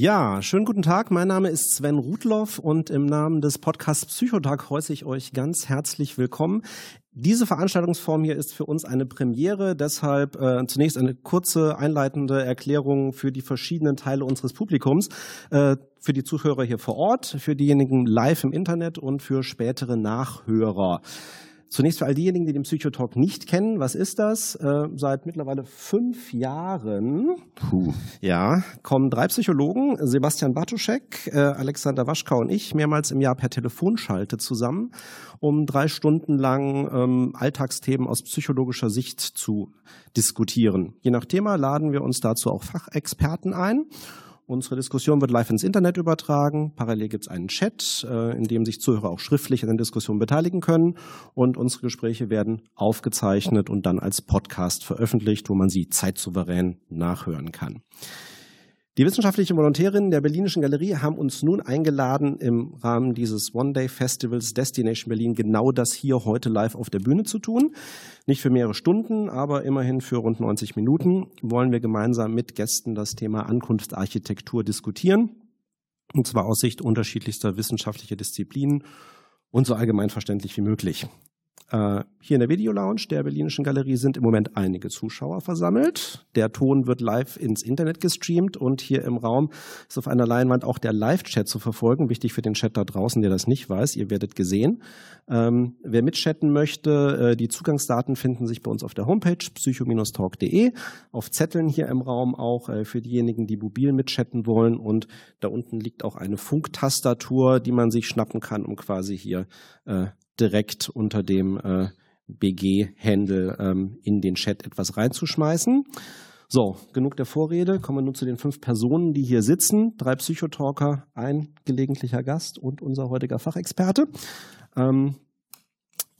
Ja, schönen guten Tag. Mein Name ist Sven Rudloff und im Namen des Podcasts Psychotag heiße ich euch ganz herzlich willkommen. Diese Veranstaltungsform hier ist für uns eine Premiere, deshalb äh, zunächst eine kurze einleitende Erklärung für die verschiedenen Teile unseres Publikums, äh, für die Zuhörer hier vor Ort, für diejenigen live im Internet und für spätere Nachhörer. Zunächst für all diejenigen, die den Psychotalk nicht kennen, was ist das? Äh, seit mittlerweile fünf Jahren Puh. Ja, kommen drei Psychologen, Sebastian Bartoschek, äh, Alexander Waschka und ich, mehrmals im Jahr per Telefonschalte zusammen, um drei Stunden lang ähm, Alltagsthemen aus psychologischer Sicht zu diskutieren. Je nach Thema laden wir uns dazu auch Fachexperten ein. Unsere Diskussion wird live ins Internet übertragen. Parallel gibt es einen Chat, äh, in dem sich Zuhörer auch schriftlich an der Diskussion beteiligen können. Und unsere Gespräche werden aufgezeichnet und dann als Podcast veröffentlicht, wo man sie zeitsouverän nachhören kann. Die wissenschaftlichen Volontärinnen der Berlinischen Galerie haben uns nun eingeladen, im Rahmen dieses One-Day-Festivals Destination Berlin genau das hier heute live auf der Bühne zu tun. Nicht für mehrere Stunden, aber immerhin für rund 90 Minuten wollen wir gemeinsam mit Gästen das Thema Ankunftsarchitektur diskutieren. Und zwar aus Sicht unterschiedlichster wissenschaftlicher Disziplinen und so allgemein verständlich wie möglich. Äh, hier in der Videolounge der Berlinischen Galerie sind im Moment einige Zuschauer versammelt. Der Ton wird live ins Internet gestreamt und hier im Raum ist auf einer Leinwand auch der Live-Chat zu verfolgen. Wichtig für den Chat da draußen, der das nicht weiß. Ihr werdet gesehen. Ähm, wer mitchatten möchte, äh, die Zugangsdaten finden sich bei uns auf der Homepage psycho-talk.de. Auf Zetteln hier im Raum auch äh, für diejenigen, die mobil mitchatten wollen. Und da unten liegt auch eine Funktastatur, die man sich schnappen kann, um quasi hier äh, direkt unter dem äh, BG-Handle ähm, in den Chat etwas reinzuschmeißen. So, genug der Vorrede. Kommen wir nun zu den fünf Personen, die hier sitzen. Drei Psychotalker, ein gelegentlicher Gast und unser heutiger Fachexperte. Ähm,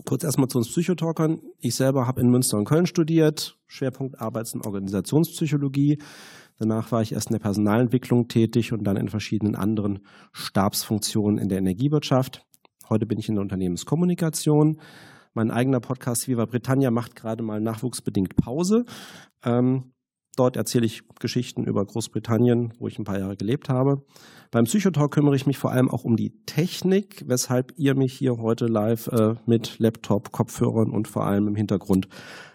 kurz erstmal zu uns Psychotalkern. Ich selber habe in Münster und Köln studiert, Schwerpunkt Arbeits- und Organisationspsychologie. Danach war ich erst in der Personalentwicklung tätig und dann in verschiedenen anderen Stabsfunktionen in der Energiewirtschaft. Heute bin ich in der Unternehmenskommunikation. Mein eigener Podcast Viva Britannia macht gerade mal nachwuchsbedingt Pause. Ähm, dort erzähle ich Geschichten über Großbritannien, wo ich ein paar Jahre gelebt habe. Beim Psychotalk kümmere ich mich vor allem auch um die Technik, weshalb ihr mich hier heute live äh, mit Laptop, Kopfhörern und vor allem im Hintergrund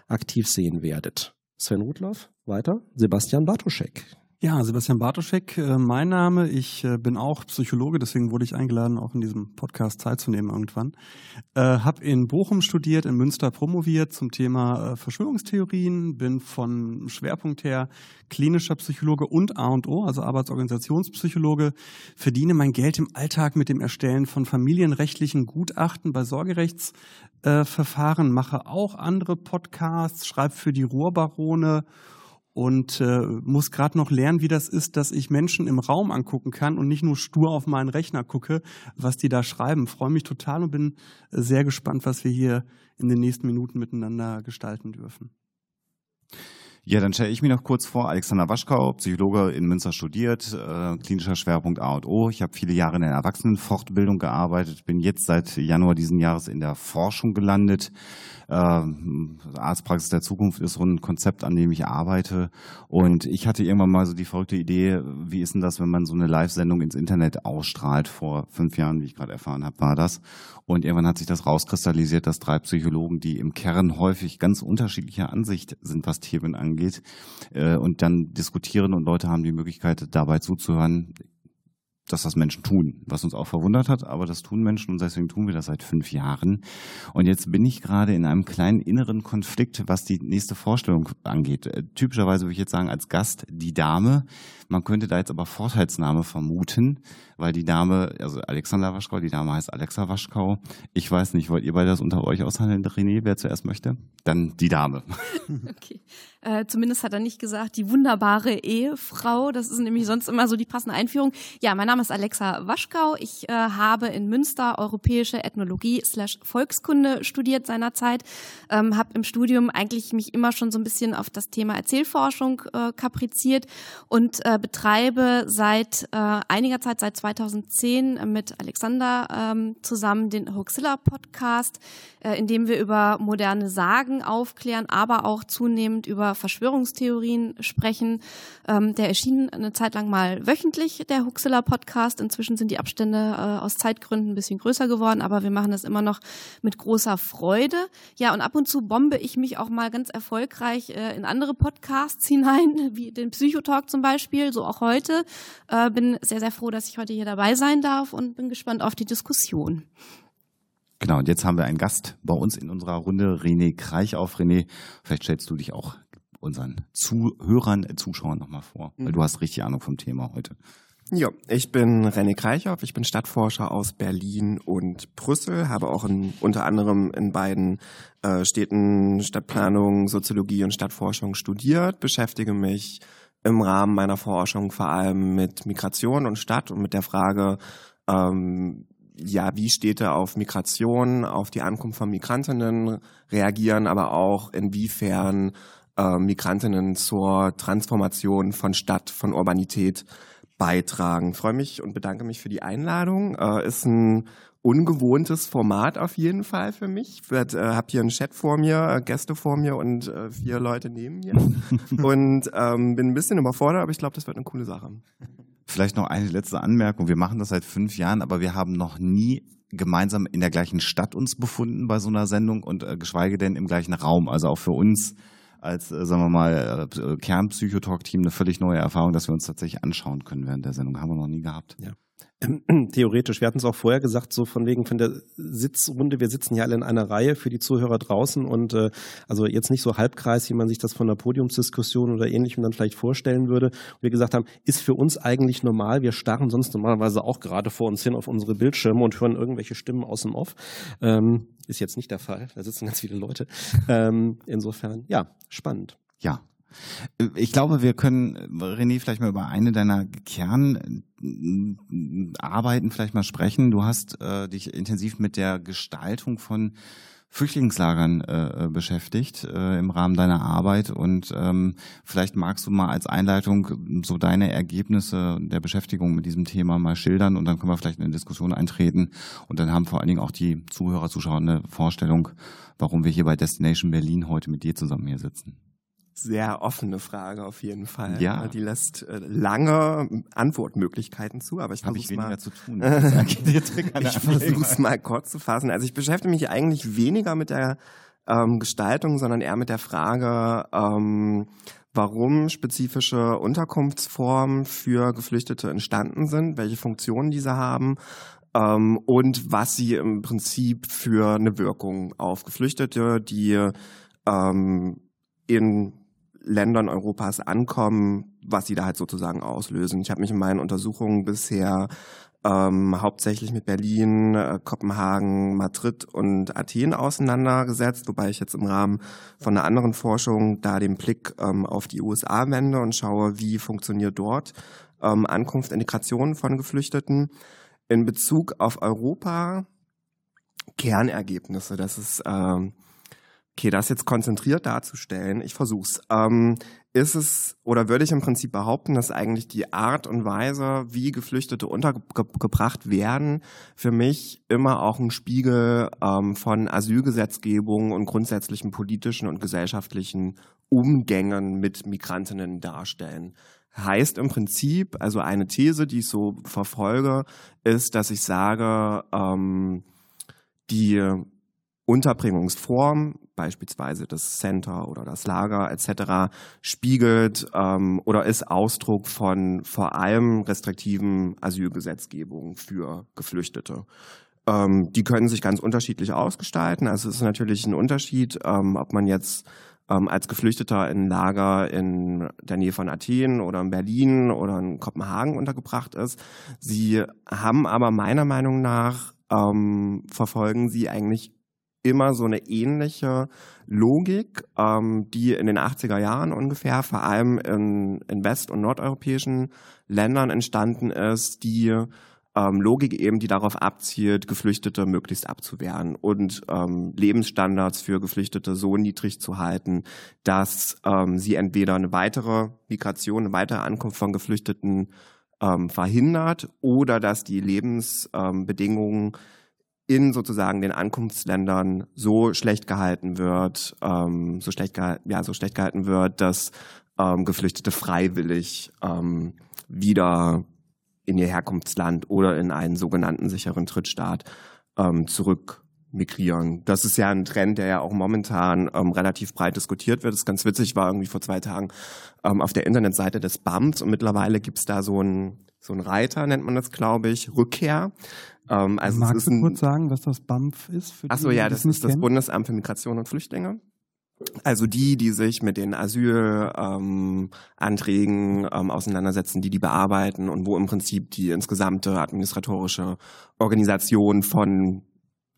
aktiv sehen werdet. Sven Rudloff, weiter. Sebastian Bartoschek. Ja, Sebastian Bartoschek, äh, mein Name. Ich äh, bin auch Psychologe, deswegen wurde ich eingeladen, auch in diesem Podcast teilzunehmen irgendwann. Äh, hab in Bochum studiert, in Münster promoviert zum Thema Verschwörungstheorien, bin von Schwerpunkt her klinischer Psychologe und A und O, also Arbeitsorganisationspsychologe, verdiene mein Geld im Alltag mit dem Erstellen von familienrechtlichen Gutachten bei Sorgerechtsverfahren, mache auch andere Podcasts, schreibe für die Ruhrbarone und äh, muss gerade noch lernen, wie das ist, dass ich Menschen im Raum angucken kann und nicht nur stur auf meinen Rechner gucke, was die da schreiben. Freue mich total und bin sehr gespannt, was wir hier in den nächsten Minuten miteinander gestalten dürfen. Ja, dann stelle ich mich noch kurz vor. Alexander Waschkau, Psychologe in Münster studiert, äh, klinischer Schwerpunkt A und O. Ich habe viele Jahre in der Erwachsenenfortbildung gearbeitet, bin jetzt seit Januar diesen Jahres in der Forschung gelandet. Äh, Arztpraxis der Zukunft ist so ein Konzept, an dem ich arbeite. Und ich hatte irgendwann mal so die verrückte Idee, wie ist denn das, wenn man so eine Live-Sendung ins Internet ausstrahlt? Vor fünf Jahren, wie ich gerade erfahren habe, war das. Und irgendwann hat sich das rauskristallisiert, dass drei Psychologen, die im Kern häufig ganz unterschiedlicher Ansicht sind, was Themen angeht, angeht äh, und dann diskutieren und Leute haben die Möglichkeit dabei zuzuhören, dass das Menschen tun, was uns auch verwundert hat, aber das tun Menschen und deswegen tun wir das seit fünf Jahren. Und jetzt bin ich gerade in einem kleinen inneren Konflikt, was die nächste Vorstellung angeht. Äh, typischerweise würde ich jetzt sagen, als Gast die Dame, Man könnte da jetzt aber Vorteilsnahme vermuten, weil die Dame, also Alexander Waschkau, die Dame heißt Alexa Waschkau. Ich weiß nicht, wollt ihr beide das unter euch aushandeln, René, wer zuerst möchte? Dann die Dame. Okay. Äh, zumindest hat er nicht gesagt, die wunderbare Ehefrau. Das ist nämlich sonst immer so die passende Einführung. Ja, mein Name ist Alexa Waschkau. Ich äh, habe in Münster europäische Ethnologie slash Volkskunde studiert seinerzeit. Ähm, habe im Studium eigentlich mich immer schon so ein bisschen auf das Thema Erzählforschung äh, kapriziert und äh, betreibe seit äh, einiger Zeit, seit 2010 mit Alexander ähm, zusammen den Hoaxilla Podcast, äh, in dem wir über moderne Sagen aufklären, aber auch zunehmend über Verschwörungstheorien sprechen. Ähm, der erschien eine Zeit lang mal wöchentlich, der Huxilla Podcast. Inzwischen sind die Abstände äh, aus Zeitgründen ein bisschen größer geworden, aber wir machen das immer noch mit großer Freude. Ja, und ab und zu bombe ich mich auch mal ganz erfolgreich äh, in andere Podcasts hinein, wie den Psychotalk zum Beispiel, so auch heute. Äh, bin sehr, sehr froh, dass ich heute hier dabei sein darf und bin gespannt auf die Diskussion. Genau, und jetzt haben wir einen Gast bei uns in unserer Runde, René Kreich auf. René, vielleicht stellst du dich auch unseren Zuhörern, äh, Zuschauern nochmal vor, weil du hast richtig Ahnung vom Thema heute. Ja, ich bin René Kreichhoff, ich bin Stadtforscher aus Berlin und Brüssel, habe auch in, unter anderem in beiden äh, Städten Stadtplanung, Soziologie und Stadtforschung studiert, beschäftige mich im Rahmen meiner Forschung vor allem mit Migration und Stadt und mit der Frage, ähm, ja, wie Städte auf Migration, auf die Ankunft von Migrantinnen reagieren, aber auch inwiefern äh, Migrantinnen zur Transformation von Stadt, von Urbanität beitragen. Ich freue mich und bedanke mich für die Einladung. Äh, ist ein ungewohntes Format auf jeden Fall für mich. Ich äh, habe hier einen Chat vor mir, äh, Gäste vor mir und äh, vier Leute neben mir. und ähm, bin ein bisschen überfordert, aber ich glaube, das wird eine coole Sache. Vielleicht noch eine letzte Anmerkung. Wir machen das seit fünf Jahren, aber wir haben noch nie gemeinsam in der gleichen Stadt uns befunden bei so einer Sendung und äh, geschweige denn im gleichen Raum. Also auch für uns als, äh, sagen wir mal, äh, Kernpsychotalk-Team eine völlig neue Erfahrung, dass wir uns tatsächlich anschauen können während der Sendung. Haben wir noch nie gehabt. Ja. Theoretisch, wir hatten es auch vorher gesagt, so von wegen von der Sitzrunde, wir sitzen ja alle in einer Reihe für die Zuhörer draußen und äh, also jetzt nicht so Halbkreis, wie man sich das von einer Podiumsdiskussion oder ähnlichem dann vielleicht vorstellen würde. Und wir gesagt haben, ist für uns eigentlich normal, wir starren sonst normalerweise auch gerade vor uns hin auf unsere Bildschirme und hören irgendwelche Stimmen aus dem Off. Ähm, ist jetzt nicht der Fall, da sitzen ganz viele Leute. Ähm, insofern, ja, spannend. Ja, ich glaube, wir können, René, vielleicht mal über eine deiner Kernarbeiten vielleicht mal sprechen. Du hast äh, dich intensiv mit der Gestaltung von Flüchtlingslagern äh, beschäftigt äh, im Rahmen deiner Arbeit. Und ähm, vielleicht magst du mal als Einleitung so deine Ergebnisse der Beschäftigung mit diesem Thema mal schildern. Und dann können wir vielleicht in eine Diskussion eintreten. Und dann haben vor allen Dingen auch die Zuhörer, Zuschauer eine Vorstellung, warum wir hier bei Destination Berlin heute mit dir zusammen hier sitzen sehr offene Frage auf jeden Fall. Ja. Die lässt äh, lange Antwortmöglichkeiten zu, aber ich versuche es mal. zu tun. ich versuche es mal kurz zu fassen. Also ich beschäftige mich eigentlich weniger mit der ähm, Gestaltung, sondern eher mit der Frage, ähm, warum spezifische Unterkunftsformen für Geflüchtete entstanden sind, welche Funktionen diese haben ähm, und was sie im Prinzip für eine Wirkung auf Geflüchtete, die ähm, in Ländern Europas ankommen, was sie da halt sozusagen auslösen. Ich habe mich in meinen Untersuchungen bisher ähm, hauptsächlich mit Berlin, äh, Kopenhagen, Madrid und Athen auseinandergesetzt, wobei ich jetzt im Rahmen von einer anderen Forschung da den Blick ähm, auf die USA wende und schaue, wie funktioniert dort ähm, Ankunft, Integration von Geflüchteten. In Bezug auf Europa Kernergebnisse, das ist ähm, Okay, das jetzt konzentriert darzustellen, ich versuch's. Ähm, ist es oder würde ich im Prinzip behaupten, dass eigentlich die Art und Weise, wie Geflüchtete untergebracht werden, für mich immer auch ein Spiegel ähm, von Asylgesetzgebung und grundsätzlichen politischen und gesellschaftlichen Umgängen mit Migrantinnen darstellen. Heißt im Prinzip, also eine These, die ich so verfolge, ist, dass ich sage, ähm, die Unterbringungsform, beispielsweise das Center oder das Lager etc., spiegelt ähm, oder ist Ausdruck von vor allem restriktiven Asylgesetzgebungen für Geflüchtete. Ähm, die können sich ganz unterschiedlich ausgestalten. Also es ist natürlich ein Unterschied, ähm, ob man jetzt ähm, als Geflüchteter in Lager in der Nähe von Athen oder in Berlin oder in Kopenhagen untergebracht ist. Sie haben aber meiner Meinung nach ähm, verfolgen sie eigentlich immer so eine ähnliche Logik, ähm, die in den 80er Jahren ungefähr vor allem in, in west- und nordeuropäischen Ländern entstanden ist, die ähm, Logik eben, die darauf abzielt, Geflüchtete möglichst abzuwehren und ähm, Lebensstandards für Geflüchtete so niedrig zu halten, dass ähm, sie entweder eine weitere Migration, eine weitere Ankunft von Geflüchteten ähm, verhindert oder dass die Lebensbedingungen in sozusagen den Ankunftsländern so schlecht gehalten wird, ähm, so schlecht gehalten, ja, so schlecht gehalten wird, dass ähm, Geflüchtete freiwillig ähm, wieder in ihr Herkunftsland oder in einen sogenannten sicheren Drittstaat ähm, zurück migrieren. Das ist ja ein Trend, der ja auch momentan ähm, relativ breit diskutiert wird. Das ist ganz witzig, war irgendwie vor zwei Tagen ähm, auf der Internetseite des BAMS und mittlerweile gibt's da so ein so ein Reiter, nennt man das, glaube ich, Rückkehr. Ähm, also Magst du kurz sagen, was das BAMF ist? Für Ach so, ja, das ist das Bundesamt für Migration und Flüchtlinge. Also die, die sich mit den Asylanträgen ähm, ähm, auseinandersetzen, die die bearbeiten und wo im Prinzip die insgesamte administratorische Organisation von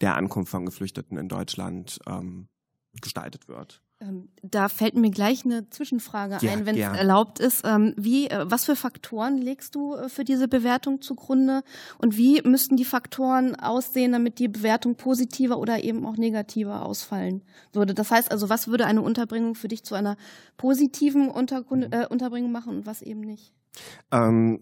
der Ankunft von Geflüchteten in Deutschland ähm, gestaltet wird. Ähm, da fällt mir gleich eine Zwischenfrage ja, ein, wenn es erlaubt ist. Ähm, wie, äh, was für Faktoren legst du äh, für diese Bewertung zugrunde und wie müssten die Faktoren aussehen, damit die Bewertung positiver oder eben auch negativer ausfallen würde? Das heißt also, was würde eine Unterbringung für dich zu einer positiven Untergrund, äh, Unterbringung machen und was eben nicht? Ähm,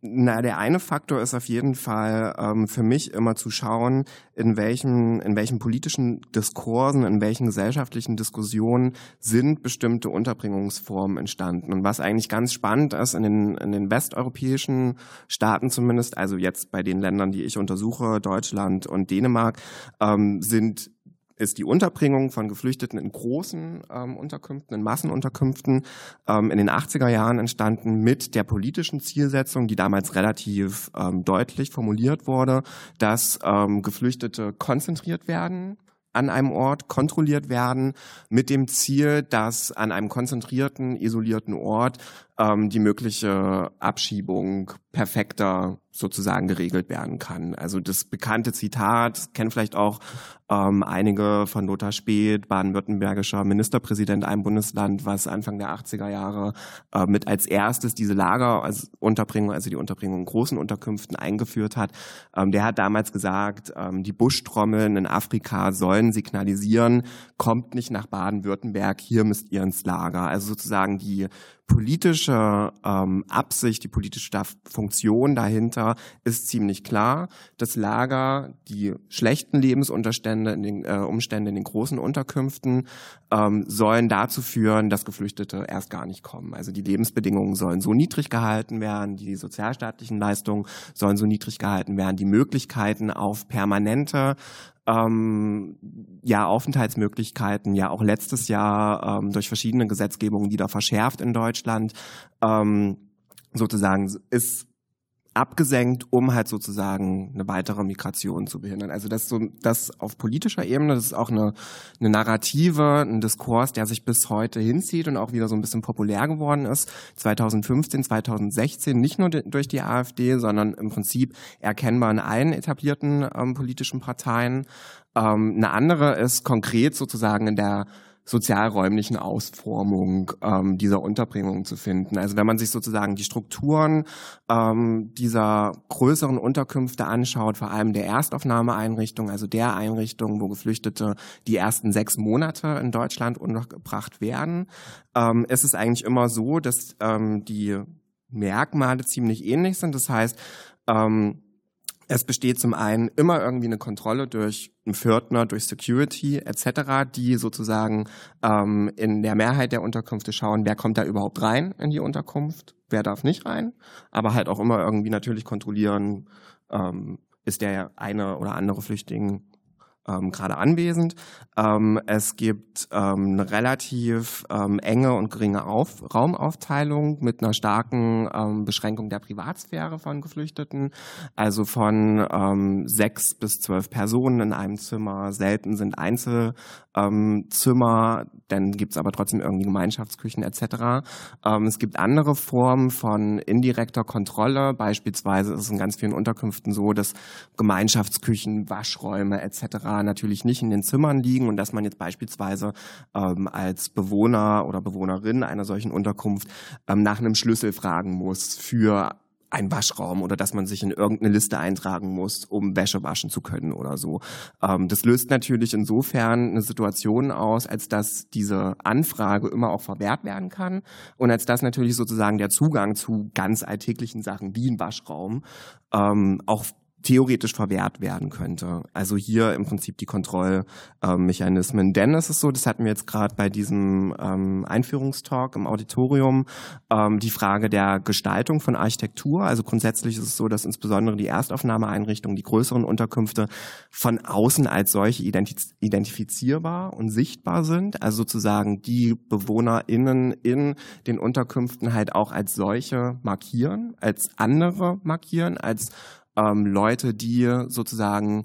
na, der eine Faktor ist auf jeden Fall ähm, für mich immer zu schauen, in welchen, in welchen politischen Diskursen, in welchen gesellschaftlichen Diskussionen sind bestimmte Unterbringungsformen entstanden. Und was eigentlich ganz spannend ist, in den, in den westeuropäischen Staaten zumindest, also jetzt bei den Ländern, die ich untersuche, Deutschland und Dänemark, ähm, sind ist die Unterbringung von Geflüchteten in großen ähm, Unterkünften, in Massenunterkünften ähm, in den 80er Jahren entstanden mit der politischen Zielsetzung, die damals relativ ähm, deutlich formuliert wurde, dass ähm, Geflüchtete konzentriert werden an einem Ort kontrolliert werden mit dem Ziel, dass an einem konzentrierten, isolierten Ort ähm, die mögliche Abschiebung perfekter sozusagen geregelt werden kann. Also das bekannte Zitat, kennen vielleicht auch ähm, einige von Lothar Späth, baden-württembergischer Ministerpräsident einem Bundesland, was Anfang der 80er Jahre äh, mit als erstes diese Lagerunterbringung, also die Unterbringung in großen Unterkünften eingeführt hat. Ähm, der hat damals gesagt, ähm, die Buschtrommeln in Afrika sollen signalisieren, kommt nicht nach Baden-Württemberg, hier müsst ihr ins Lager. Also sozusagen die politische ähm, Absicht, die politische Funktion dahinter ist ziemlich klar. Das Lager, die schlechten Lebensumstände in den, äh, Umstände in den großen Unterkünften ähm, sollen dazu führen, dass Geflüchtete erst gar nicht kommen. Also die Lebensbedingungen sollen so niedrig gehalten werden, die sozialstaatlichen Leistungen sollen so niedrig gehalten werden, die Möglichkeiten auf permanente ähm, ja Aufenthaltsmöglichkeiten, ja auch letztes Jahr ähm, durch verschiedene Gesetzgebungen, die da verschärft in Deutschland, ähm, sozusagen ist abgesenkt, um halt sozusagen eine weitere Migration zu behindern. Also das so das auf politischer Ebene, das ist auch eine, eine Narrative, ein Diskurs, der sich bis heute hinzieht und auch wieder so ein bisschen populär geworden ist. 2015, 2016 nicht nur durch die AfD, sondern im Prinzip erkennbar in allen etablierten ähm, politischen Parteien. Ähm, eine andere ist konkret sozusagen in der sozialräumlichen Ausformung ähm, dieser Unterbringung zu finden. Also wenn man sich sozusagen die Strukturen ähm, dieser größeren Unterkünfte anschaut, vor allem der Erstaufnahmeeinrichtung, also der Einrichtung, wo Geflüchtete die ersten sechs Monate in Deutschland untergebracht werden, ähm, ist es eigentlich immer so, dass ähm, die Merkmale ziemlich ähnlich sind. Das heißt, ähm, es besteht zum einen immer irgendwie eine Kontrolle durch einen Pförtner, durch Security etc., die sozusagen ähm, in der Mehrheit der Unterkünfte schauen, wer kommt da überhaupt rein in die Unterkunft, wer darf nicht rein, aber halt auch immer irgendwie natürlich kontrollieren, ähm, ist der eine oder andere Flüchtling ähm, gerade anwesend. Ähm, es gibt ähm, eine relativ ähm, enge und geringe Auf Raumaufteilung mit einer starken ähm, Beschränkung der Privatsphäre von Geflüchteten, also von ähm, sechs bis zwölf Personen in einem Zimmer. Selten sind Einzelzimmer, dann gibt's aber trotzdem irgendwie Gemeinschaftsküchen etc. Es gibt andere Formen von indirekter Kontrolle. Beispielsweise ist es in ganz vielen Unterkünften so, dass Gemeinschaftsküchen, Waschräume etc natürlich nicht in den Zimmern liegen und dass man jetzt beispielsweise ähm, als Bewohner oder Bewohnerin einer solchen Unterkunft ähm, nach einem Schlüssel fragen muss für ein Waschraum oder dass man sich in irgendeine Liste eintragen muss, um Wäsche waschen zu können oder so. Ähm, das löst natürlich insofern eine Situation aus, als dass diese Anfrage immer auch verwehrt werden kann und als dass natürlich sozusagen der Zugang zu ganz alltäglichen Sachen wie ein Waschraum ähm, auch theoretisch verwehrt werden könnte. Also hier im Prinzip die Kontrollmechanismen. Denn es ist so, das hatten wir jetzt gerade bei diesem ähm, Einführungstalk im Auditorium, ähm, die Frage der Gestaltung von Architektur. Also grundsätzlich ist es so, dass insbesondere die Erstaufnahmeeinrichtungen, die größeren Unterkünfte von außen als solche identif identifizierbar und sichtbar sind. Also sozusagen die BewohnerInnen in den Unterkünften halt auch als solche markieren, als andere markieren, als ähm, Leute, die sozusagen,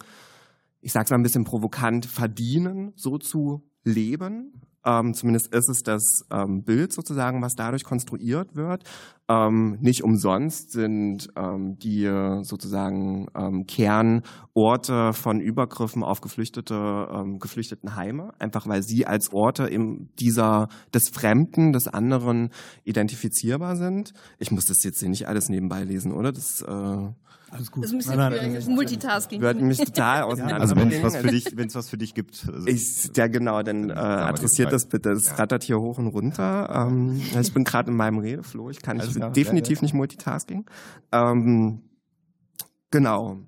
ich sag's mal ein bisschen provokant, verdienen, so zu leben. Ähm, zumindest ist es das ähm, Bild sozusagen, was dadurch konstruiert wird. Ähm, nicht umsonst sind ähm, die sozusagen ähm, Kernorte von Übergriffen auf geflüchtete ähm, geflüchteten Heime, einfach weil sie als Orte im dieser des Fremden, des anderen identifizierbar sind. Ich muss das jetzt hier nicht alles nebenbei lesen, oder? Das äh, alles gut. Das ist ein bisschen nein, Multitasking. Wird mich total auseinander. Also wenn es was für dich, wenn es was für dich gibt. Also ich, ja genau, dann äh, adressiert das bitte. Es ja. rattert hier hoch und runter. Ähm, ich bin gerade in meinem Redeflow. Ich kann ich definitiv nicht Multitasking. Ähm, genau.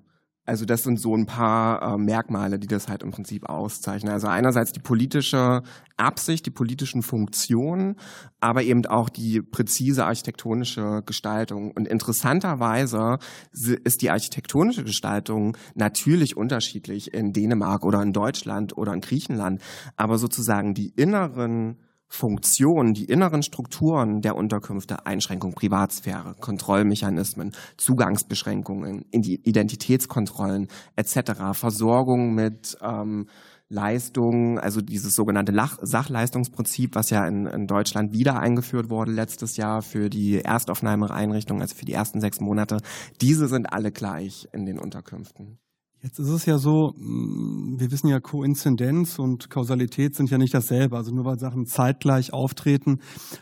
Also das sind so ein paar äh, Merkmale, die das halt im Prinzip auszeichnen. Also einerseits die politische Absicht, die politischen Funktionen, aber eben auch die präzise architektonische Gestaltung. Und interessanterweise ist die architektonische Gestaltung natürlich unterschiedlich in Dänemark oder in Deutschland oder in Griechenland, aber sozusagen die inneren Funktionen, die inneren Strukturen der Unterkünfte, Einschränkung Privatsphäre, Kontrollmechanismen, Zugangsbeschränkungen, Identitätskontrollen etc., Versorgung mit ähm, Leistungen, also dieses sogenannte Lach Sachleistungsprinzip, was ja in, in, Deutschland wieder eingeführt wurde letztes Jahr für die Erstaufnahmeeinrichtung, also für die ersten sechs Monate, diese sind alle gleich in den Unterkünften. Jetzt ist es ja so, mm, wir wissen ja, Koinzidenz und Kausalität sind ja nicht dasselbe. Also nur weil Sachen zeitgleich auftreten,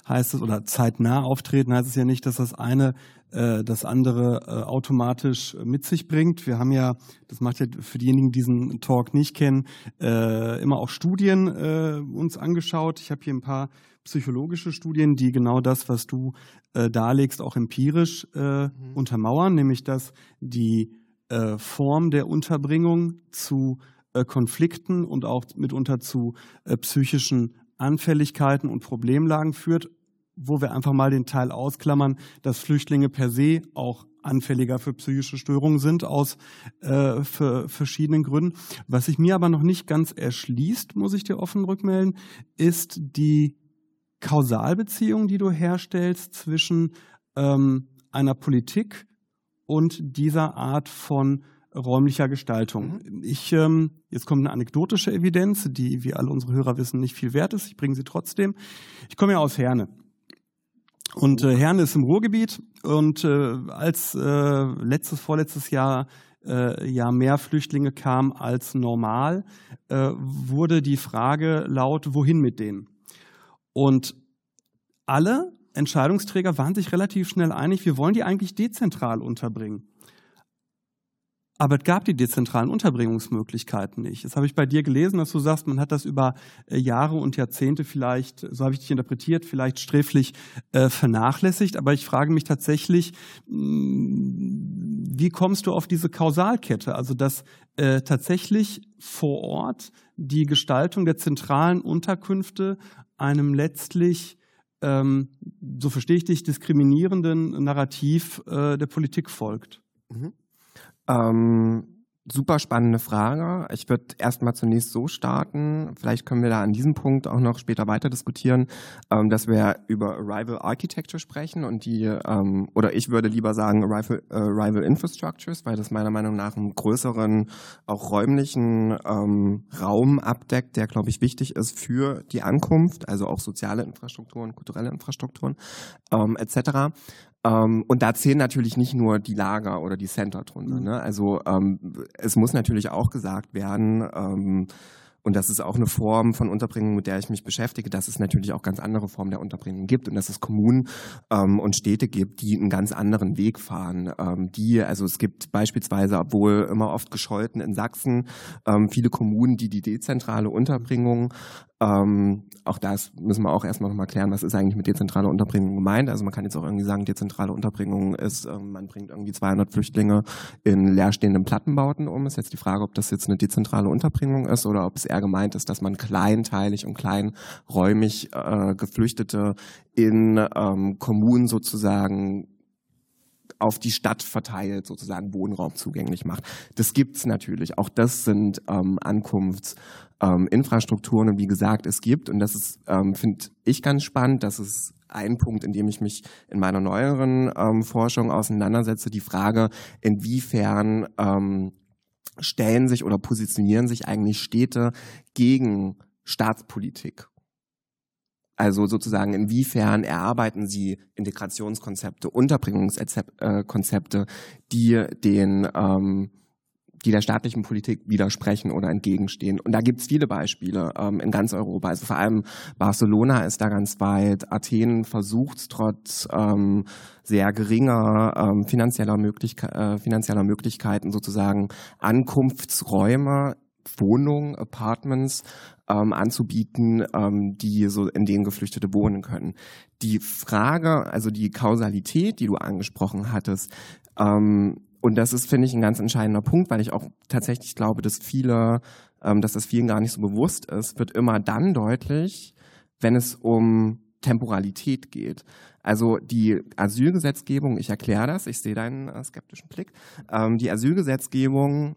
heißt es, oder zeitnah auftreten, heißt es ja nicht, dass das eine äh, das andere äh, automatisch mit sich bringt. Wir haben ja, das macht ja für diejenigen, die diesen Talk nicht kennen, äh, immer auch Studien äh, uns angeschaut. Ich habe hier ein paar psychologische Studien, die genau das, was du äh, darlegst, auch empirisch äh, mhm. untermauern, nämlich dass die äh, Form der Unterbringung zu äh, Konflikten und auch mitunter zu äh, psychischen Anfälligkeiten und Problemlagen führt, wo wir einfach mal den Teil ausklammern, dass Flüchtlinge per se auch anfälliger für psychische Störungen sind aus äh, verschiedenen Gründen. Was sich mir aber noch nicht ganz erschließt, muss ich dir offen rückmelden, ist die Kausalbeziehung, die du herstellst zwischen ähm, einer Politik und dieser Art von räumlicher Gestaltung. Mhm. Ich, ähm, jetzt kommt eine anekdotische Evidenz, die, wie alle unsere Hörer wissen, nicht viel wert ist. Ich bringe sie trotzdem. Ich komme ja aus Herne. Und äh, Herne ist im Ruhrgebiet und äh, als äh, letztes, vorletztes Jahr äh, ja mehr Flüchtlinge kamen als normal, äh, wurde die Frage laut, wohin mit denen? Und alle Entscheidungsträger waren sich relativ schnell einig, wir wollen die eigentlich dezentral unterbringen. Aber es gab die dezentralen Unterbringungsmöglichkeiten nicht. Das habe ich bei dir gelesen, dass du sagst, man hat das über äh, Jahre und Jahrzehnte vielleicht, so habe ich dich interpretiert, vielleicht sträflich äh, vernachlässigt. Aber ich frage mich tatsächlich, mm, wie kommst du auf diese Kausalkette? Also, dass äh, tatsächlich vor Ort die Gestaltung der zentralen Unterkünfte einem letztlich ähm, so verstehe ich dich, diskriminierenden Narrativ äh, der Politik folgt. Mhm. Ähm, Super spannende Frage. Ich würde erstmal zunächst so starten. Vielleicht können wir da an diesem Punkt auch noch später weiter diskutieren, ähm, dass wir über Arrival Architecture sprechen und die, ähm, oder ich würde lieber sagen Arrival, äh, Arrival Infrastructures, weil das meiner Meinung nach einen größeren, auch räumlichen ähm, Raum abdeckt, der, glaube ich, wichtig ist für die Ankunft, also auch soziale Infrastrukturen, kulturelle Infrastrukturen ähm, etc. Ähm, und da zählen natürlich nicht nur die Lager oder die Center drunter. Mhm. Ne? Also ähm, es muss natürlich auch gesagt werden, ähm, und das ist auch eine Form von Unterbringung, mit der ich mich beschäftige, dass es natürlich auch ganz andere Formen der Unterbringung gibt und dass es Kommunen ähm, und Städte gibt, die einen ganz anderen Weg fahren. Ähm, die, also es gibt beispielsweise, obwohl immer oft gescholten in Sachsen, ähm, viele Kommunen, die die dezentrale Unterbringung ähm, auch das müssen wir auch erstmal nochmal klären, was ist eigentlich mit dezentraler Unterbringung gemeint. Also man kann jetzt auch irgendwie sagen, dezentrale Unterbringung ist, ähm, man bringt irgendwie 200 Flüchtlinge in leerstehenden Plattenbauten um. Ist jetzt die Frage, ob das jetzt eine dezentrale Unterbringung ist oder ob es eher gemeint ist, dass man kleinteilig und kleinräumig äh, Geflüchtete in ähm, Kommunen sozusagen auf die Stadt verteilt, sozusagen Wohnraum zugänglich macht. Das gibt's natürlich. Auch das sind ähm, Ankunftsinfrastrukturen. Ähm, und wie gesagt, es gibt, und das ähm, finde ich ganz spannend, das ist ein Punkt, in dem ich mich in meiner neueren ähm, Forschung auseinandersetze, die Frage, inwiefern ähm, stellen sich oder positionieren sich eigentlich Städte gegen Staatspolitik also sozusagen, inwiefern erarbeiten Sie Integrationskonzepte, Unterbringungskonzepte, die den ähm, die der staatlichen Politik widersprechen oder entgegenstehen. Und da gibt es viele Beispiele ähm, in ganz Europa. Also vor allem Barcelona ist da ganz weit. Athen versucht trotz ähm, sehr geringer ähm, finanzieller, Möglichke äh, finanzieller Möglichkeiten sozusagen Ankunftsräume Wohnungen, Apartments ähm, anzubieten, ähm, die so in denen Geflüchtete wohnen können. Die Frage, also die Kausalität, die du angesprochen hattest, ähm, und das ist, finde ich, ein ganz entscheidender Punkt, weil ich auch tatsächlich glaube, dass viele, ähm, dass das vielen gar nicht so bewusst ist, wird immer dann deutlich, wenn es um Temporalität geht. Also die Asylgesetzgebung, ich erkläre das, ich sehe deinen äh, skeptischen Blick, ähm, die Asylgesetzgebung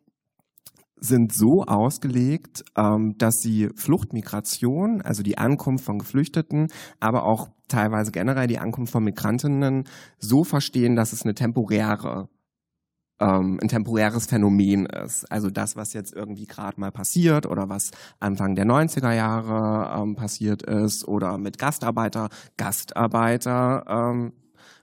sind so ausgelegt, ähm, dass sie Fluchtmigration, also die Ankunft von Geflüchteten, aber auch teilweise generell die Ankunft von Migrantinnen so verstehen, dass es eine temporäre ähm, ein temporäres Phänomen ist. Also das, was jetzt irgendwie gerade mal passiert oder was Anfang der 90er Jahre ähm, passiert ist oder mit Gastarbeiter, Gastarbeiter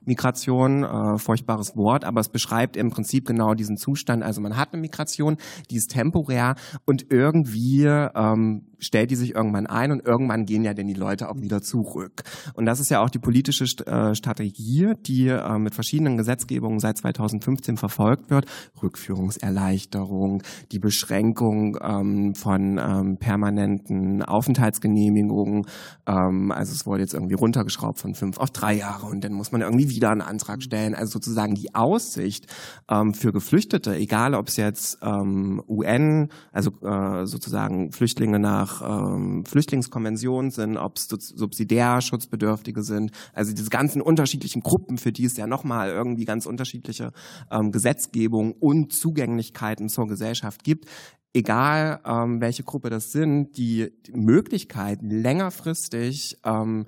Migration, äh, furchtbares Wort, aber es beschreibt im Prinzip genau diesen Zustand. Also man hat eine Migration, die ist temporär und irgendwie ähm, stellt die sich irgendwann ein und irgendwann gehen ja denn die Leute auch wieder zurück. Und das ist ja auch die politische äh, Strategie, die äh, mit verschiedenen Gesetzgebungen seit 2015 verfolgt wird. Rückführungserleichterung, die Beschränkung ähm, von ähm, permanenten Aufenthaltsgenehmigungen. Ähm, also es wurde jetzt irgendwie runtergeschraubt von fünf auf drei Jahre und dann muss man irgendwie wieder einen Antrag stellen. Also sozusagen die Aussicht ähm, für Geflüchtete, egal ob es jetzt ähm, UN, also äh, sozusagen Flüchtlinge nach ähm, Flüchtlingskonventionen sind, ob es subsidiär Schutzbedürftige sind, also diese ganzen unterschiedlichen Gruppen, für die es ja nochmal irgendwie ganz unterschiedliche ähm, Gesetzgebung und Zugänglichkeiten zur Gesellschaft gibt, egal ähm, welche Gruppe das sind, die, die Möglichkeit längerfristig ähm,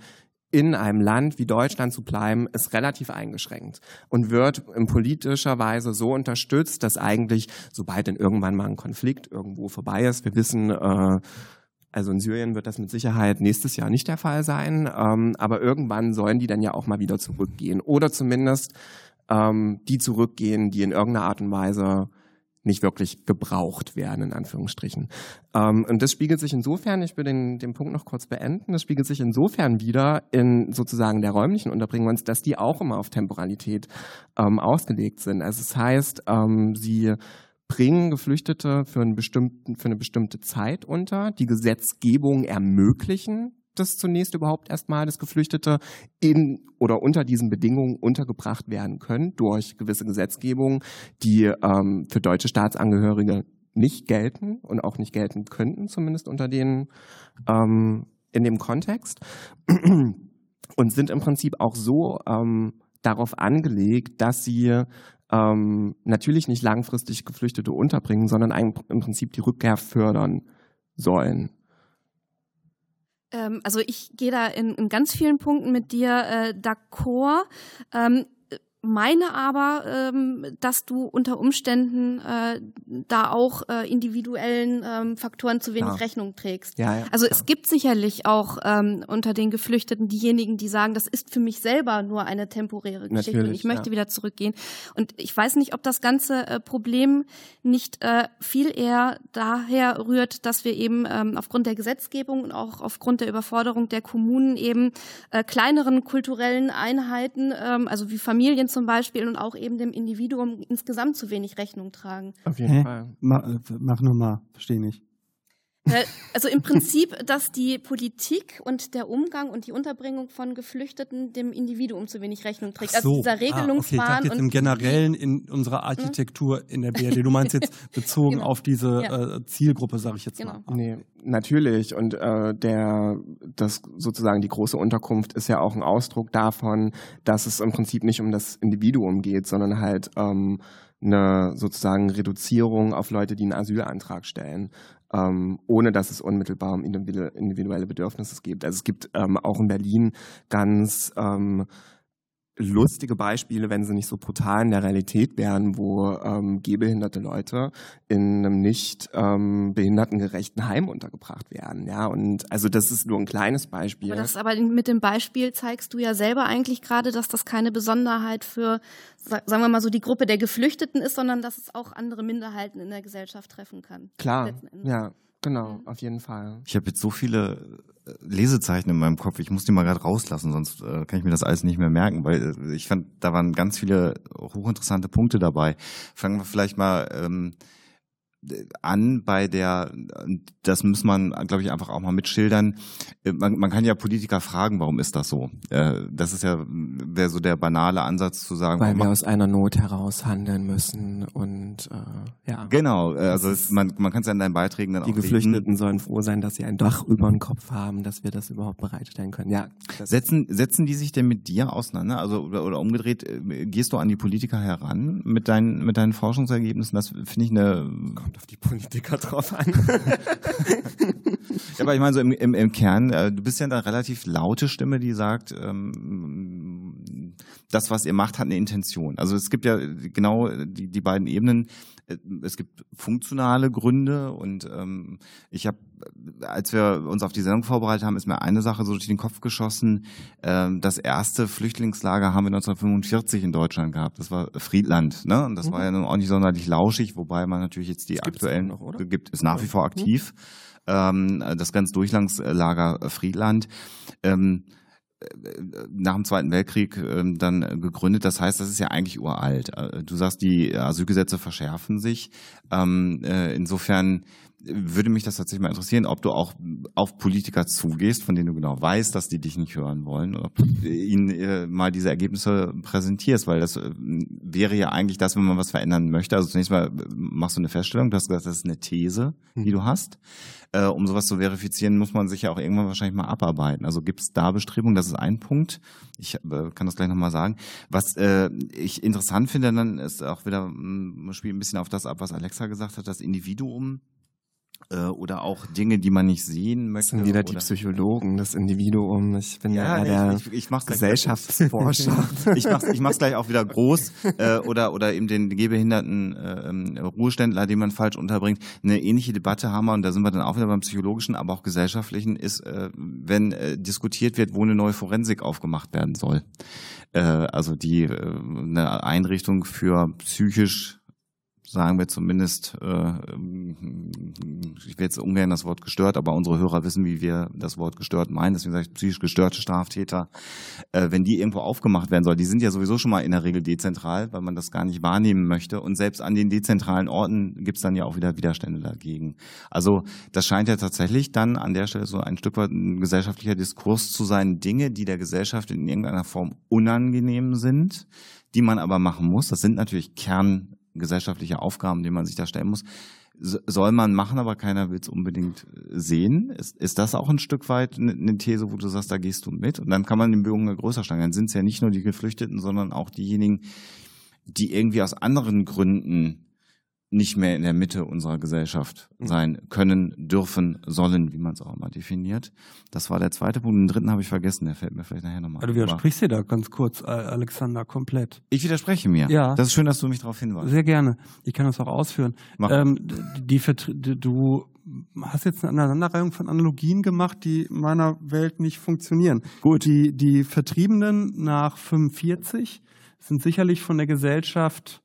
in einem Land wie Deutschland zu bleiben, ist relativ eingeschränkt und wird in politischer Weise so unterstützt, dass eigentlich, sobald dann irgendwann mal ein Konflikt irgendwo vorbei ist, wir wissen, äh, also in Syrien wird das mit Sicherheit nächstes Jahr nicht der Fall sein, ähm, aber irgendwann sollen die dann ja auch mal wieder zurückgehen oder zumindest ähm, die zurückgehen, die in irgendeiner Art und Weise nicht wirklich gebraucht werden, in Anführungsstrichen. Ähm, und das spiegelt sich insofern, ich will den, den Punkt noch kurz beenden, das spiegelt sich insofern wieder in sozusagen der räumlichen Unterbringung, dass die auch immer auf Temporalität ähm, ausgelegt sind. Also es das heißt, ähm, sie bringen Geflüchtete für, für eine bestimmte Zeit unter. Die Gesetzgebung ermöglichen das zunächst überhaupt erstmal, dass Geflüchtete in oder unter diesen Bedingungen untergebracht werden können durch gewisse Gesetzgebungen, die ähm, für deutsche Staatsangehörige nicht gelten und auch nicht gelten könnten, zumindest unter denen ähm, in dem Kontext. Und sind im Prinzip auch so ähm, darauf angelegt, dass sie ähm, natürlich nicht langfristig Geflüchtete unterbringen, sondern im Prinzip die Rückkehr fördern sollen. Ähm, also ich gehe da in, in, ganz vielen Punkten mit dir äh, d'accord. Ähm, meine aber, ähm, dass du unter Umständen äh, da auch äh, individuellen ähm, Faktoren zu wenig ja. Rechnung trägst. Ja, ja, also es gibt sicherlich auch ähm, unter den Geflüchteten diejenigen, die sagen, das ist für mich selber nur eine temporäre Geschichte Natürlich, und ich möchte wieder zurückgehen. Und ich weiß nicht, ob das ganze äh, Problem nicht äh, viel eher daher rührt, dass wir eben ähm, aufgrund der Gesetzgebung und auch aufgrund der Überforderung der Kommunen eben äh, kleineren kulturellen Einheiten, ähm, also wie Familien zum Beispiel und auch eben dem Individuum insgesamt zu wenig Rechnung tragen. Auf jeden Hä? Fall. Mach, mach nochmal, verstehe nicht. Äh, also im Prinzip, dass die Politik und der Umgang und die Unterbringung von Geflüchteten dem Individuum zu wenig Rechnung trägt. Also so. Also dieser Regelungswahn. Ah, okay. Ich jetzt im Generellen in unserer hm? Architektur in der BRD. Du meinst jetzt bezogen genau. auf diese ja. äh, Zielgruppe, sage ich jetzt genau. mal. Nee, natürlich. Und äh, der, das sozusagen die große Unterkunft ist ja auch ein Ausdruck davon, dass es im Prinzip nicht um das Individuum geht, sondern halt ähm, eine sozusagen Reduzierung auf Leute, die einen Asylantrag stellen ähm, ohne dass es unmittelbar um individuelle Bedürfnisse geht. Also es gibt ähm, auch in Berlin ganz ähm, lustige Beispiele, wenn sie nicht so brutal in der Realität wären, wo ähm, gehbehinderte Leute in einem nicht ähm, behindertengerechten Heim untergebracht werden. Ja, und also das ist nur ein kleines Beispiel. Aber, das, aber mit dem Beispiel zeigst du ja selber eigentlich gerade, dass das keine Besonderheit für, sagen wir mal so, die Gruppe der Geflüchteten ist, sondern dass es auch andere Minderheiten in der Gesellschaft treffen kann. Klar, ja. Genau, mhm. auf jeden Fall. Ich habe jetzt so viele äh, Lesezeichen in meinem Kopf, ich muss die mal gerade rauslassen, sonst äh, kann ich mir das alles nicht mehr merken, weil äh, ich fand, da waren ganz viele hochinteressante Punkte dabei. Fangen wir vielleicht mal ähm, an bei der, das muss man, glaube ich, einfach auch mal mitschildern. Äh, man, man, kann ja Politiker fragen, warum ist das so? Äh, das ist ja, wäre so der banale Ansatz zu sagen. Weil wir aus einer Not heraus handeln müssen und äh, ja. Genau, äh, also es, man, man kann es ja in deinen Beiträgen dann die auch Die Geflüchteten legen. sollen froh sein, dass sie ein Dach über den Kopf haben, dass wir das überhaupt bereitstellen können. Ja. Setzen, setzen die sich denn mit dir auseinander? Also oder, oder umgedreht, gehst du an die Politiker heran mit deinen, mit deinen Forschungsergebnissen? Das finde ich eine kommt auf die Politiker drauf an. ja, aber ich meine so im, im, im Kern, äh, du bist ja eine relativ laute Stimme, die sagt, ähm, das, was ihr macht, hat eine Intention. Also es gibt ja genau die, die beiden Ebenen. Es gibt funktionale Gründe und ähm, ich habe, als wir uns auf die Sendung vorbereitet haben, ist mir eine Sache so durch den Kopf geschossen. Ähm, das erste Flüchtlingslager haben wir 1945 in Deutschland gehabt. Das war Friedland. Ne? Und das mhm. war ja nun auch nicht sonderlich lauschig, wobei man natürlich jetzt die das aktuellen noch, gibt, ist nach wie vor aktiv. Mhm. Das ganz Durchlandslager Friedland. Ähm, nach dem Zweiten Weltkrieg ähm, dann gegründet. Das heißt, das ist ja eigentlich uralt. Äh, du sagst, die Asylgesetze verschärfen sich. Äh, insofern würde mich das tatsächlich mal interessieren, ob du auch auf Politiker zugehst, von denen du genau weißt, dass die dich nicht hören wollen, oder ob du ihnen äh, mal diese Ergebnisse präsentierst, weil das wäre ja eigentlich das, wenn man was verändern möchte. Also zunächst mal machst du eine Feststellung, du hast gesagt, das ist eine These, die du hast äh, um sowas zu verifizieren, muss man sich ja auch irgendwann wahrscheinlich mal abarbeiten. Also gibt es da Bestrebungen? Das ist ein Punkt. Ich äh, kann das gleich nochmal sagen. Was äh, ich interessant finde, dann ist auch wieder, man spielt ein bisschen auf das ab, was Alexa gesagt hat, das Individuum äh, oder auch Dinge, die man nicht sehen möchte. Das sind wieder die Psychologen, das Individuum. Ich bin ja, ja der ich, ich, ich Gesellschaftsforscher. ich mach's, ich mach's gleich auch wieder groß äh, oder oder eben den gehbehinderten äh, Ruheständler, den man falsch unterbringt. Eine ähnliche Debatte haben wir und da sind wir dann auch wieder beim psychologischen, aber auch gesellschaftlichen ist, äh, wenn äh, diskutiert wird, wo eine neue Forensik aufgemacht werden soll. Äh, also die äh, eine Einrichtung für psychisch sagen wir zumindest, äh, ich will jetzt ungern das Wort gestört, aber unsere Hörer wissen, wie wir das Wort gestört meinen, deswegen sage ich psychisch gestörte Straftäter, äh, wenn die irgendwo aufgemacht werden soll, die sind ja sowieso schon mal in der Regel dezentral, weil man das gar nicht wahrnehmen möchte und selbst an den dezentralen Orten gibt es dann ja auch wieder Widerstände dagegen. Also das scheint ja tatsächlich dann an der Stelle so ein Stück weit ein gesellschaftlicher Diskurs zu sein, Dinge, die der Gesellschaft in irgendeiner Form unangenehm sind, die man aber machen muss. Das sind natürlich Kern gesellschaftliche Aufgaben, die man sich da stellen muss. soll man machen, aber keiner will es unbedingt sehen. Ist, ist das auch ein Stück weit eine These, wo du sagst, da gehst du mit? Und dann kann man den Bogen größer schlagen. Dann sind es ja nicht nur die Geflüchteten, sondern auch diejenigen, die irgendwie aus anderen Gründen nicht mehr in der Mitte unserer Gesellschaft mhm. sein können, dürfen, sollen, wie man es auch immer definiert. Das war der zweite Punkt. Den dritten habe ich vergessen, der fällt mir vielleicht nachher nochmal. Also du widersprichst dir da ganz kurz, Alexander, komplett. Ich widerspreche mir. Ja. Das ist schön, dass du mich darauf hinweist. Sehr gerne. Ich kann das auch ausführen. Mach. Ähm, die, die, du hast jetzt eine Aneinanderreihung von Analogien gemacht, die in meiner Welt nicht funktionieren. Gut. Die, die Vertriebenen nach 45 sind sicherlich von der Gesellschaft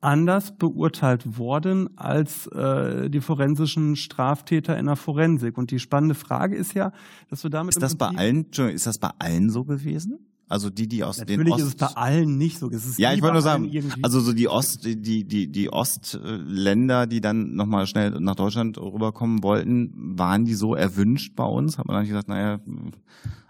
anders beurteilt worden als äh, die forensischen Straftäter in der Forensik. Und die spannende Frage ist ja, dass wir damit ist das bei allen, ist das bei allen so gewesen? Also die, die aus Natürlich den Ost... Natürlich ist es bei allen nicht so. ja, ich wollte nur sagen, also so die Ost, die, die, die Ostländer, die dann nochmal schnell nach Deutschland rüberkommen wollten, waren die so erwünscht bei uns? Hat man dann gesagt, naja,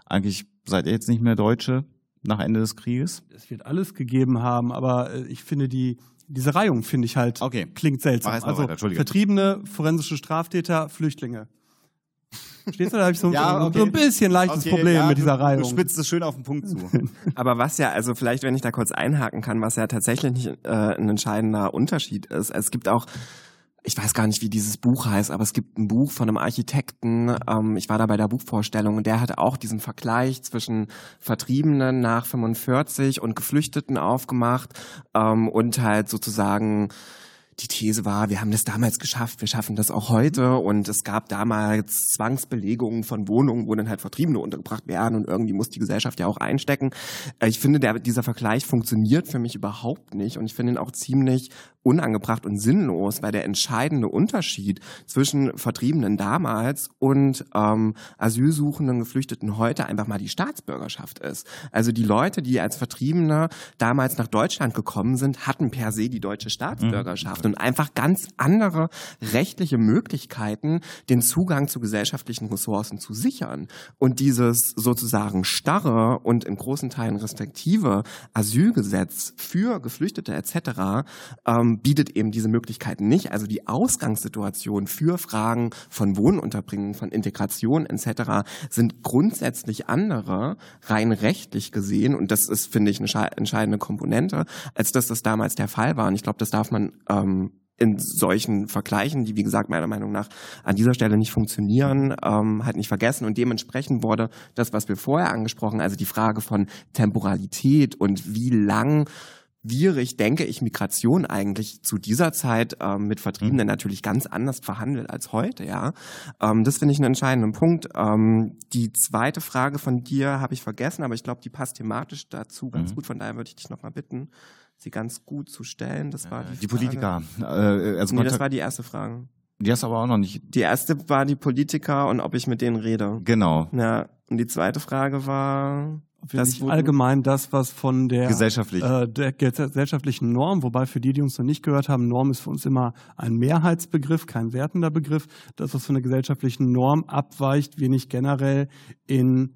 eigentlich seid ihr jetzt nicht mehr Deutsche nach Ende des Krieges? Es wird alles gegeben haben, aber äh, ich finde die, diese Reihung finde ich halt okay. klingt seltsam. Also weiter, Vertriebene, forensische Straftäter, Flüchtlinge. Stehst du da? habe ich so, ja, okay. so, ein bisschen leichtes okay, Problem ja, mit dieser Reihung. Du spitzt es schön auf den Punkt zu. Aber was ja, also vielleicht, wenn ich da kurz einhaken kann, was ja tatsächlich nicht äh, ein entscheidender Unterschied ist. Es gibt auch ich weiß gar nicht, wie dieses Buch heißt, aber es gibt ein Buch von einem Architekten. Ähm, ich war da bei der Buchvorstellung und der hat auch diesen Vergleich zwischen Vertriebenen nach 45 und Geflüchteten aufgemacht ähm, und halt sozusagen die These war, wir haben das damals geschafft, wir schaffen das auch heute und es gab damals Zwangsbelegungen von Wohnungen, wo dann halt Vertriebene untergebracht werden und irgendwie muss die Gesellschaft ja auch einstecken. Äh, ich finde, der, dieser Vergleich funktioniert für mich überhaupt nicht und ich finde ihn auch ziemlich unangebracht und sinnlos, weil der entscheidende Unterschied zwischen Vertriebenen damals und ähm, Asylsuchenden, Geflüchteten heute einfach mal die Staatsbürgerschaft ist. Also die Leute, die als Vertriebene damals nach Deutschland gekommen sind, hatten per se die deutsche Staatsbürgerschaft mhm. und einfach ganz andere rechtliche Möglichkeiten, den Zugang zu gesellschaftlichen Ressourcen zu sichern. Und dieses sozusagen starre und in großen Teilen restriktive Asylgesetz für Geflüchtete etc. Ähm, bietet eben diese Möglichkeiten nicht. Also die Ausgangssituation für Fragen von Wohnunterbringung, von Integration etc. sind grundsätzlich andere, rein rechtlich gesehen. Und das ist, finde ich, eine entscheidende Komponente, als dass das damals der Fall war. Und ich glaube, das darf man ähm, in solchen Vergleichen, die wie gesagt meiner Meinung nach an dieser Stelle nicht funktionieren, ähm, halt nicht vergessen. Und dementsprechend wurde das, was wir vorher angesprochen, also die Frage von Temporalität und wie lang schwierig, denke ich, Migration eigentlich zu dieser Zeit ähm, mit Vertriebenen mhm. natürlich ganz anders verhandelt als heute, ja. Ähm, das finde ich einen entscheidenden Punkt. Ähm, die zweite Frage von dir habe ich vergessen, aber ich glaube, die passt thematisch dazu ganz mhm. gut. Von daher würde ich dich nochmal bitten, sie ganz gut zu stellen. Das war die, die Politiker. Äh, also nee, das war die erste Frage. Die hast aber auch noch nicht. Die erste war die Politiker und ob ich mit denen rede. Genau. Ja. Und die zweite Frage war das allgemein das, was von der, Gesellschaftlich. äh, der gesellschaftlichen Norm, wobei für die, die uns noch nicht gehört haben, Norm ist für uns immer ein Mehrheitsbegriff, kein wertender Begriff. Das, was von der gesellschaftlichen Norm abweicht, wir nicht generell in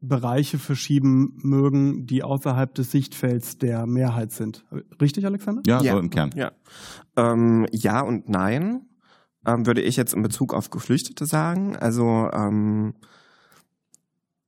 Bereiche verschieben mögen, die außerhalb des Sichtfelds der Mehrheit sind. Richtig, Alexander? Ja, ja. so im Kern. Ja, ähm, ja und nein, ähm, würde ich jetzt in Bezug auf Geflüchtete sagen. Also ähm,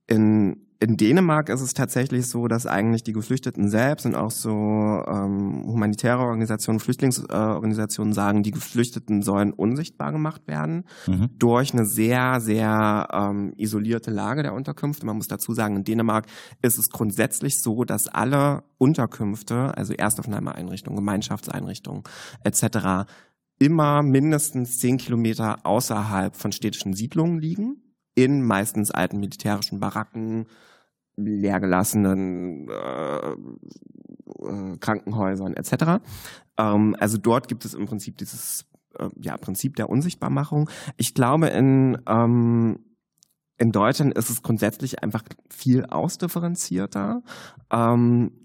in in Dänemark ist es tatsächlich so, dass eigentlich die Geflüchteten selbst und auch so ähm, humanitäre Organisationen, Flüchtlingsorganisationen sagen, die Geflüchteten sollen unsichtbar gemacht werden mhm. durch eine sehr, sehr ähm, isolierte Lage der Unterkünfte. Man muss dazu sagen, in Dänemark ist es grundsätzlich so, dass alle Unterkünfte, also Erstaufnahmeeinrichtungen, Gemeinschaftseinrichtungen etc., immer mindestens zehn Kilometer außerhalb von städtischen Siedlungen liegen in meistens alten militärischen Baracken, leergelassenen äh, äh, Krankenhäusern etc. Ähm, also dort gibt es im Prinzip dieses äh, ja, Prinzip der Unsichtbarmachung. Ich glaube, in, ähm, in Deutschland ist es grundsätzlich einfach viel ausdifferenzierter. Ähm,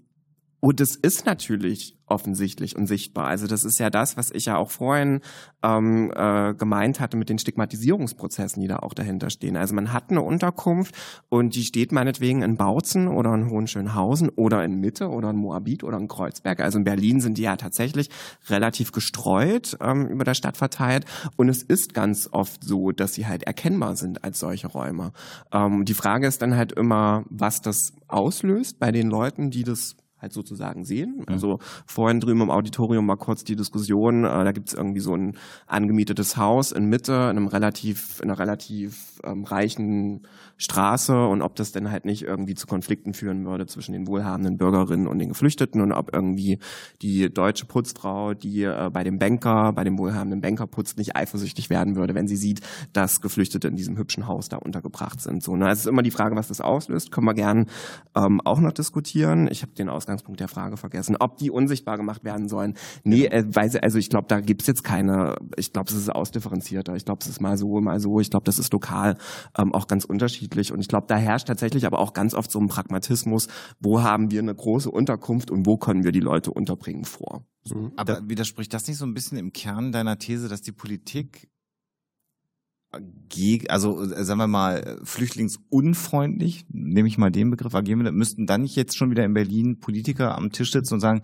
und es ist natürlich offensichtlich und sichtbar. Also das ist ja das, was ich ja auch vorhin ähm, äh, gemeint hatte mit den Stigmatisierungsprozessen, die da auch dahinter stehen. Also man hat eine Unterkunft und die steht meinetwegen in Bautzen oder in Hohenschönhausen oder in Mitte oder in Moabit oder in Kreuzberg. Also in Berlin sind die ja tatsächlich relativ gestreut ähm, über der Stadt verteilt und es ist ganz oft so, dass sie halt erkennbar sind als solche Räume. Ähm, die Frage ist dann halt immer, was das auslöst bei den Leuten, die das halt sozusagen sehen. Mhm. Also vorhin drüben im Auditorium war kurz die Diskussion, äh, da gibt es irgendwie so ein angemietetes Haus in Mitte, in einem relativ, in einer relativ ähm, reichen Straße und ob das denn halt nicht irgendwie zu Konflikten führen würde zwischen den wohlhabenden Bürgerinnen und den Geflüchteten und ob irgendwie die deutsche Putzfrau, die äh, bei dem Banker, bei dem wohlhabenden Banker putzt, nicht eifersüchtig werden würde, wenn sie sieht, dass Geflüchtete in diesem hübschen Haus da untergebracht sind. So, ne? Es ist immer die Frage, was das auslöst, können wir gern ähm, auch noch diskutieren. Ich habe den Ausgangspunkt der Frage vergessen, ob die unsichtbar gemacht werden sollen. Nee, äh, weil, also ich glaube, da gibt's jetzt keine, ich glaube, es ist ausdifferenzierter. Ich glaube, es ist mal so, mal so. Ich glaube, das ist lokal ähm, auch ganz unterschiedlich. Und ich glaube, da herrscht tatsächlich aber auch ganz oft so ein Pragmatismus, wo haben wir eine große Unterkunft und wo können wir die Leute unterbringen vor. So. Aber widerspricht das nicht so ein bisschen im Kern deiner These, dass die Politik also äh, sagen wir mal, flüchtlingsunfreundlich, nehme ich mal den Begriff, agieren wir, müssten dann nicht jetzt schon wieder in Berlin Politiker am Tisch sitzen und sagen,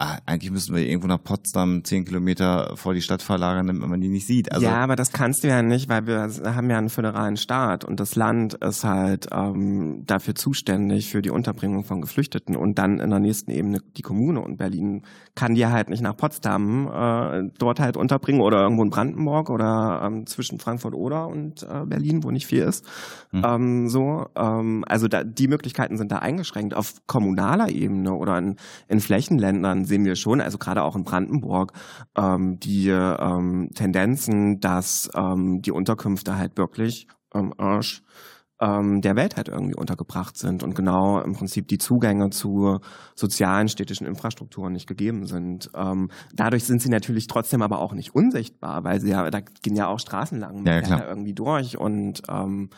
ah, eigentlich müssten wir irgendwo nach Potsdam zehn Kilometer vor die Stadt verlagern, damit man die nicht sieht. Also ja, aber das kannst du ja nicht, weil wir haben ja einen föderalen Staat und das Land ist halt ähm, dafür zuständig für die Unterbringung von Geflüchteten und dann in der nächsten Ebene die Kommune und Berlin kann die halt nicht nach Potsdam äh, dort halt unterbringen oder irgendwo in Brandenburg oder ähm, zwischen Frankfurt oder und äh, Berlin, wo nicht viel ist. Mhm. Ähm, so, ähm, also da, die Möglichkeiten sind da eingeschränkt. Auf kommunaler Ebene oder in, in Flächenländern sehen wir schon, also gerade auch in Brandenburg, ähm, die ähm, Tendenzen, dass ähm, die Unterkünfte halt wirklich ähm, Arsch ähm, der Welt halt irgendwie untergebracht sind und genau im Prinzip die Zugänge zu sozialen städtischen Infrastrukturen nicht gegeben sind. Ähm, dadurch sind sie natürlich trotzdem aber auch nicht unsichtbar, weil sie ja, da gehen ja auch Straßen lang ja, ja, irgendwie durch und ähm,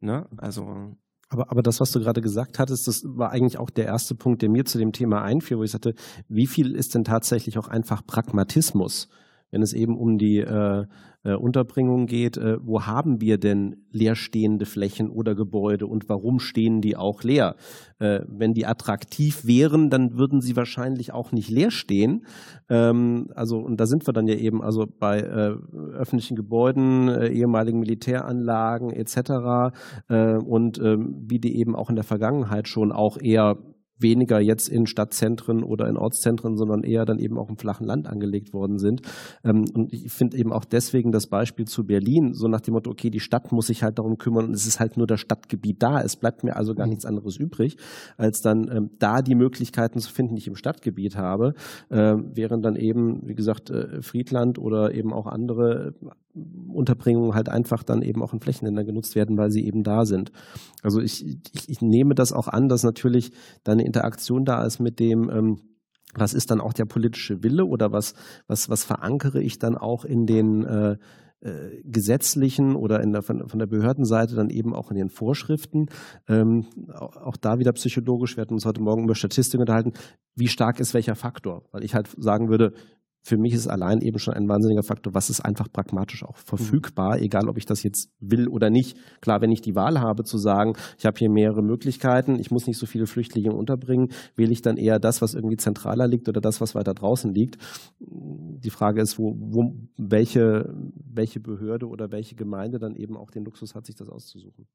ne, also aber, aber das, was du gerade gesagt hattest, das war eigentlich auch der erste Punkt, der mir zu dem Thema einfiel, wo ich sagte, wie viel ist denn tatsächlich auch einfach Pragmatismus, wenn es eben um die äh, äh, Unterbringung geht, äh, wo haben wir denn leerstehende Flächen oder Gebäude und warum stehen die auch leer? Äh, wenn die attraktiv wären, dann würden sie wahrscheinlich auch nicht leer stehen. Ähm, also, und da sind wir dann ja eben also bei äh, öffentlichen Gebäuden, äh, ehemaligen Militäranlagen etc. Äh, und ähm, wie die eben auch in der Vergangenheit schon auch eher weniger jetzt in Stadtzentren oder in Ortszentren, sondern eher dann eben auch im flachen Land angelegt worden sind. Ähm, und ich finde eben auch deswegen das Beispiel zu Berlin, so nach dem Motto, okay, die Stadt muss sich halt darum kümmern und es ist halt nur das Stadtgebiet da. Es bleibt mir also gar mhm. nichts anderes übrig, als dann ähm, da die Möglichkeiten zu finden, die ich im Stadtgebiet habe, äh, während dann eben, wie gesagt, äh, Friedland oder eben auch andere Unterbringungen halt einfach dann eben auch in Flächenländern genutzt werden, weil sie eben da sind. Also ich, ich, ich nehme das auch an, dass natürlich da eine Interaktion da ist mit dem, ähm, was ist dann auch der politische Wille oder was, was, was verankere ich dann auch in den äh, äh, gesetzlichen oder in der, von, von, der Behördenseite dann eben auch in den Vorschriften. Ähm, auch, auch, da wieder psychologisch, wir hatten uns heute Morgen über Statistiken unterhalten, wie stark ist welcher Faktor? Weil ich halt sagen würde, für mich ist allein eben schon ein wahnsinniger Faktor, was ist einfach pragmatisch auch verfügbar, mhm. egal ob ich das jetzt will oder nicht. Klar, wenn ich die Wahl habe zu sagen, ich habe hier mehrere Möglichkeiten, ich muss nicht so viele Flüchtlinge unterbringen, wähle ich dann eher das, was irgendwie zentraler liegt oder das, was weiter draußen liegt. Die Frage ist, wo, wo welche, welche Behörde oder welche Gemeinde dann eben auch den Luxus hat, sich das auszusuchen.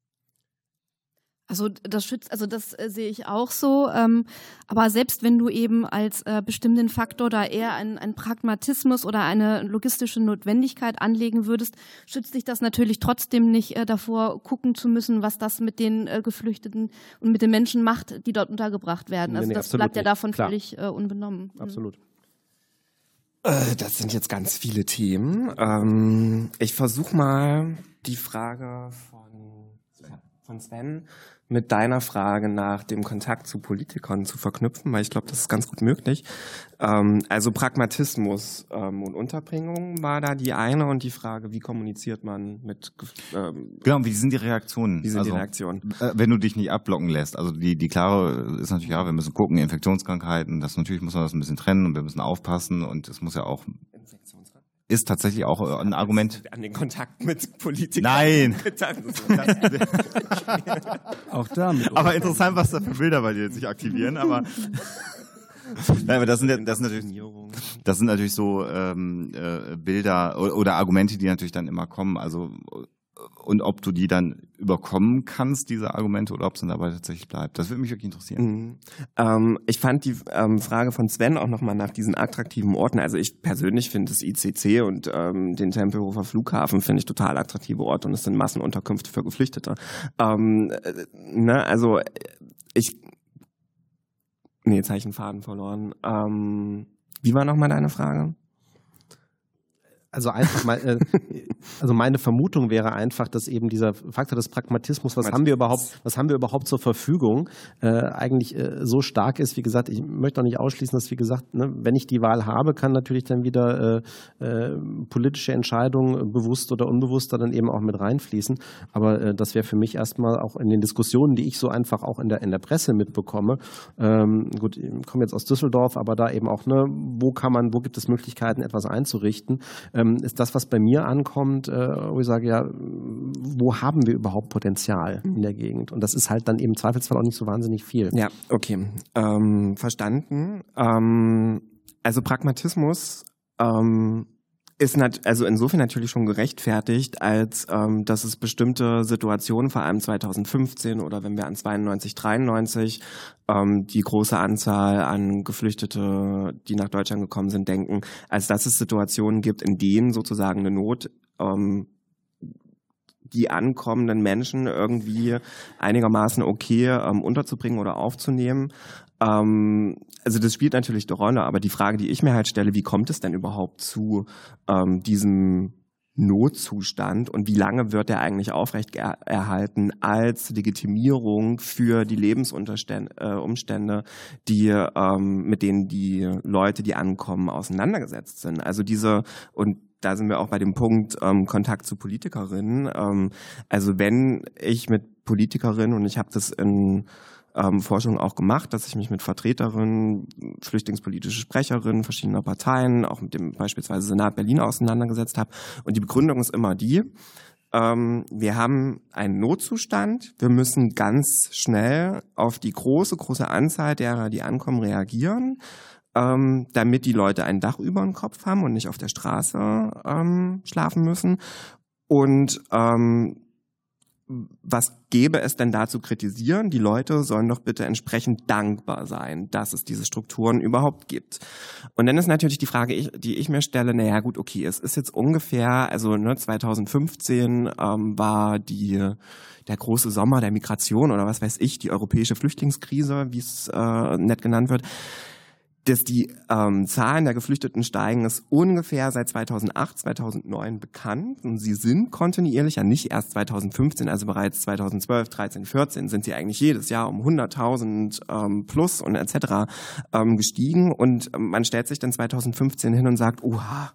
Also das schützt, also das äh, sehe ich auch so. Ähm, aber selbst wenn du eben als äh, bestimmten Faktor da eher einen, Pragmatismus oder eine logistische Notwendigkeit anlegen würdest, schützt dich das natürlich trotzdem nicht äh, davor, gucken zu müssen, was das mit den äh, Geflüchteten und mit den Menschen macht, die dort untergebracht werden. Also nee, nee, das bleibt ja davon Klar. völlig äh, unbenommen. Mhm. Absolut. Äh, das sind jetzt ganz viele Themen. Ähm, ich versuche mal die Frage von, von Sven mit deiner Frage nach dem Kontakt zu Politikern zu verknüpfen, weil ich glaube, das ist ganz gut möglich. Ähm, also Pragmatismus ähm, und Unterbringung war da die eine und die Frage, wie kommuniziert man mit ähm, Genau, wie sind die Reaktionen? Wie sind also, die Reaktionen? Äh, wenn du dich nicht abblocken lässt. Also die, die klare ist natürlich, ja, wir müssen gucken, Infektionskrankheiten, das natürlich muss man das ein bisschen trennen und wir müssen aufpassen und es muss ja auch ist tatsächlich auch äh, ein Argument. An den Kontakt mit Politikern. Nein. auch damit. Aber interessant, was da für Bilder bei dir sich aktivieren. Aber Nein, aber das sind, das sind natürlich, das sind natürlich so ähm, äh, Bilder oder Argumente, die natürlich dann immer kommen. Also und ob du die dann überkommen kannst, diese Argumente, oder ob es dann dabei tatsächlich bleibt. Das würde mich wirklich interessieren. Mhm. Ähm, ich fand die ähm, Frage von Sven auch nochmal nach diesen attraktiven Orten. Also ich persönlich finde das ICC und ähm, den Tempelhofer Flughafen finde ich total attraktive Orte und es sind Massenunterkünfte für Geflüchtete. Ähm, äh, ne, also ich Nee, jetzt habe ich einen Faden verloren. Ähm, wie war nochmal deine Frage? Also einfach mal, äh, also meine Vermutung wäre einfach, dass eben dieser Faktor des Pragmatismus, was haben wir überhaupt, was haben wir überhaupt zur Verfügung, äh, eigentlich äh, so stark ist. Wie gesagt, ich möchte auch nicht ausschließen, dass wie gesagt, ne, wenn ich die Wahl habe, kann natürlich dann wieder äh, äh, politische Entscheidungen bewusst oder unbewusster dann eben auch mit reinfließen. Aber äh, das wäre für mich erstmal auch in den Diskussionen, die ich so einfach auch in der in der Presse mitbekomme. Ähm, gut, ich komme jetzt aus Düsseldorf, aber da eben auch, ne, wo kann man, wo gibt es Möglichkeiten, etwas einzurichten? Ähm, ähm, ist das, was bei mir ankommt, äh, wo ich sage, ja, wo haben wir überhaupt Potenzial in der Gegend? Und das ist halt dann im Zweifelsfall auch nicht so wahnsinnig viel. Ja, okay. Ähm, verstanden. Ähm, also Pragmatismus ähm, ist nat also insofern natürlich schon gerechtfertigt, als ähm, dass es bestimmte Situationen, vor allem 2015 oder wenn wir an 92, 93 ähm, die große Anzahl an Geflüchtete, die nach Deutschland gekommen sind, denken, als dass es Situationen gibt, in denen sozusagen eine Not ähm, die ankommenden Menschen irgendwie einigermaßen okay ähm, unterzubringen oder aufzunehmen. Ähm, also das spielt natürlich eine Rolle, aber die Frage, die ich mir halt stelle, wie kommt es denn überhaupt zu ähm, diesem Notzustand und wie lange wird er eigentlich aufrecht erhalten als Legitimierung für die Lebensumstände, äh, die ähm, mit denen die Leute, die ankommen, auseinandergesetzt sind. Also diese und da sind wir auch bei dem Punkt ähm, Kontakt zu Politikerinnen. Ähm, also wenn ich mit Politikerinnen und ich habe das in ähm, Forschung auch gemacht, dass ich mich mit Vertreterinnen, flüchtlingspolitische Sprecherinnen verschiedener Parteien, auch mit dem beispielsweise Senat Berlin auseinandergesetzt habe. Und die Begründung ist immer die, ähm, wir haben einen Notzustand, wir müssen ganz schnell auf die große, große Anzahl derer, die ankommen, reagieren ähm, damit die Leute ein Dach über dem Kopf haben und nicht auf der Straße ähm, schlafen müssen. Und was gäbe es denn da zu kritisieren? Die Leute sollen doch bitte entsprechend dankbar sein, dass es diese Strukturen überhaupt gibt. Und dann ist natürlich die Frage, die ich mir stelle, naja gut, okay, es ist jetzt ungefähr, also ne, 2015 ähm, war die der große Sommer der Migration oder was weiß ich, die europäische Flüchtlingskrise, wie es äh, nett genannt wird dass die ähm, Zahlen der Geflüchteten steigen, ist ungefähr seit 2008, 2009 bekannt. Und sie sind kontinuierlich, ja nicht erst 2015, also bereits 2012, 13, 14 sind sie eigentlich jedes Jahr um 100.000 ähm, plus und etc. Ähm, gestiegen. Und man stellt sich dann 2015 hin und sagt, oha,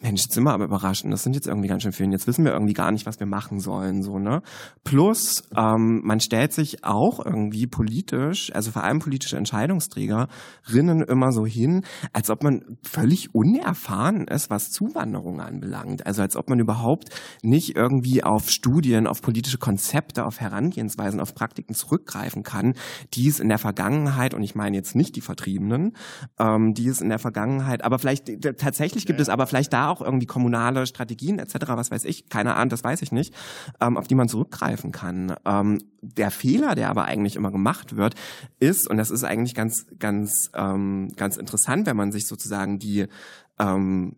Mensch, jetzt sind wir aber überrascht. Und das sind jetzt irgendwie ganz schön viele. Jetzt wissen wir irgendwie gar nicht, was wir machen sollen. so ne? Plus, ähm, man stellt sich auch irgendwie politisch, also vor allem politische Entscheidungsträgerinnen immer immer so hin, als ob man völlig unerfahren ist, was Zuwanderung anbelangt. Also als ob man überhaupt nicht irgendwie auf Studien, auf politische Konzepte, auf Herangehensweisen, auf Praktiken zurückgreifen kann, die es in der Vergangenheit, und ich meine jetzt nicht die Vertriebenen, ähm, die es in der Vergangenheit, aber vielleicht tatsächlich gibt ja. es aber vielleicht da auch irgendwie kommunale Strategien etc., was weiß ich, keine Ahnung, das weiß ich nicht, ähm, auf die man zurückgreifen kann. Ähm, der Fehler, der aber eigentlich immer gemacht wird, ist, und das ist eigentlich ganz, ganz, ähm, ganz interessant, wenn man sich sozusagen die ähm,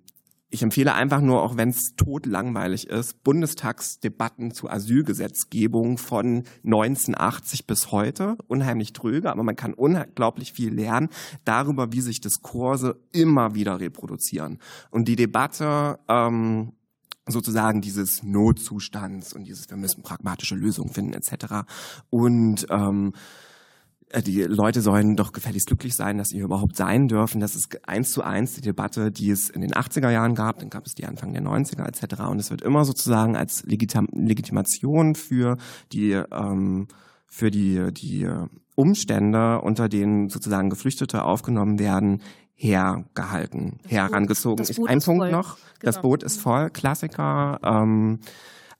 ich empfehle einfach nur, auch wenn es tot langweilig ist, Bundestagsdebatten zur Asylgesetzgebung von 1980 bis heute. Unheimlich tröge, aber man kann unglaublich viel lernen darüber, wie sich Diskurse immer wieder reproduzieren. Und die Debatte ähm, sozusagen dieses Notzustands und dieses wir müssen pragmatische Lösungen finden etc. Und ähm, äh, die Leute sollen doch gefälligst glücklich sein, dass sie hier überhaupt sein dürfen. Das ist eins zu eins die Debatte, die es in den 80er Jahren gab, dann gab es die Anfang der 90er etc. Und es wird immer sozusagen als Legitim Legitimation für die ähm, für die die Umstände, unter denen sozusagen Geflüchtete aufgenommen werden, hergehalten, herangezogen. Ein Punkt voll. noch, Genau. das Boot ist voll, Klassiker. Ähm,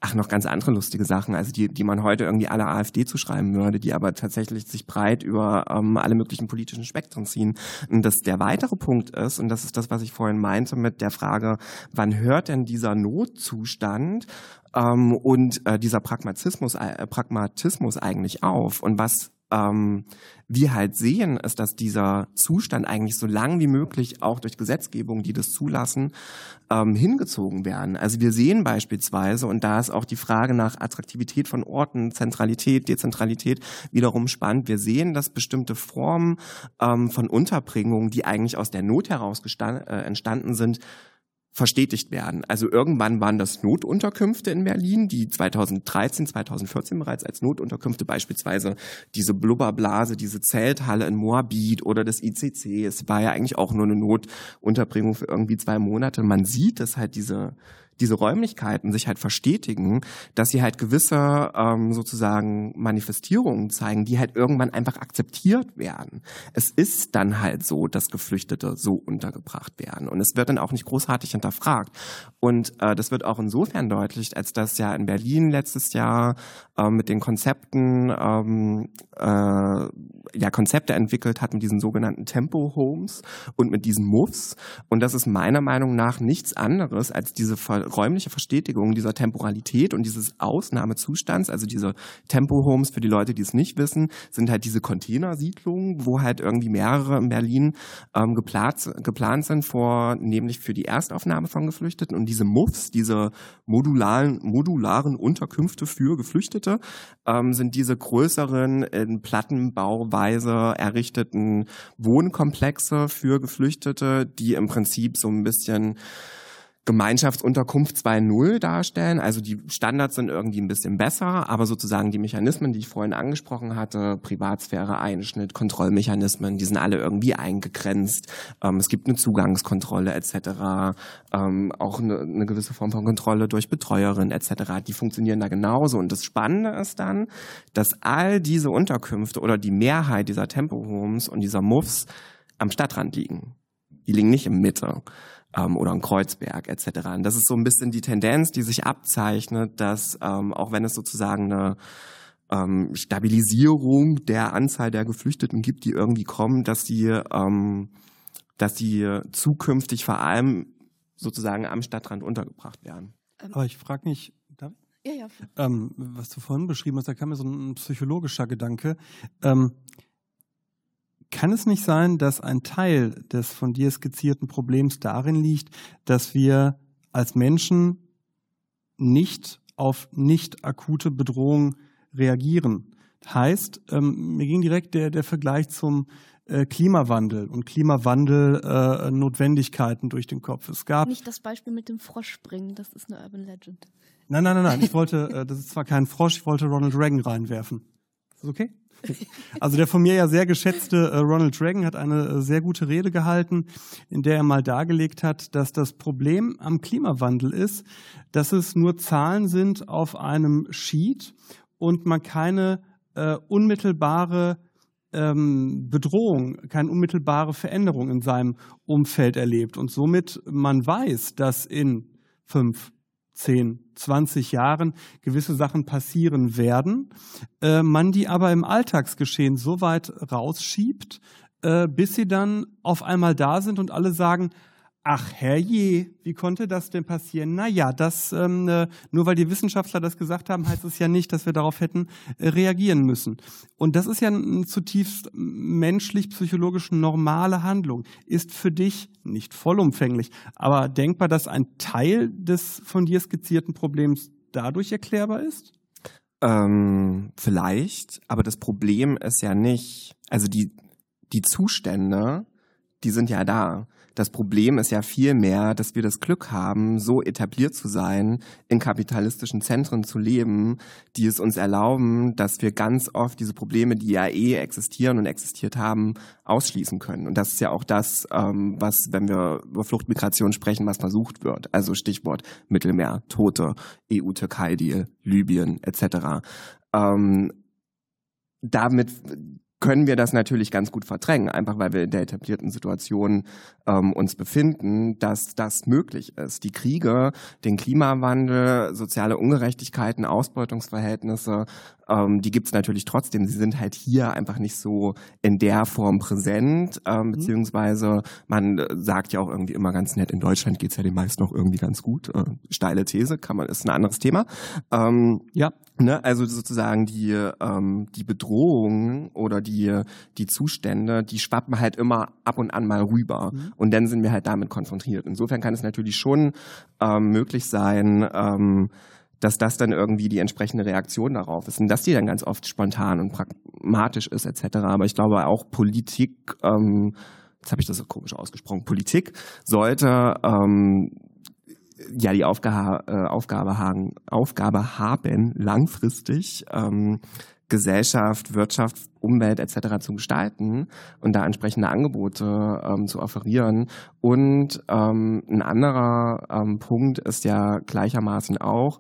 Ach, noch ganz andere lustige Sachen, also die, die man heute irgendwie aller AfD zuschreiben würde, die aber tatsächlich sich breit über ähm, alle möglichen politischen Spektren ziehen. Und das der weitere Punkt ist, und das ist das, was ich vorhin meinte mit der Frage, wann hört denn dieser Notzustand ähm, und äh, dieser Pragmatismus, äh, Pragmatismus eigentlich auf? Und was ähm, wir halt sehen, ist, dass dieser Zustand eigentlich so lang wie möglich auch durch Gesetzgebung, die das zulassen, ähm, hingezogen werden. Also wir sehen beispielsweise, und da ist auch die Frage nach Attraktivität von Orten, Zentralität, Dezentralität wiederum spannend, wir sehen, dass bestimmte Formen ähm, von Unterbringung, die eigentlich aus der Not heraus äh, entstanden sind, verstetigt werden. Also irgendwann waren das Notunterkünfte in Berlin, die 2013, 2014 bereits als Notunterkünfte beispielsweise diese Blubberblase, diese Zelthalle in Moabit oder das ICC. Es war ja eigentlich auch nur eine Notunterbringung für irgendwie zwei Monate. Man sieht, dass halt diese diese Räumlichkeiten sich halt verstetigen, dass sie halt gewisse ähm, sozusagen Manifestierungen zeigen, die halt irgendwann einfach akzeptiert werden. Es ist dann halt so, dass Geflüchtete so untergebracht werden und es wird dann auch nicht großartig hinterfragt. Und äh, das wird auch insofern deutlich, als dass ja in Berlin letztes Jahr äh, mit den Konzepten ähm, äh, ja Konzepte entwickelt hat mit diesen sogenannten Tempo Homes und mit diesen Muffs. Und das ist meiner Meinung nach nichts anderes als diese räumliche Verstetigung dieser Temporalität und dieses Ausnahmezustands. Also diese Tempo Homes, für die Leute, die es nicht wissen, sind halt diese Containersiedlungen, wo halt irgendwie mehrere in Berlin ähm, geplant, geplant sind, vor, nämlich für die Erstaufnahme von Geflüchteten. Und diese Muffs, diese modularen, modularen Unterkünfte für Geflüchtete, ähm, sind diese größeren, in Plattenbauweise errichteten Wohnkomplexe für Geflüchtete, die im Prinzip so ein bisschen Gemeinschaftsunterkunft 2.0 darstellen. Also die Standards sind irgendwie ein bisschen besser, aber sozusagen die Mechanismen, die ich vorhin angesprochen hatte, Privatsphäre, Einschnitt, Kontrollmechanismen, die sind alle irgendwie eingegrenzt. Ähm, es gibt eine Zugangskontrolle etc., ähm, auch eine, gewisse Form von Kontrolle durch Betreuerin etc., die funktionieren da genauso. Und das Spannende ist dann, dass all diese Unterkünfte oder die Mehrheit dieser Tempo-Homes und dieser Muffs am Stadtrand liegen. Die liegen nicht in Mitte ähm, oder in Kreuzberg etc. Und das ist so ein bisschen die Tendenz, die sich abzeichnet, dass ähm, auch wenn es sozusagen eine ähm, Stabilisierung der Anzahl der Geflüchteten gibt, die irgendwie kommen, dass die, ähm, dass die zukünftig vor allem sozusagen am Stadtrand untergebracht werden. Aber ich frage mich, darf ich? Ja, ja. ähm, was du vorhin beschrieben hast, da kam mir so ein psychologischer Gedanke. Ähm, kann es nicht sein, dass ein Teil des von dir skizzierten Problems darin liegt, dass wir als Menschen nicht auf nicht akute Bedrohungen reagieren? Heißt, ähm, mir ging direkt der, der Vergleich zum äh, Klimawandel und Klimawandel äh, Notwendigkeiten durch den Kopf. Es gab Nicht das Beispiel mit dem Frosch bringen, das ist eine Urban Legend. Nein, nein, nein, nein. Ich wollte, äh, das ist zwar kein Frosch, ich wollte Ronald Reagan reinwerfen. Ist das okay? Also der von mir ja sehr geschätzte äh, Ronald Reagan hat eine äh, sehr gute Rede gehalten, in der er mal dargelegt hat, dass das Problem am Klimawandel ist, dass es nur Zahlen sind auf einem Sheet und man keine äh, unmittelbare ähm, Bedrohung, keine unmittelbare Veränderung in seinem Umfeld erlebt. Und somit man weiß, dass in fünf, 10, 20 Jahren gewisse Sachen passieren werden, äh, man die aber im Alltagsgeschehen so weit rausschiebt, äh, bis sie dann auf einmal da sind und alle sagen, ach herrje, wie konnte das denn passieren? Naja, das, ähm, äh, nur weil die Wissenschaftler das gesagt haben, heißt es ja nicht, dass wir darauf hätten äh, reagieren müssen. Und das ist ja eine zutiefst menschlich-psychologisch normale Handlung. Ist für dich nicht vollumfänglich, aber denkbar, dass ein Teil des von dir skizzierten Problems dadurch erklärbar ist? Ähm, vielleicht, aber das Problem ist ja nicht, also die, die Zustände, die sind ja da. Das Problem ist ja vielmehr, dass wir das Glück haben, so etabliert zu sein, in kapitalistischen Zentren zu leben, die es uns erlauben, dass wir ganz oft diese Probleme, die ja eh existieren und existiert haben, ausschließen können. Und das ist ja auch das, ähm, was, wenn wir über Fluchtmigration sprechen, was versucht wird. Also Stichwort Mittelmeer, Tote, EU-Türkei-Deal, Libyen etc. Ähm, damit können wir das natürlich ganz gut verdrängen, einfach weil wir in der etablierten Situation ähm, uns befinden, dass das möglich ist. Die Kriege, den Klimawandel, soziale Ungerechtigkeiten, Ausbeutungsverhältnisse, ähm, die gibt's natürlich trotzdem. Sie sind halt hier einfach nicht so in der Form präsent, ähm, mhm. beziehungsweise man sagt ja auch irgendwie immer ganz nett, in Deutschland geht's ja den meisten noch irgendwie ganz gut. Äh, steile These, kann man, ist ein anderes Thema. Ähm, ja. Ne, also sozusagen die, ähm, die Bedrohung oder die, die Zustände, die schwappen halt immer ab und an mal rüber. Mhm. Und dann sind wir halt damit konfrontiert. Insofern kann es natürlich schon ähm, möglich sein, ähm, dass das dann irgendwie die entsprechende Reaktion darauf ist und dass die dann ganz oft spontan und pragmatisch ist etc. Aber ich glaube auch Politik, ähm, jetzt habe ich das so komisch ausgesprochen, Politik sollte ähm, ja die Aufgabe, äh, Aufgabe, haben, Aufgabe haben, langfristig ähm, Gesellschaft, Wirtschaft, Umwelt etc. zu gestalten und da entsprechende Angebote ähm, zu offerieren. Und ähm, ein anderer ähm, Punkt ist ja gleichermaßen auch,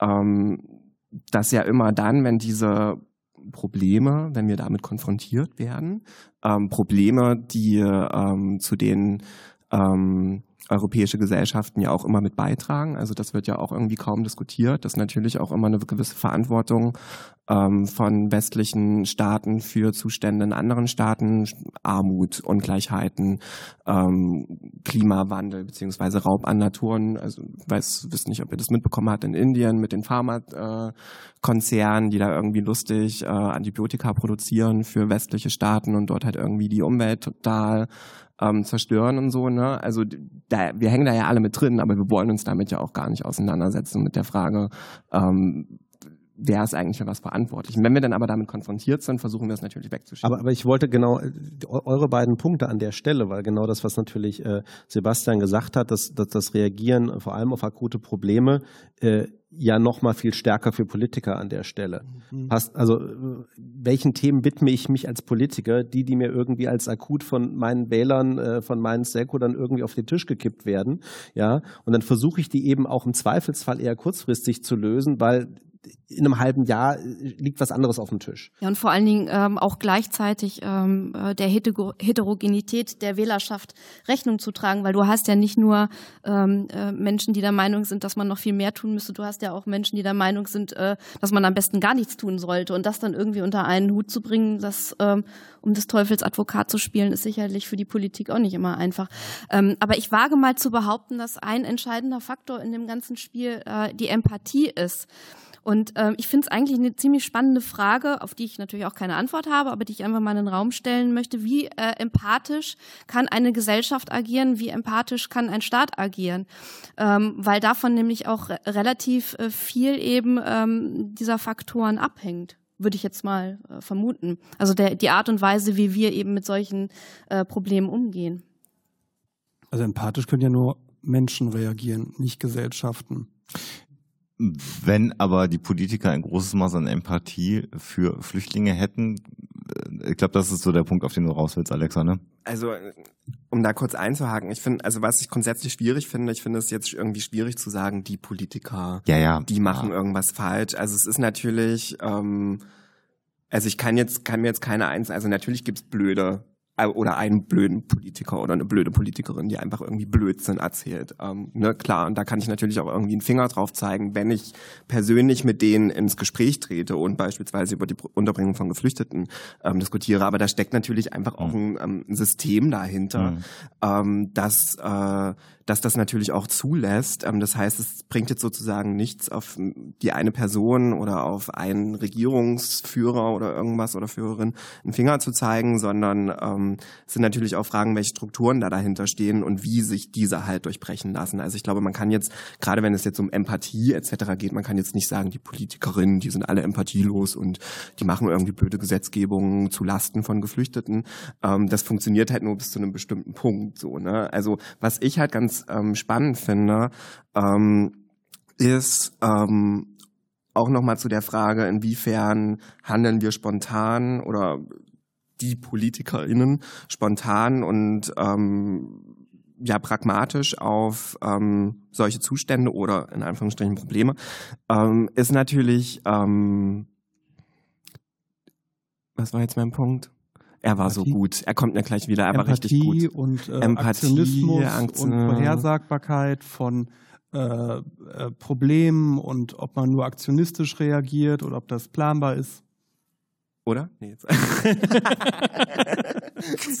ähm, dass ja immer dann, wenn diese Probleme, wenn wir damit konfrontiert werden, ähm, Probleme, die ähm, zu den ähm, europäische Gesellschaften ja auch immer mit beitragen. Also das wird ja auch irgendwie kaum diskutiert, dass natürlich auch immer eine gewisse Verantwortung ähm, von westlichen Staaten für Zustände in anderen Staaten, Armut, Ungleichheiten, ähm, Klimawandel beziehungsweise Raub an Naturen. Also weiß, wisst nicht, ob ihr das mitbekommen habt in Indien mit den Pharmakonzernen, die da irgendwie lustig äh, Antibiotika produzieren für westliche Staaten und dort halt irgendwie die Umwelt total ähm, zerstören und so. Ne? Also da, wir hängen da ja alle mit drin, aber wir wollen uns damit ja auch gar nicht auseinandersetzen mit der Frage, ähm, wer ist eigentlich für was verantwortlich. Und wenn wir dann aber damit konfrontiert sind, versuchen wir es natürlich wegzuschieben. Aber, aber ich wollte genau äh, eure beiden Punkte an der Stelle, weil genau das, was natürlich äh, Sebastian gesagt hat, dass, dass das Reagieren vor allem auf akute Probleme äh, ja noch mal viel stärker für Politiker an der Stelle. Mhm. Passt, also welchen Themen widme ich mich als Politiker, die, die mir irgendwie als akut von meinen Wählern, äh, von meinen Seko dann irgendwie auf den Tisch gekippt werden, ja, und dann versuche ich die eben auch im Zweifelsfall eher kurzfristig zu lösen, weil in einem halben Jahr äh, liegt was anderes auf dem Tisch. Ja, und vor allen Dingen ähm, auch gleichzeitig ähm, äh, der Heterogenität der Wählerschaft Rechnung zu tragen, weil du hast ja nicht nur ähm, äh, Menschen, die der Meinung sind, dass man noch viel mehr tun müsste, du hast ja auch Menschen, die der Meinung sind, äh, dass man am besten gar nichts tun sollte. Und das dann irgendwie unter einen Hut zu bringen, das, ähm, um des Teufels Advokat zu spielen, ist sicherlich für die Politik auch nicht immer einfach. Ähm, aber ich wage mal zu behaupten, dass ein entscheidender Faktor in dem ganzen Spiel äh, die Empathie ist. Und ähm, ich finde es eigentlich eine ziemlich spannende Frage, auf die ich natürlich auch keine Antwort habe, aber die ich einfach mal in den Raum stellen möchte. Wie äh, empathisch kann eine Gesellschaft agieren? Wie empathisch kann ein Staat agieren? Ähm, weil davon nämlich auch re relativ äh, viel eben ähm, dieser Faktoren abhängt würde ich jetzt mal äh, vermuten. Also der, die Art und Weise, wie wir eben mit solchen äh, Problemen umgehen. Also empathisch können ja nur Menschen reagieren, nicht Gesellschaften. Wenn aber die Politiker ein großes Maß an Empathie für Flüchtlinge hätten, äh, ich glaube, das ist so der Punkt, auf den du raus willst, Alexa, ne? Also, um da kurz einzuhaken, ich finde, also was ich grundsätzlich schwierig finde, ich finde es jetzt irgendwie schwierig zu sagen, die Politiker, ja, ja. die machen ja. irgendwas falsch. Also es ist natürlich, ähm, also ich kann jetzt, kann mir jetzt keine eins, also natürlich gibt's blöde äh, oder einen blöden Politiker oder eine blöde Politikerin, die einfach irgendwie Blödsinn erzählt. Ähm, ne, klar, und da kann ich natürlich auch irgendwie einen Finger drauf zeigen, wenn ich persönlich mit denen ins Gespräch trete und beispielsweise über die Unterbringung von Geflüchteten ähm, diskutiere. Aber da steckt natürlich einfach auch mhm. ein, ähm, System dahinter, mhm. ähm, das äh, dass das natürlich auch zulässt. Ähm, das heißt, es bringt jetzt sozusagen nichts auf die eine Person oder auf einen Regierungsführer oder irgendwas oder Führerin einen Finger zu zeigen, sondern ähm, sind natürlich auch Fragen, welche Strukturen da dahinter stehen und wie sich diese halt durchbrechen lassen. Also ich glaube, man kann jetzt, gerade wenn es jetzt um Empathie etc. geht, man kann jetzt nicht sagen, die Politikerinnen, die sind alle empathielos und die machen irgendwie blöde Gesetzgebungen zu Lasten von Geflüchteten. Ähm, das funktioniert halt nur bis zu einem bestimmten Punkt. So, ne? Also was ich halt ganz ähm, spannend finde, ähm, ist ähm, auch nochmal zu der Frage, inwiefern handeln wir spontan oder die PolitikerInnen spontan und ähm, ja pragmatisch auf ähm, solche Zustände oder in Anführungsstrichen Probleme, ähm, ist natürlich, ähm, was war jetzt mein Punkt? Er war Empathie. so gut. Er kommt mir gleich wieder. Er Empathie war richtig gut. Und, äh, Empathie, Aktionismus Angst, und Vorhersagbarkeit von äh, äh, Problemen und ob man nur aktionistisch reagiert oder ob das planbar ist. Oder? Nee, jetzt. das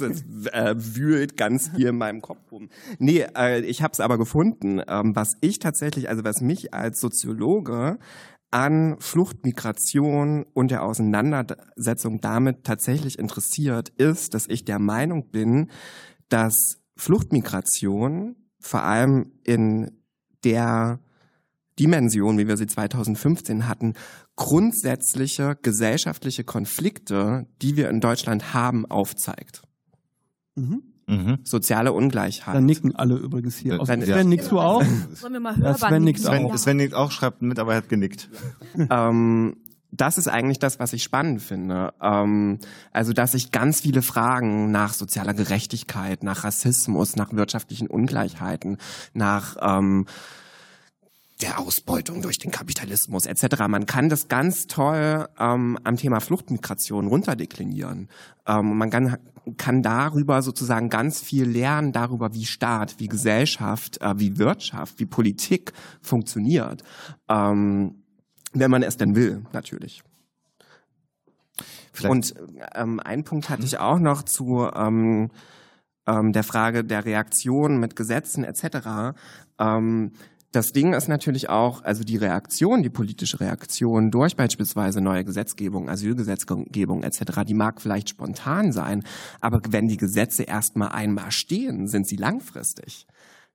äh, wühlt ganz hier in meinem Kopf rum. Nee, äh, ich habe es aber gefunden. Ähm, was ich tatsächlich, also was mich als Soziologe an Fluchtmigration und der Auseinandersetzung damit tatsächlich interessiert, ist, dass ich der Meinung bin, dass Fluchtmigration vor allem in der Dimension, wie wir sie 2015 hatten, grundsätzliche gesellschaftliche Konflikte, die wir in Deutschland haben, aufzeigt. Mhm. Mhm. Soziale Ungleichheit. Da nicken alle übrigens hier. Sven, ja. nickst du auch? Sollen wir mal hörbar Sven nickt auch. Sven nickt auch, schreibt mit, aber er hat genickt. ähm, das ist eigentlich das, was ich spannend finde. Ähm, also, dass sich ganz viele Fragen nach sozialer Gerechtigkeit, nach Rassismus, nach wirtschaftlichen Ungleichheiten, nach ähm, der Ausbeutung durch den Kapitalismus etc. Man kann das ganz toll ähm, am Thema Fluchtmigration runterdeklinieren. Ähm, man kann, kann darüber sozusagen ganz viel lernen, darüber, wie Staat, wie Gesellschaft, äh, wie Wirtschaft, wie Politik funktioniert. Ähm, wenn man es denn will, natürlich. Vielleicht. Und ähm, einen Punkt hatte ich auch noch zu ähm, ähm, der Frage der Reaktion mit Gesetzen etc. Ähm, das Ding ist natürlich auch, also die Reaktion, die politische Reaktion durch beispielsweise neue Gesetzgebung, Asylgesetzgebung etc., die mag vielleicht spontan sein, aber wenn die Gesetze erstmal einmal stehen, sind sie langfristig.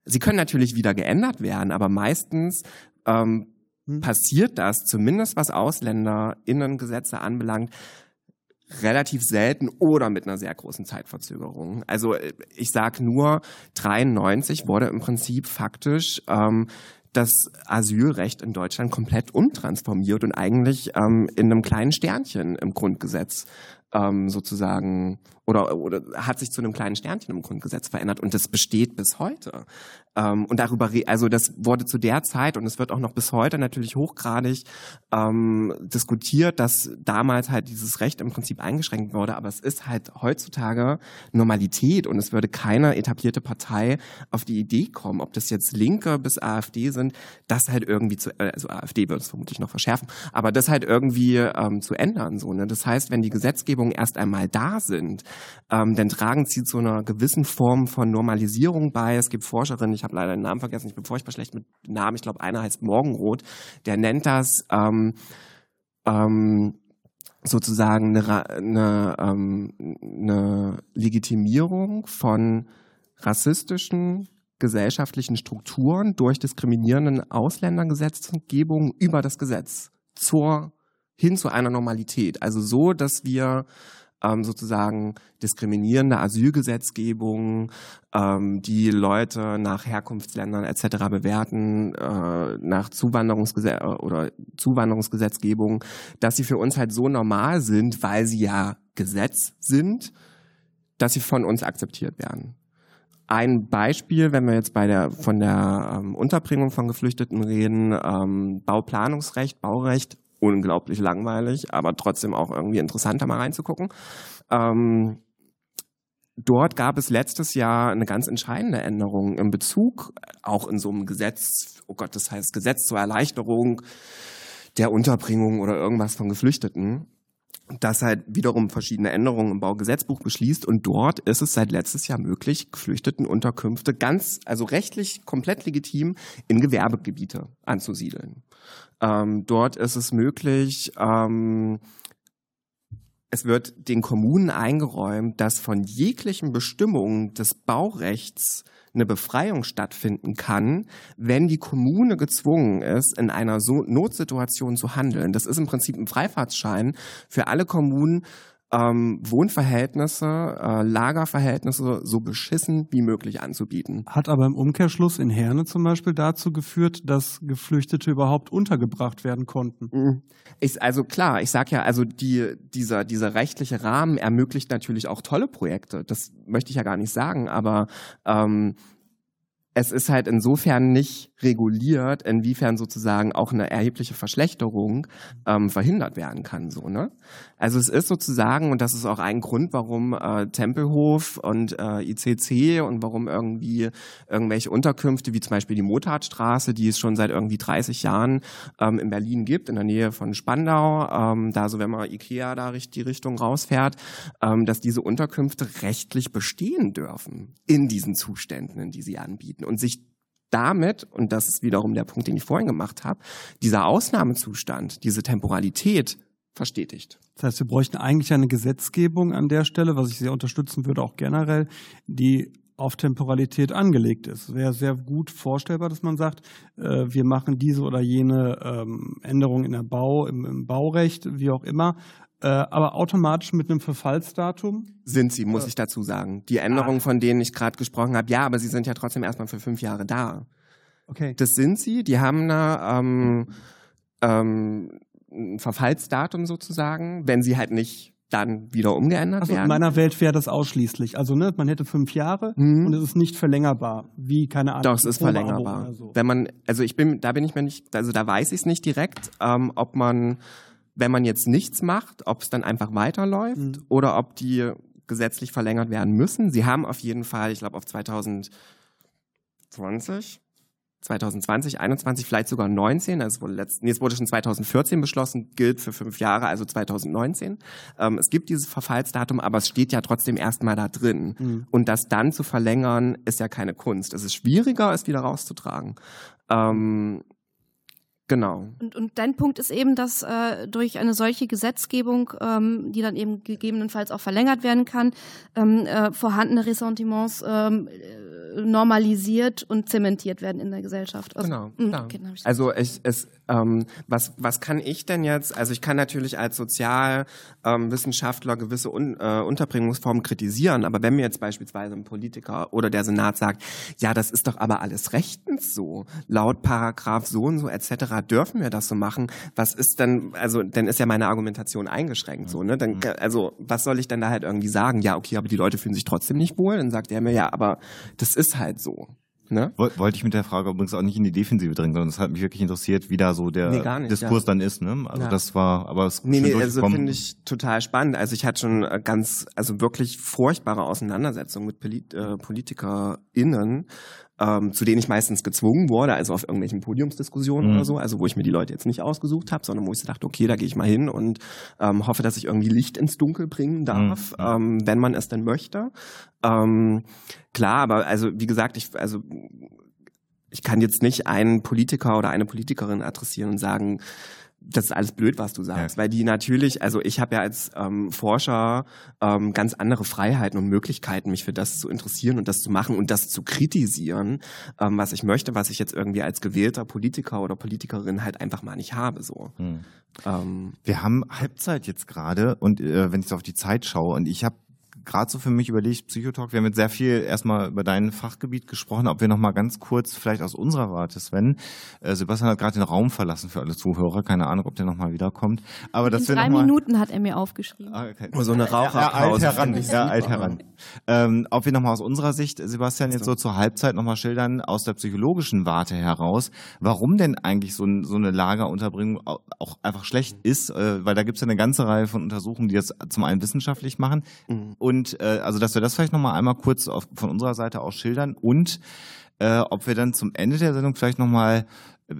Sie können natürlich wieder geändert werden, aber meistens ähm, hm. passiert das, zumindest was AusländerInnen-Gesetze anbelangt, relativ selten oder mit einer sehr großen Zeitverzögerung. Also äh, ich sage nur, 93 wurde im Prinzip faktisch ähm, das Asylrecht in Deutschland komplett umtransformiert und eigentlich ähm, in einem kleinen Sternchen im Grundgesetz ähm, sozusagen oder, oder hat sich zu einem kleinen Sternchen im Grundgesetz verändert und das besteht bis heute. Ähm, und darüber, also das wurde zu der Zeit und es wird auch noch bis heute natürlich hochgradig ähm, diskutiert, dass damals halt dieses Recht im Prinzip eingeschränkt wurde, aber es ist halt heutzutage Normalität und es würde keine etablierte Partei auf die Idee kommen, ob das jetzt Linke bis AfD sind, das halt irgendwie zu, äh, also AfD wird es vermutlich noch verschärfen, aber das halt irgendwie ähm, zu ändern. So, ne? Das heißt, wenn die Gesetzgebungen erst einmal da sind, ähm, dann tragen sie zu einer gewissen Form von Normalisierung bei. Es gibt Forscherinnen, ich habe leider den Namen vergessen, ich bin furchtbar schlecht mit Namen, ich glaube, einer heißt Morgenrot, der nennt das ähm, ähm, sozusagen eine, eine, ähm, eine Legitimierung von rassistischen gesellschaftlichen Strukturen durch diskriminierenden Ausländergesetzgebung über das Gesetz zur hin zu einer Normalität. Also so, dass wir ähm, sozusagen diskriminierende Asylgesetzgebung, ähm, die Leute nach Herkunftsländern etc. bewerten, äh, nach Zuwanderungsgesetz äh, oder Zuwanderungsgesetzgebung, dass sie für uns halt so normal sind, weil sie ja Gesetz sind, dass sie von uns akzeptiert werden. Ein Beispiel, wenn wir jetzt bei der von der ähm, Unterbringung von Geflüchteten reden, ähm, Bauplanungsrecht, Baurecht unglaublich langweilig, aber trotzdem auch irgendwie interessanter mal reinzugucken. Ähm, dort gab es letztes Jahr eine ganz entscheidende Änderung im Bezug, auch in so einem Gesetz, oh Gott, das heißt Gesetz zur Erleichterung der Unterbringung oder irgendwas von Geflüchteten, das halt wiederum verschiedene Änderungen im Baugesetzbuch beschließt und dort ist es seit letztes Jahr möglich, Geflüchtetenunterkünfte ganz, also rechtlich komplett legitim in Gewerbegebiete anzusiedeln. Ähm, dort ist es möglich, ähm, es wird den Kommunen eingeräumt, dass von jeglichen Bestimmungen des Baurechts eine Befreiung stattfinden kann, wenn die Kommune gezwungen ist, in einer so Notsituation zu handeln. Das ist im Prinzip ein Freifahrtsschein für alle Kommunen, ähm, Wohnverhältnisse, äh, Lagerverhältnisse so beschissen wie möglich anzubieten. Hat aber im Umkehrschluss in Herne zum Beispiel dazu geführt, dass Geflüchtete überhaupt untergebracht werden konnten. Mhm. Ich, also klar, ich sage ja, also die, dieser, dieser rechtliche Rahmen ermöglicht natürlich auch tolle Projekte. Das möchte ich ja gar nicht sagen, aber ähm, es ist halt insofern nicht reguliert, inwiefern sozusagen auch eine erhebliche Verschlechterung ähm, verhindert werden kann. So, ne? Also es ist sozusagen, und das ist auch ein Grund, warum äh, Tempelhof und äh, ICC und warum irgendwie irgendwelche Unterkünfte, wie zum Beispiel die Motardstraße, die es schon seit irgendwie 30 Jahren ähm, in Berlin gibt, in der Nähe von Spandau, ähm, da so wenn man Ikea da die Richtung rausfährt, ähm, dass diese Unterkünfte rechtlich bestehen dürfen in diesen Zuständen, in die sie anbieten und sich damit, und das ist wiederum der Punkt, den ich vorhin gemacht habe, dieser Ausnahmezustand, diese Temporalität verstetigt. Das heißt, wir bräuchten eigentlich eine Gesetzgebung an der Stelle, was ich sehr unterstützen würde, auch generell, die auf Temporalität angelegt ist. Es wäre sehr gut vorstellbar, dass man sagt, äh, wir machen diese oder jene ähm, Änderung in der Bau, im Baurecht, wie auch immer, äh, aber automatisch mit einem Verfallsdatum? Sind sie, muss ich dazu sagen. Die Änderungen, ah. von denen ich gerade gesprochen habe, ja, aber sie sind ja trotzdem erstmal für fünf Jahre da. Okay. Das sind sie. Die haben da ähm, ähm, ein Verfallsdatum sozusagen, wenn sie halt nicht dann wieder umgeändert also werden. In meiner Welt wäre das ausschließlich. Also ne, man hätte fünf Jahre mhm. und es ist nicht verlängerbar, wie keine Ahnung. Doch, es ist verlängerbar. So. Wenn man, also ich bin, da bin ich mir nicht, also da weiß ich es nicht direkt, ähm, ob man wenn man jetzt nichts macht, ob es dann einfach weiterläuft mhm. oder ob die gesetzlich verlängert werden müssen. Sie haben auf jeden Fall, ich glaube auf 2020, 2020, 21, vielleicht sogar 19, also es wurde, letzt, nee, es wurde schon 2014 beschlossen, gilt für fünf Jahre, also 2019. Ähm, es gibt dieses Verfallsdatum, aber es steht ja trotzdem erstmal da drin. Mhm. Und das dann zu verlängern, ist ja keine Kunst. Es ist schwieriger, es wieder rauszutragen. Ähm, Genau. Und, und dein Punkt ist eben, dass äh, durch eine solche Gesetzgebung, ähm, die dann eben gegebenenfalls auch verlängert werden kann, ähm, äh, vorhandene Ressentiments ähm, normalisiert und zementiert werden in der Gesellschaft. Also, genau. Mh, okay, also ich, es, ähm, was, was kann ich denn jetzt? Also ich kann natürlich als Sozialwissenschaftler ähm, gewisse Un, äh, Unterbringungsformen kritisieren, aber wenn mir jetzt beispielsweise ein Politiker oder der Senat sagt, ja, das ist doch aber alles rechtens so, laut Paragraph so und so etc. dürfen wir das so machen. Was ist denn, also dann ist ja meine Argumentation eingeschränkt so, ne? Dann, mhm. also was soll ich denn da halt irgendwie sagen? Ja, okay, aber die Leute fühlen sich trotzdem nicht wohl. Dann sagt er mir, ja, aber das ist halt so. Ne? Wollte ich mit der Frage übrigens auch nicht in die Defensive dringen, sondern es hat mich wirklich interessiert, wie da so der nee, nicht, Diskurs ja. dann ist. Ne? Also ja. das war, aber es Nee, nee, also finde ich total spannend. Also ich hatte schon äh, ganz, also wirklich furchtbare Auseinandersetzungen mit Polit äh, PolitikerInnen, ähm, zu denen ich meistens gezwungen wurde, also auf irgendwelchen Podiumsdiskussionen mhm. oder so, also wo ich mir die Leute jetzt nicht ausgesucht habe, sondern wo ich dachte, okay, da gehe ich mal hin und ähm, hoffe, dass ich irgendwie Licht ins Dunkel bringen darf, mhm. ähm, wenn man es denn möchte. Ähm, klar, aber also wie gesagt, ich also ich kann jetzt nicht einen Politiker oder eine Politikerin adressieren und sagen, das ist alles blöd, was du sagst, ja. weil die natürlich, also ich habe ja als ähm, Forscher ähm, ganz andere Freiheiten und Möglichkeiten, mich für das zu interessieren und das zu machen und das zu kritisieren, ähm, was ich möchte, was ich jetzt irgendwie als gewählter Politiker oder Politikerin halt einfach mal nicht habe. So. Hm. Ähm, Wir haben Halbzeit jetzt gerade und äh, wenn ich so auf die Zeit schaue und ich habe gerade so für mich überlegt, Psychotalk, wir haben jetzt sehr viel erstmal über dein Fachgebiet gesprochen, ob wir noch mal ganz kurz vielleicht aus unserer Warte, Sven, äh, Sebastian hat gerade den Raum verlassen für alle Zuhörer, keine Ahnung, ob der noch mal wiederkommt. Aber In drei Minuten hat er mir aufgeschrieben. Ah, okay. So eine Raucherpause. Ja, alt heran, ja, alt heran. Ähm, ob wir noch mal aus unserer Sicht, Sebastian, jetzt so zur Halbzeit noch mal schildern, aus der psychologischen Warte heraus, warum denn eigentlich so, so eine Lagerunterbringung auch einfach schlecht ist, äh, weil da gibt es ja eine ganze Reihe von Untersuchungen, die das zum einen wissenschaftlich machen mhm. und und äh, also, dass wir das vielleicht nochmal einmal kurz auf, von unserer Seite aus schildern und äh, ob wir dann zum Ende der Sendung vielleicht nochmal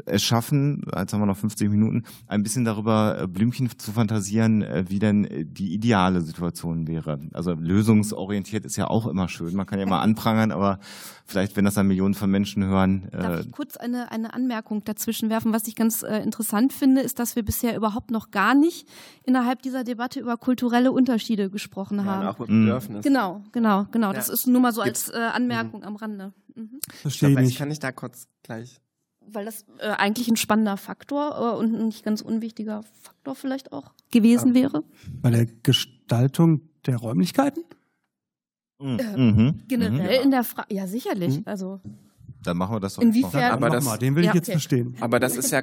es schaffen, jetzt haben wir noch 50 Minuten, ein bisschen darüber äh, Blümchen zu fantasieren, äh, wie denn äh, die ideale Situation wäre. Also lösungsorientiert ist ja auch immer schön. Man kann ja mal anprangern, aber vielleicht, wenn das dann Millionen von Menschen hören. Darf ich kurz eine, eine Anmerkung dazwischen werfen? Was ich ganz äh, interessant finde, ist, dass wir bisher überhaupt noch gar nicht innerhalb dieser Debatte über kulturelle Unterschiede gesprochen ja, haben. Auch über Bedürfnis. Genau, genau, genau. Ja. Das ist nur mal so als äh, Anmerkung mhm. am Rande. Mhm. Verstehe ich. Kann ich da kurz gleich weil das äh, eigentlich ein spannender Faktor äh, und ein nicht ganz unwichtiger Faktor vielleicht auch gewesen ja. wäre. Bei der Gestaltung der Räumlichkeiten? Mhm. Äh, mhm. Generell mhm. in der Frage, ja sicherlich. Mhm. Also dann machen wir das doch. Inwiefern? Aber das, mal, den will ja, ich jetzt okay. verstehen. Aber das ist ja,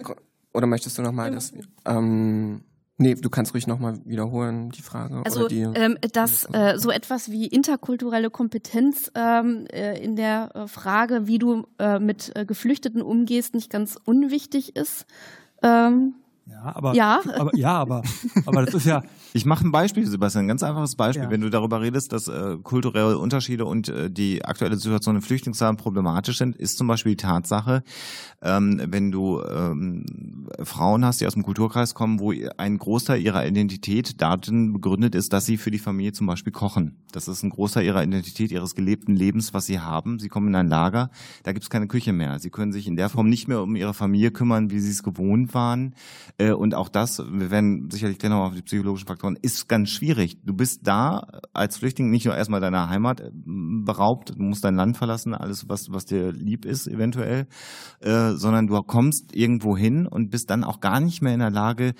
oder möchtest du nochmal das? Ähm, Nee, du kannst ruhig nochmal wiederholen, die Frage. Also, die, ähm, dass äh, so etwas wie interkulturelle Kompetenz ähm, äh, in der äh, Frage, wie du äh, mit äh, Geflüchteten umgehst, nicht ganz unwichtig ist. Ähm, ja, aber ja, aber, ja, aber, aber das ist ja. Ich mache ein Beispiel, Sebastian, ein ganz einfaches Beispiel. Ja. Wenn du darüber redest, dass äh, kulturelle Unterschiede und äh, die aktuelle Situation in Flüchtlingslagen problematisch sind, ist zum Beispiel die Tatsache, ähm, wenn du ähm, Frauen hast, die aus dem Kulturkreis kommen, wo ein Großteil ihrer Identität darin begründet ist, dass sie für die Familie zum Beispiel kochen. Das ist ein Großteil ihrer Identität, ihres gelebten Lebens, was sie haben. Sie kommen in ein Lager, da gibt es keine Küche mehr. Sie können sich in der Form nicht mehr um ihre Familie kümmern, wie sie es gewohnt waren äh, und auch das, wir werden sicherlich gleich noch auf die psychologischen Faktoren, ist ganz schwierig. Du bist da als Flüchtling nicht nur erstmal deiner Heimat äh, beraubt, du musst dein Land verlassen, alles, was, was dir lieb ist, eventuell, äh, sondern du kommst irgendwo hin und bist dann auch gar nicht mehr in der Lage,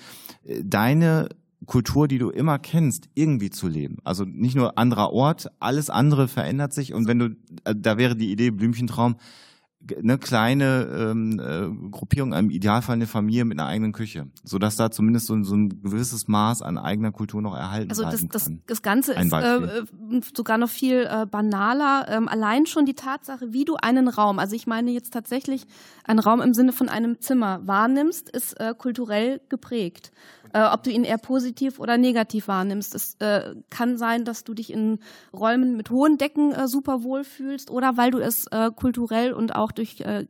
deine Kultur, die du immer kennst, irgendwie zu leben. Also nicht nur anderer Ort, alles andere verändert sich. Und wenn du, da wäre die Idee Blümchentraum, eine kleine ähm, äh, Gruppierung, im Idealfall eine Familie mit einer eigenen Küche, so dass da zumindest so, so ein gewisses Maß an eigener Kultur noch erhalten also das, das, das Ganze ist äh, sogar noch viel äh, banaler. Ähm, allein schon die Tatsache, wie du einen Raum, also ich meine jetzt tatsächlich einen Raum im Sinne von einem Zimmer wahrnimmst, ist äh, kulturell geprägt äh, ob du ihn eher positiv oder negativ wahrnimmst. Es äh, kann sein, dass du dich in Räumen mit hohen Decken äh, super wohl fühlst oder weil du es äh, kulturell und auch durch äh,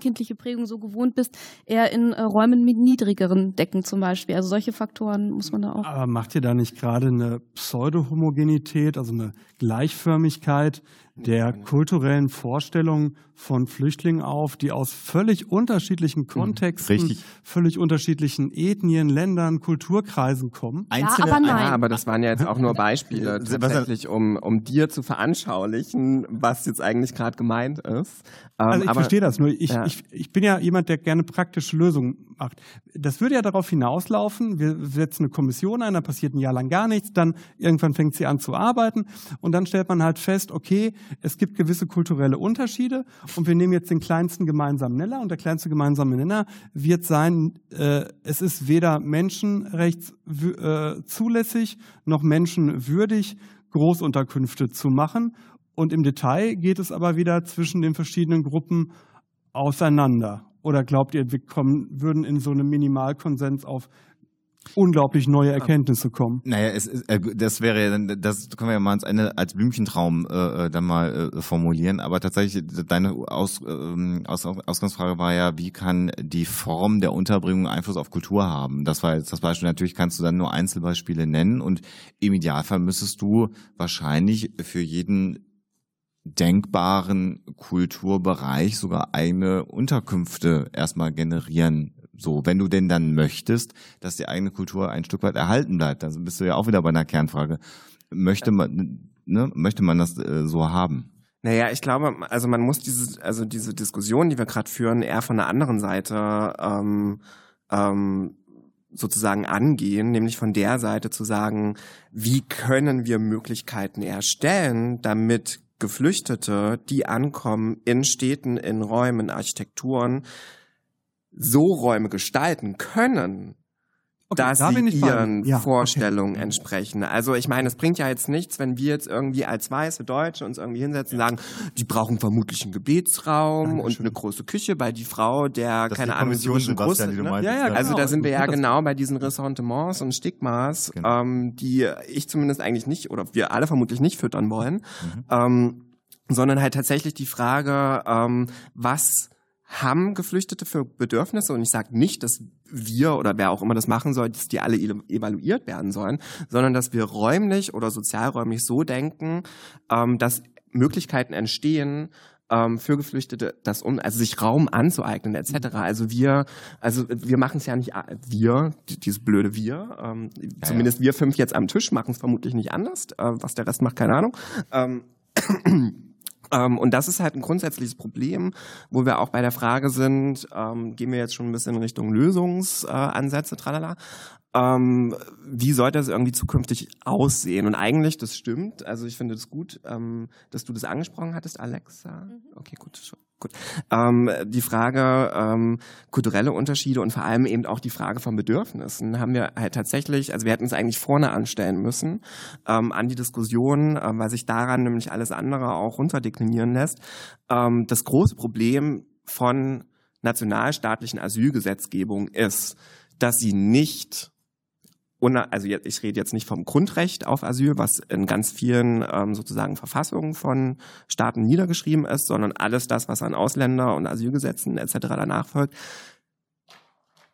kindliche Prägung so gewohnt bist, eher in äh, Räumen mit niedrigeren Decken zum Beispiel. Also solche Faktoren muss man da auch. Aber macht ihr da nicht gerade eine Pseudo-Homogenität, also eine Gleichförmigkeit der kulturellen Vorstellungen von Flüchtlingen auf, die aus völlig unterschiedlichen hm, Kontexten, Richtig. völlig unterschiedlichen Ethnien, Ländern, Kulturkreisen kommen. Einzelne, ja, aber nein. Ja, aber das waren ja jetzt auch nur Beispiele, tatsächlich, um, um dir zu veranschaulichen, was jetzt eigentlich gerade gemeint ist. Ähm, also ich aber, verstehe das, nur ich, ja. ich, ich bin ja jemand, der gerne praktische Lösungen macht. Das würde ja darauf hinauslaufen, wir setzen eine Kommission ein, da passiert ein Jahr lang gar nichts, dann irgendwann fängt sie an zu arbeiten und dann stellt man halt fest, okay, es gibt gewisse kulturelle Unterschiede und wir nehmen jetzt den kleinsten gemeinsamen Nenner und der kleinste gemeinsame Nenner wird sein, äh, es ist weder menschenrechts äh, noch menschenwürdig, Großunterkünfte zu machen. Und im Detail geht es aber wieder zwischen den verschiedenen Gruppen auseinander. Oder glaubt ihr, wir kommen, würden in so einem Minimalkonsens auf unglaublich neue Erkenntnisse kommen. Naja, es, äh, das wäre dann, das können wir ja mal ans Ende als Blümchentraum äh, äh, dann mal äh, formulieren. Aber tatsächlich, deine Aus, äh, Aus, Ausgangsfrage war ja, wie kann die Form der Unterbringung Einfluss auf Kultur haben? Das war jetzt das Beispiel. Natürlich kannst du dann nur Einzelbeispiele nennen und im Idealfall müsstest du wahrscheinlich für jeden denkbaren Kulturbereich sogar eigene Unterkünfte erstmal generieren so, wenn du denn dann möchtest, dass die eigene Kultur ein Stück weit erhalten bleibt, dann bist du ja auch wieder bei einer Kernfrage. Möchte man, ne, möchte man das äh, so haben? Naja, ich glaube, also man muss diese, also diese Diskussion, die wir gerade führen, eher von der anderen Seite ähm, ähm, sozusagen angehen, nämlich von der Seite zu sagen, wie können wir Möglichkeiten erstellen, damit Geflüchtete, die ankommen in Städten, in Räumen, Architekturen, so Räume gestalten können, Okay, dass da sie ihren ja, Vorstellungen okay. entsprechen. Also ich meine, es bringt ja jetzt nichts, wenn wir jetzt irgendwie als weiße Deutsche uns irgendwie hinsetzen und sagen, die brauchen vermutlich einen Gebetsraum Dankeschön. und eine große Küche, weil die Frau, der, das keine Ahnung, so groß ne? ja, ja, genau. Also da sind wir ja genau bei diesen Ressentiments und Stigmas, genau. ähm, die ich zumindest eigentlich nicht, oder wir alle vermutlich nicht füttern wollen, mhm. ähm, sondern halt tatsächlich die Frage, ähm, was haben Geflüchtete für Bedürfnisse und ich sage nicht, dass wir oder wer auch immer das machen soll, dass die alle evaluiert werden sollen, sondern dass wir räumlich oder sozialräumlich so denken, ähm, dass Möglichkeiten entstehen, ähm, für Geflüchtete, das um, also sich Raum anzueignen etc. Also wir, also wir machen es ja nicht wir, dieses blöde wir, ähm, ja, zumindest ja. wir fünf jetzt am Tisch machen es vermutlich nicht anders. Äh, was der Rest macht, keine Ahnung. Ähm, und das ist halt ein grundsätzliches Problem, wo wir auch bei der Frage sind, ähm, gehen wir jetzt schon ein bisschen in Richtung Lösungsansätze, äh, tralala. Ähm, wie sollte das irgendwie zukünftig aussehen? Und eigentlich, das stimmt. Also ich finde es das gut, ähm, dass du das angesprochen hattest, Alexa. Mhm. Okay, gut. Gut. Ähm, die Frage ähm, kulturelle Unterschiede und vor allem eben auch die Frage von Bedürfnissen haben wir halt tatsächlich, also wir hätten es eigentlich vorne anstellen müssen ähm, an die Diskussion, ähm, weil sich daran nämlich alles andere auch runterdeklinieren lässt. Ähm, das große Problem von nationalstaatlichen Asylgesetzgebung ist, dass sie nicht also ich rede jetzt nicht vom Grundrecht auf Asyl, was in ganz vielen ähm, sozusagen Verfassungen von Staaten niedergeschrieben ist, sondern alles das, was an Ausländer- und Asylgesetzen etc. danach folgt.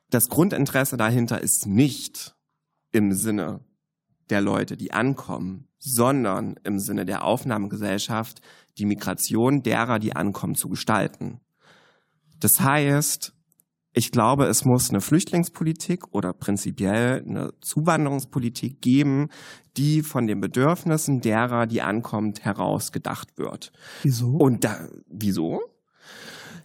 Das Grundinteresse dahinter ist nicht im Sinne der Leute, die ankommen, sondern im Sinne der Aufnahmegesellschaft, die Migration derer, die ankommen, zu gestalten. Das heißt, ich glaube, es muss eine Flüchtlingspolitik oder prinzipiell eine Zuwanderungspolitik geben, die von den Bedürfnissen derer, die ankommt, heraus gedacht wird. Wieso? Und da, wieso?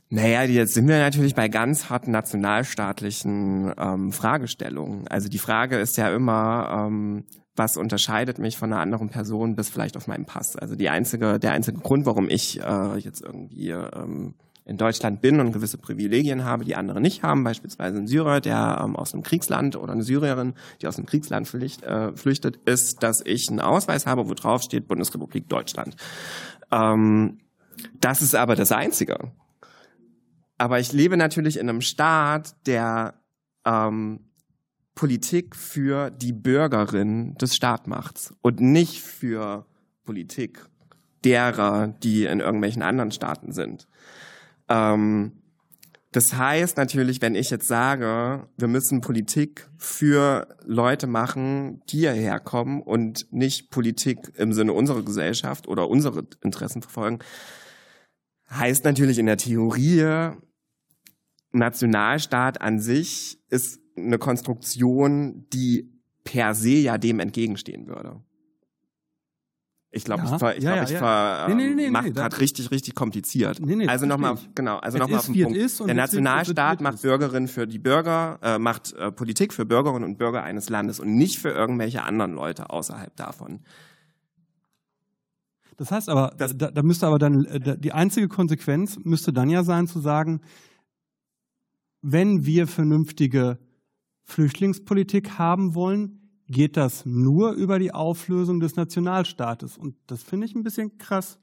Naja, jetzt sind wir natürlich bei ganz harten nationalstaatlichen ähm, Fragestellungen. Also die Frage ist ja immer, ähm, was unterscheidet mich von einer anderen Person bis vielleicht auf meinem Pass. Also die einzige, der einzige Grund, warum ich äh, jetzt irgendwie ähm, in Deutschland bin und gewisse Privilegien habe, die andere nicht haben, beispielsweise ein Syrer, der ähm, aus einem Kriegsland oder eine Syrierin, die aus einem Kriegsland flücht, äh, flüchtet, ist, dass ich einen Ausweis habe, wo drauf steht Bundesrepublik Deutschland. Ähm, das ist aber das Einzige. Aber ich lebe natürlich in einem Staat, der ähm, Politik für die Bürgerin des Staatmachts und nicht für Politik derer, die in irgendwelchen anderen Staaten sind. Ähm, das heißt natürlich, wenn ich jetzt sage, wir müssen Politik für Leute machen, die hierher kommen und nicht Politik im Sinne unserer Gesellschaft oder unsere Interessen verfolgen, heißt natürlich in der Theorie, Nationalstaat an sich ist eine Konstruktion, die per se ja dem entgegenstehen würde. Ich glaube, ja, ich ver, ich, ja, glaub, ich ja, ver, ähm, nee, nee, nee, macht grad richtig, richtig kompliziert. Also nochmal, genau, also nochmal auf den Punkt. Der Nationalstaat macht Bürgerinnen für die Bürger, äh, macht äh, Politik für Bürgerinnen und Bürger eines Landes und nicht für irgendwelche anderen Leute außerhalb davon. Das heißt aber, das, da, da müsste aber dann, äh, die einzige Konsequenz müsste dann ja sein zu sagen, wenn wir vernünftige Flüchtlingspolitik haben wollen, geht das nur über die Auflösung des Nationalstaates. Und das finde ich ein bisschen krass.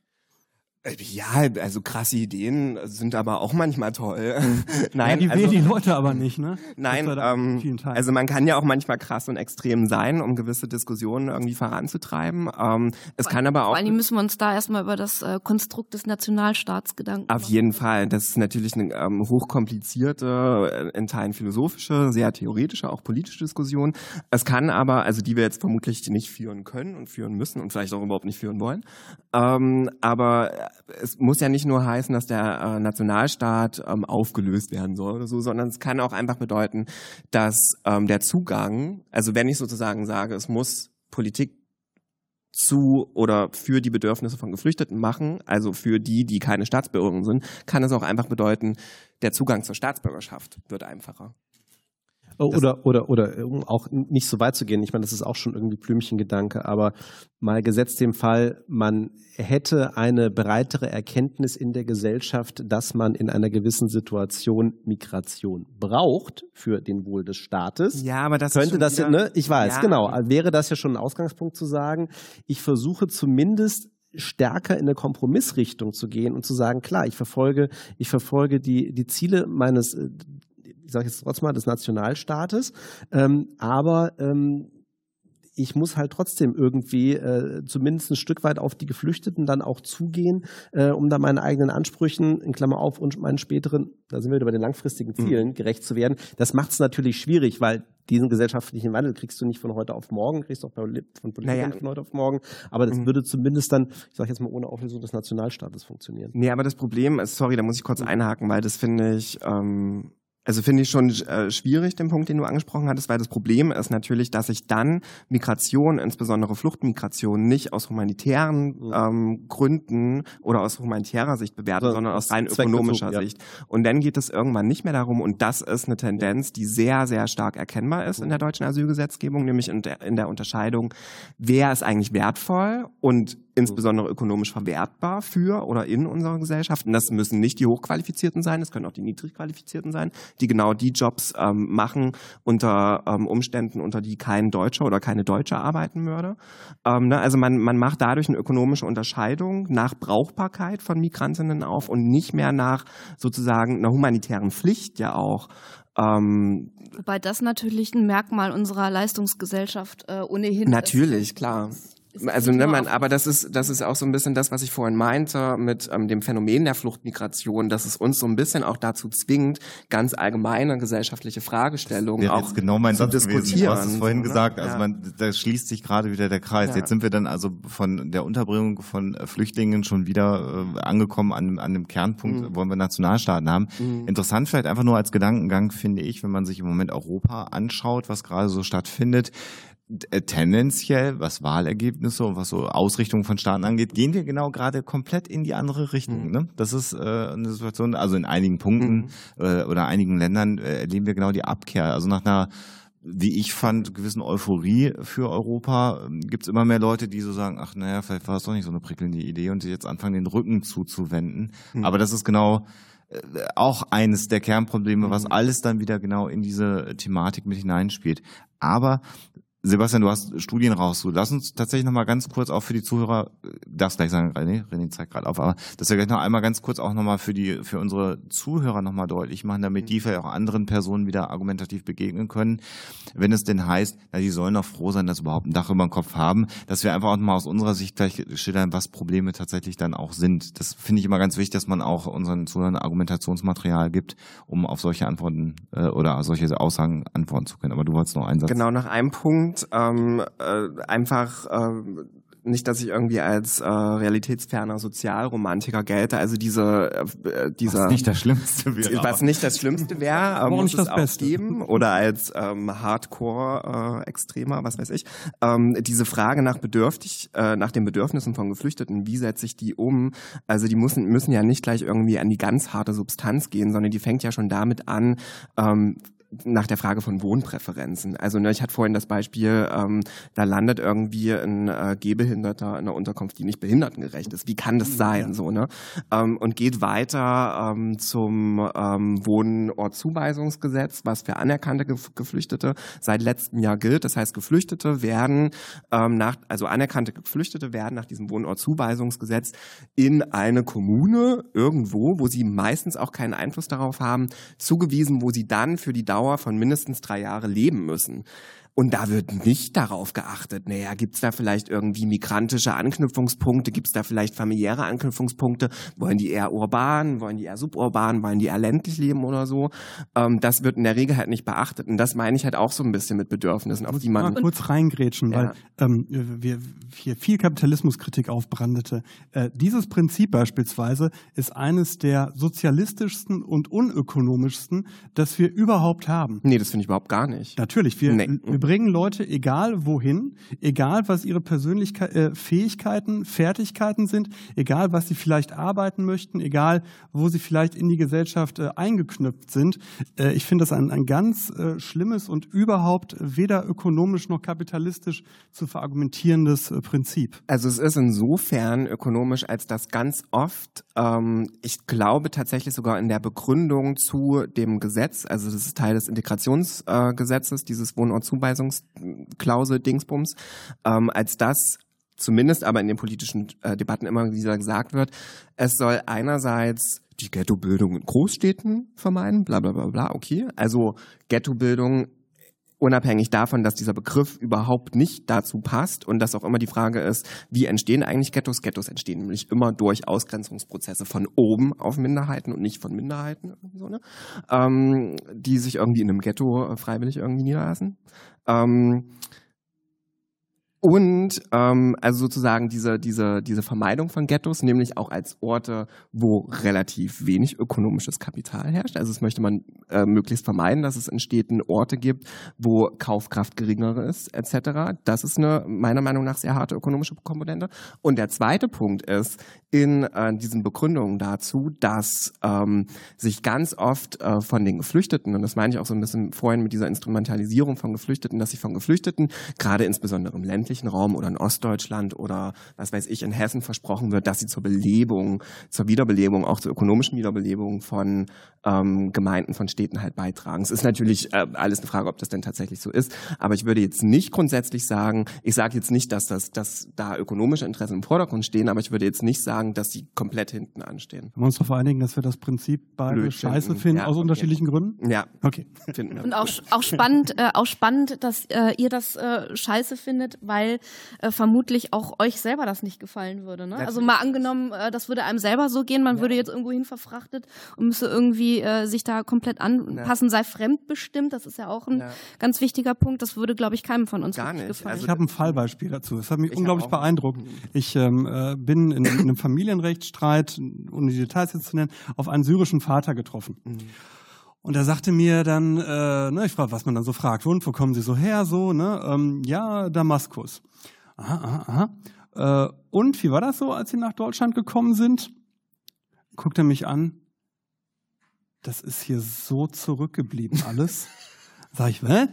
Ja, also krasse Ideen sind aber auch manchmal toll. Nein, ja, die also, die Leute aber nicht, ne? Nein, ähm, also man kann ja auch manchmal krass und extrem sein, um gewisse Diskussionen irgendwie voranzutreiben. Ähm, es vor kann aber auch. Vor allem müssen wir uns da erstmal über das äh, Konstrukt des Nationalstaats Gedanken Auf jeden Fall. Das ist natürlich eine ähm, hochkomplizierte, äh, in Teilen philosophische, sehr theoretische, auch politische Diskussion. Es kann aber, also die wir jetzt vermutlich nicht führen können und führen müssen und vielleicht auch überhaupt nicht führen wollen. Ähm, aber es muss ja nicht nur heißen, dass der äh, Nationalstaat ähm, aufgelöst werden soll oder so, sondern es kann auch einfach bedeuten, dass ähm, der Zugang, also wenn ich sozusagen sage, es muss Politik zu oder für die Bedürfnisse von Geflüchteten machen, also für die, die keine Staatsbürger sind, kann es auch einfach bedeuten, der Zugang zur Staatsbürgerschaft wird einfacher. Oder, oder, oder, um auch nicht so weit zu gehen, ich meine, das ist auch schon irgendwie Blümchengedanke, aber mal gesetzt dem Fall, man hätte eine breitere Erkenntnis in der Gesellschaft, dass man in einer gewissen Situation Migration braucht für den Wohl des Staates. Ja, aber das könnte das ja, ne? Ich weiß, ja. genau. Wäre das ja schon ein Ausgangspunkt zu sagen, ich versuche zumindest stärker in eine Kompromissrichtung zu gehen und zu sagen, klar, ich verfolge, ich verfolge die, die Ziele meines ich sage jetzt trotzdem mal, des Nationalstaates. Ähm, aber ähm, ich muss halt trotzdem irgendwie äh, zumindest ein Stück weit auf die Geflüchteten dann auch zugehen, äh, um da meinen eigenen Ansprüchen, in Klammer auf, und meinen späteren, da sind wir wieder bei den langfristigen mhm. Zielen, mhm. gerecht zu werden. Das macht es natürlich schwierig, weil diesen gesellschaftlichen Wandel kriegst du nicht von heute auf morgen, kriegst du auch von Politikern naja. von heute auf morgen. Aber das mhm. würde zumindest dann, ich sage jetzt mal ohne Auflösung des Nationalstaates funktionieren. Nee, aber das Problem ist, sorry, da muss ich kurz mhm. einhaken, weil das finde ich ähm, also finde ich schon äh, schwierig, den Punkt, den du angesprochen hattest, weil das Problem ist natürlich, dass sich dann Migration, insbesondere Fluchtmigration, nicht aus humanitären mhm. ähm, Gründen oder aus humanitärer Sicht bewertet, sondern aus rein ökonomischer ja. Sicht. Und dann geht es irgendwann nicht mehr darum, und das ist eine Tendenz, die sehr, sehr stark erkennbar ist in der deutschen Asylgesetzgebung, nämlich in der, in der Unterscheidung, wer ist eigentlich wertvoll und insbesondere ökonomisch verwertbar für oder in unserer Gesellschaft. Und das müssen nicht die Hochqualifizierten sein, es können auch die Niedrigqualifizierten sein, die genau die Jobs ähm, machen unter ähm, Umständen, unter die kein Deutscher oder keine Deutsche arbeiten würde. Ähm, ne? Also man, man macht dadurch eine ökonomische Unterscheidung nach Brauchbarkeit von Migrantinnen auf und nicht mehr nach sozusagen einer humanitären Pflicht ja auch. Ähm, Wobei das natürlich ein Merkmal unserer Leistungsgesellschaft äh, ohnehin natürlich, ist. klar also ne, man, aber das ist das ist auch so ein bisschen das, was ich vorhin meinte mit ähm, dem Phänomen der Fluchtmigration, dass es uns so ein bisschen auch dazu zwingt, ganz allgemeine gesellschaftliche Fragestellungen auch genau mein zu Satz diskutieren. Gewesen. Du hast es vorhin so, ne? gesagt, also ja. man, da schließt sich gerade wieder der Kreis. Ja. Jetzt sind wir dann also von der Unterbringung von äh, Flüchtlingen schon wieder äh, angekommen an, an dem Kernpunkt, mhm. wollen wir Nationalstaaten haben. Mhm. Interessant vielleicht einfach nur als Gedankengang finde ich, wenn man sich im Moment Europa anschaut, was gerade so stattfindet, tendenziell, was Wahlergebnisse und was so Ausrichtung von Staaten angeht, gehen wir genau gerade komplett in die andere Richtung. Mhm. Ne? Das ist äh, eine Situation, also in einigen Punkten mhm. äh, oder einigen Ländern äh, erleben wir genau die Abkehr. Also nach einer wie ich fand, gewissen Euphorie für Europa ähm, gibt es immer mehr Leute, die so sagen, ach naja, vielleicht war es doch nicht so eine prickelnde Idee und die jetzt anfangen, den Rücken zuzuwenden. Mhm. Aber das ist genau äh, auch eines der Kernprobleme, was mhm. alles dann wieder genau in diese Thematik mit hineinspielt. Aber Sebastian, du hast Studien rausgesucht. Lass uns tatsächlich noch mal ganz kurz auch für die Zuhörer, das gleich sagen, René, René zeigt gerade auf, aber dass wir gleich noch einmal ganz kurz auch noch mal für die, für unsere Zuhörer noch mal deutlich machen, damit die vielleicht auch anderen Personen wieder argumentativ begegnen können. Wenn es denn heißt, na, die sollen doch froh sein, dass sie überhaupt ein Dach über dem Kopf haben, dass wir einfach auch noch mal aus unserer Sicht gleich schildern, was Probleme tatsächlich dann auch sind. Das finde ich immer ganz wichtig, dass man auch unseren Zuhörern Argumentationsmaterial gibt, um auf solche Antworten äh, oder solche Aussagen antworten zu können. Aber du wolltest noch einen Satz. Genau, nach einem Punkt Punkt ähm, äh, einfach äh, nicht, dass ich irgendwie als äh, realitätsferner Sozialromantiker gelte. Also diese, äh, dieser was nicht das Schlimmste wäre, was nicht das Schlimmste wäre, äh, muss es auch Beste. geben. Oder als ähm, Hardcore-Extremer, äh, was weiß ich. Ähm, diese Frage nach bedürftig, äh, nach den Bedürfnissen von Geflüchteten, wie setze ich die um? Also die müssen müssen ja nicht gleich irgendwie an die ganz harte Substanz gehen, sondern die fängt ja schon damit an. Ähm, nach der Frage von Wohnpräferenzen. Also ne, ich hatte vorhin das Beispiel, ähm, da landet irgendwie ein äh, Gehbehinderter in einer Unterkunft, die nicht behindertengerecht ist. Wie kann das mhm, sein? So ne ähm, und geht weiter ähm, zum ähm, Wohnortzuweisungsgesetz, was für anerkannte Geflüchtete seit letztem Jahr gilt. Das heißt, Geflüchtete werden ähm, nach also anerkannte Geflüchtete werden nach diesem Wohnortzuweisungsgesetz in eine Kommune irgendwo, wo sie meistens auch keinen Einfluss darauf haben, zugewiesen, wo sie dann für die Dauer Dauer von mindestens drei Jahren leben müssen. Und da wird nicht darauf geachtet, naja, gibt's da vielleicht irgendwie migrantische Anknüpfungspunkte, gibt's da vielleicht familiäre Anknüpfungspunkte, wollen die eher urban, wollen die eher suburban, wollen die eher ländlich leben oder so. Ähm, das wird in der Regel halt nicht beachtet. Und das meine ich halt auch so ein bisschen mit Bedürfnissen, auf die man... Mal kurz reingrätschen, ja. weil ähm, wir hier viel Kapitalismuskritik aufbrandete. Äh, dieses Prinzip beispielsweise ist eines der sozialistischsten und unökonomischsten, das wir überhaupt haben. Nee, das finde ich überhaupt gar nicht. Natürlich, wir, nee. wir bringen Leute egal wohin, egal was ihre Persönlichkeit, äh, Fähigkeiten, Fertigkeiten sind, egal was sie vielleicht arbeiten möchten, egal wo sie vielleicht in die Gesellschaft äh, eingeknüpft sind. Äh, ich finde das ein, ein ganz äh, schlimmes und überhaupt weder ökonomisch noch kapitalistisch zu verargumentierendes äh, Prinzip. Also es ist insofern ökonomisch, als das ganz oft, ähm, ich glaube tatsächlich sogar in der Begründung zu dem Gesetz, also das ist Teil des Integrationsgesetzes, dieses Wohnortzuweisungsgesetzes, Zuweisungsklausel Dingsbums, ähm, als das zumindest aber in den politischen äh, Debatten immer wieder gesagt wird, es soll einerseits die Ghettobildung in Großstädten vermeiden, bla bla bla bla, okay. Also Ghettobildung unabhängig davon, dass dieser Begriff überhaupt nicht dazu passt und dass auch immer die Frage ist, wie entstehen eigentlich Ghettos? Ghettos entstehen nämlich immer durch Ausgrenzungsprozesse von oben auf Minderheiten und nicht von Minderheiten, so, ne? ähm, die sich irgendwie in einem Ghetto freiwillig irgendwie niederlassen. Ähm, und ähm, also sozusagen diese, diese, diese Vermeidung von Ghettos, nämlich auch als Orte, wo relativ wenig ökonomisches Kapital herrscht. Also es möchte man äh, möglichst vermeiden, dass es in Städten Orte gibt, wo Kaufkraft geringer ist, etc. Das ist eine meiner Meinung nach sehr harte ökonomische Komponente. Und der zweite Punkt ist in äh, diesen Begründungen dazu, dass ähm, sich ganz oft äh, von den Geflüchteten, und das meine ich auch so ein bisschen vorhin mit dieser Instrumentalisierung von Geflüchteten, dass sich von Geflüchteten, gerade insbesondere im ländlichen ländlichen Raum oder in Ostdeutschland oder was weiß ich in Hessen versprochen wird, dass sie zur Belebung, zur Wiederbelebung, auch zur ökonomischen Wiederbelebung von ähm, Gemeinden, von Städten halt beitragen. Es ist natürlich äh, alles eine Frage, ob das denn tatsächlich so ist, aber ich würde jetzt nicht grundsätzlich sagen, ich sage jetzt nicht, dass, das, dass da ökonomische Interessen im Vordergrund stehen, aber ich würde jetzt nicht sagen, dass sie komplett hinten anstehen. Können wir uns darauf einigen, dass wir das Prinzip beide Blöd scheiße finden, finden ja, aus okay. unterschiedlichen Gründen? Ja. Okay. Finden wir. Und auch, auch spannend, äh, auch spannend, dass äh, ihr das äh, scheiße findet, weil weil äh, vermutlich auch euch selber das nicht gefallen würde. Ne? Also mal angenommen, äh, das würde einem selber so gehen, man ja. würde jetzt irgendwo hin verfrachtet und müsste irgendwie äh, sich da komplett anpassen, ja. sei fremdbestimmt, das ist ja auch ein ja. ganz wichtiger Punkt. Das würde, glaube ich, keinem von uns Gar nicht. gefallen. Also ich habe ein Fallbeispiel dazu. Das hat mich ich unglaublich beeindruckt. Ich ähm, äh, bin in, in, einem Familienrechtsstreit, ohne die Details jetzt zu nennen, auf einen syrischen Vater getroffen. Mhm. Und er sagte mir dann, äh, ne, ich frage, was man dann so fragt, und wo kommen Sie so her, so, ne? Ähm, ja, Damaskus. Aha, aha, aha. Äh, und wie war das so, als Sie nach Deutschland gekommen sind? Guckt er mich an. Das ist hier so zurückgeblieben alles. Sag ich, hä?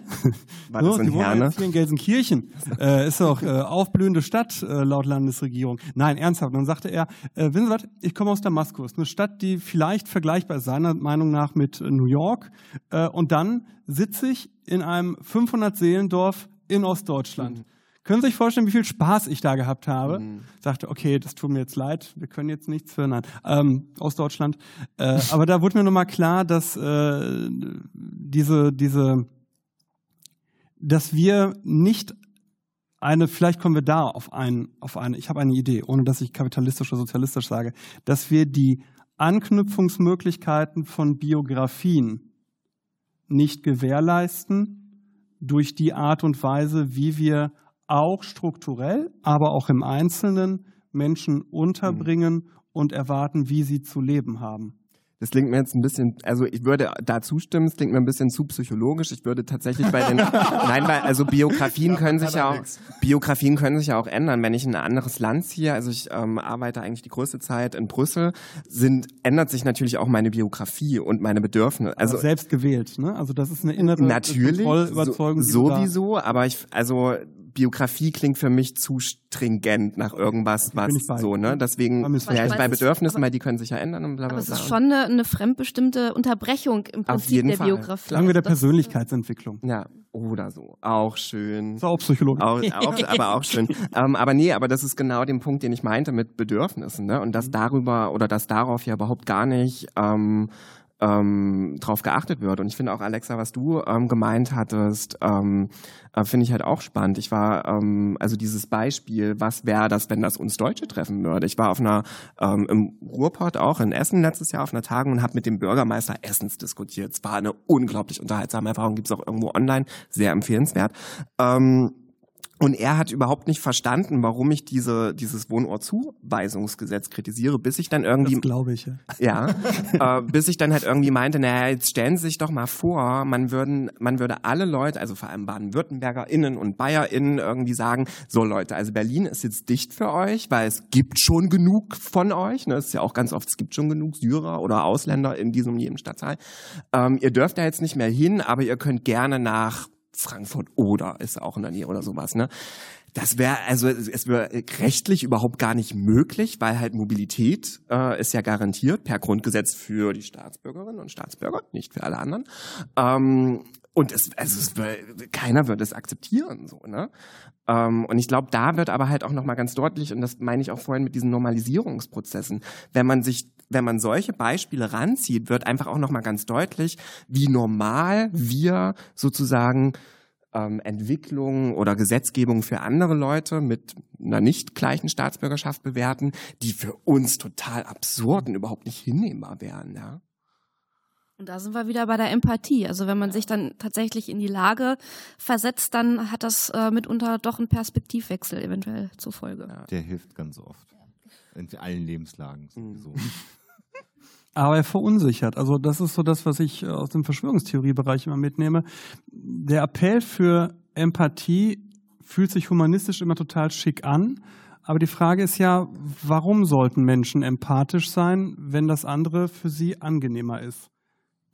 War das so, in Herne? Hier in Gelsenkirchen. äh, ist doch äh, aufblühende Stadt äh, laut Landesregierung. Nein, ernsthaft. Und dann sagte er, äh, wissen Sie was, ich komme aus Damaskus. Eine Stadt, die vielleicht vergleichbar ist, seiner Meinung nach mit New York. Äh, und dann sitze ich in einem 500-Seelendorf in Ostdeutschland. Mhm. Können Sie sich vorstellen, wie viel Spaß ich da gehabt habe? Mhm. Sagte, okay, das tut mir jetzt leid, wir können jetzt nichts für, nein, ähm, aus Deutschland. Äh, aber da wurde mir nochmal klar, dass äh, diese, diese, dass wir nicht eine, vielleicht kommen wir da auf ein, auf eine, ich habe eine Idee, ohne dass ich kapitalistisch oder sozialistisch sage, dass wir die Anknüpfungsmöglichkeiten von Biografien nicht gewährleisten durch die Art und Weise, wie wir auch strukturell, aber auch im Einzelnen Menschen unterbringen mhm. und erwarten, wie sie zu leben haben. Das klingt mir jetzt ein bisschen, also ich würde da zustimmen, es klingt mir ein bisschen zu psychologisch. Ich würde tatsächlich bei den, nein, weil also Biografien können sich ja auch, Biografien können sich ja auch ändern. Wenn ich in ein anderes Land ziehe, also ich ähm, arbeite eigentlich die größte Zeit in Brüssel, sind, ändert sich natürlich auch meine Biografie und meine Bedürfnisse. Also selbst gewählt, ne? Also das ist eine innere natürlich, Kontrollüberzeugung. So, sowieso, aber ich, also Biografie klingt für mich zu stringent nach irgendwas, was so, ne? Deswegen wäre ich bei Bedürfnissen, weil die können sich ja ändern und bla bla bla. Aber es ist schon eine, eine fremdbestimmte Unterbrechung im Prinzip der Fall. Biografie. Sagen wir der Persönlichkeitsentwicklung. Ja, oder so. Auch schön. Ist auch Psychologe. Auch, auch, aber auch schön. ähm, aber nee, aber das ist genau den Punkt, den ich meinte mit Bedürfnissen, ne? Und dass mhm. darüber oder dass darauf ja überhaupt gar nicht ähm, ähm, drauf geachtet wird. Und ich finde auch, Alexa, was du ähm, gemeint hattest, ähm, äh, finde ich halt auch spannend. Ich war, ähm, also dieses Beispiel, was wäre das, wenn das uns Deutsche treffen würde? Ich war auf einer, ähm, im Ruhrpott auch in Essen letztes Jahr auf einer Tagung und habe mit dem Bürgermeister Essens diskutiert. Es war eine unglaublich unterhaltsame Erfahrung, gibt es auch irgendwo online, sehr empfehlenswert. Ähm, und er hat überhaupt nicht verstanden, warum ich diese, dieses Wohnortzuweisungsgesetz kritisiere, bis ich dann irgendwie. Das glaube ich, ja. Ja. äh, bis ich dann halt irgendwie meinte, naja, jetzt stellen Sie sich doch mal vor, man würden, man würde alle Leute, also vor allem Baden-WürttembergerInnen und BayerInnen irgendwie sagen, so Leute, also Berlin ist jetzt dicht für euch, weil es gibt schon genug von euch, ne, das ist ja auch ganz oft, es gibt schon genug Syrer oder Ausländer in diesem jedem Stadtteil. Ähm, ihr dürft da jetzt nicht mehr hin, aber ihr könnt gerne nach Frankfurt oder ist auch in der Nähe oder sowas, ne? Das wäre also es wäre rechtlich überhaupt gar nicht möglich, weil halt Mobilität äh, ist ja garantiert per Grundgesetz für die Staatsbürgerinnen und Staatsbürger, nicht für alle anderen. Ähm, und es, also es, keiner wird es akzeptieren, so, ne? Ähm, und ich glaube, da wird aber halt auch nochmal ganz deutlich, und das meine ich auch vorhin mit diesen Normalisierungsprozessen, wenn man sich, wenn man solche Beispiele ranzieht, wird einfach auch nochmal ganz deutlich, wie normal wir sozusagen ähm, Entwicklungen oder Gesetzgebung für andere Leute mit einer nicht gleichen Staatsbürgerschaft bewerten, die für uns total absurd und überhaupt nicht hinnehmbar wären. Ja? Und da sind wir wieder bei der Empathie. Also wenn man sich dann tatsächlich in die Lage versetzt, dann hat das äh, mitunter doch einen Perspektivwechsel eventuell zur Folge. Ja. Der hilft ganz oft. In allen Lebenslagen sowieso. Mhm. Aber er verunsichert. Also das ist so das, was ich aus dem Verschwörungstheoriebereich immer mitnehme. Der Appell für Empathie fühlt sich humanistisch immer total schick an. Aber die Frage ist ja, warum sollten Menschen empathisch sein, wenn das andere für sie angenehmer ist?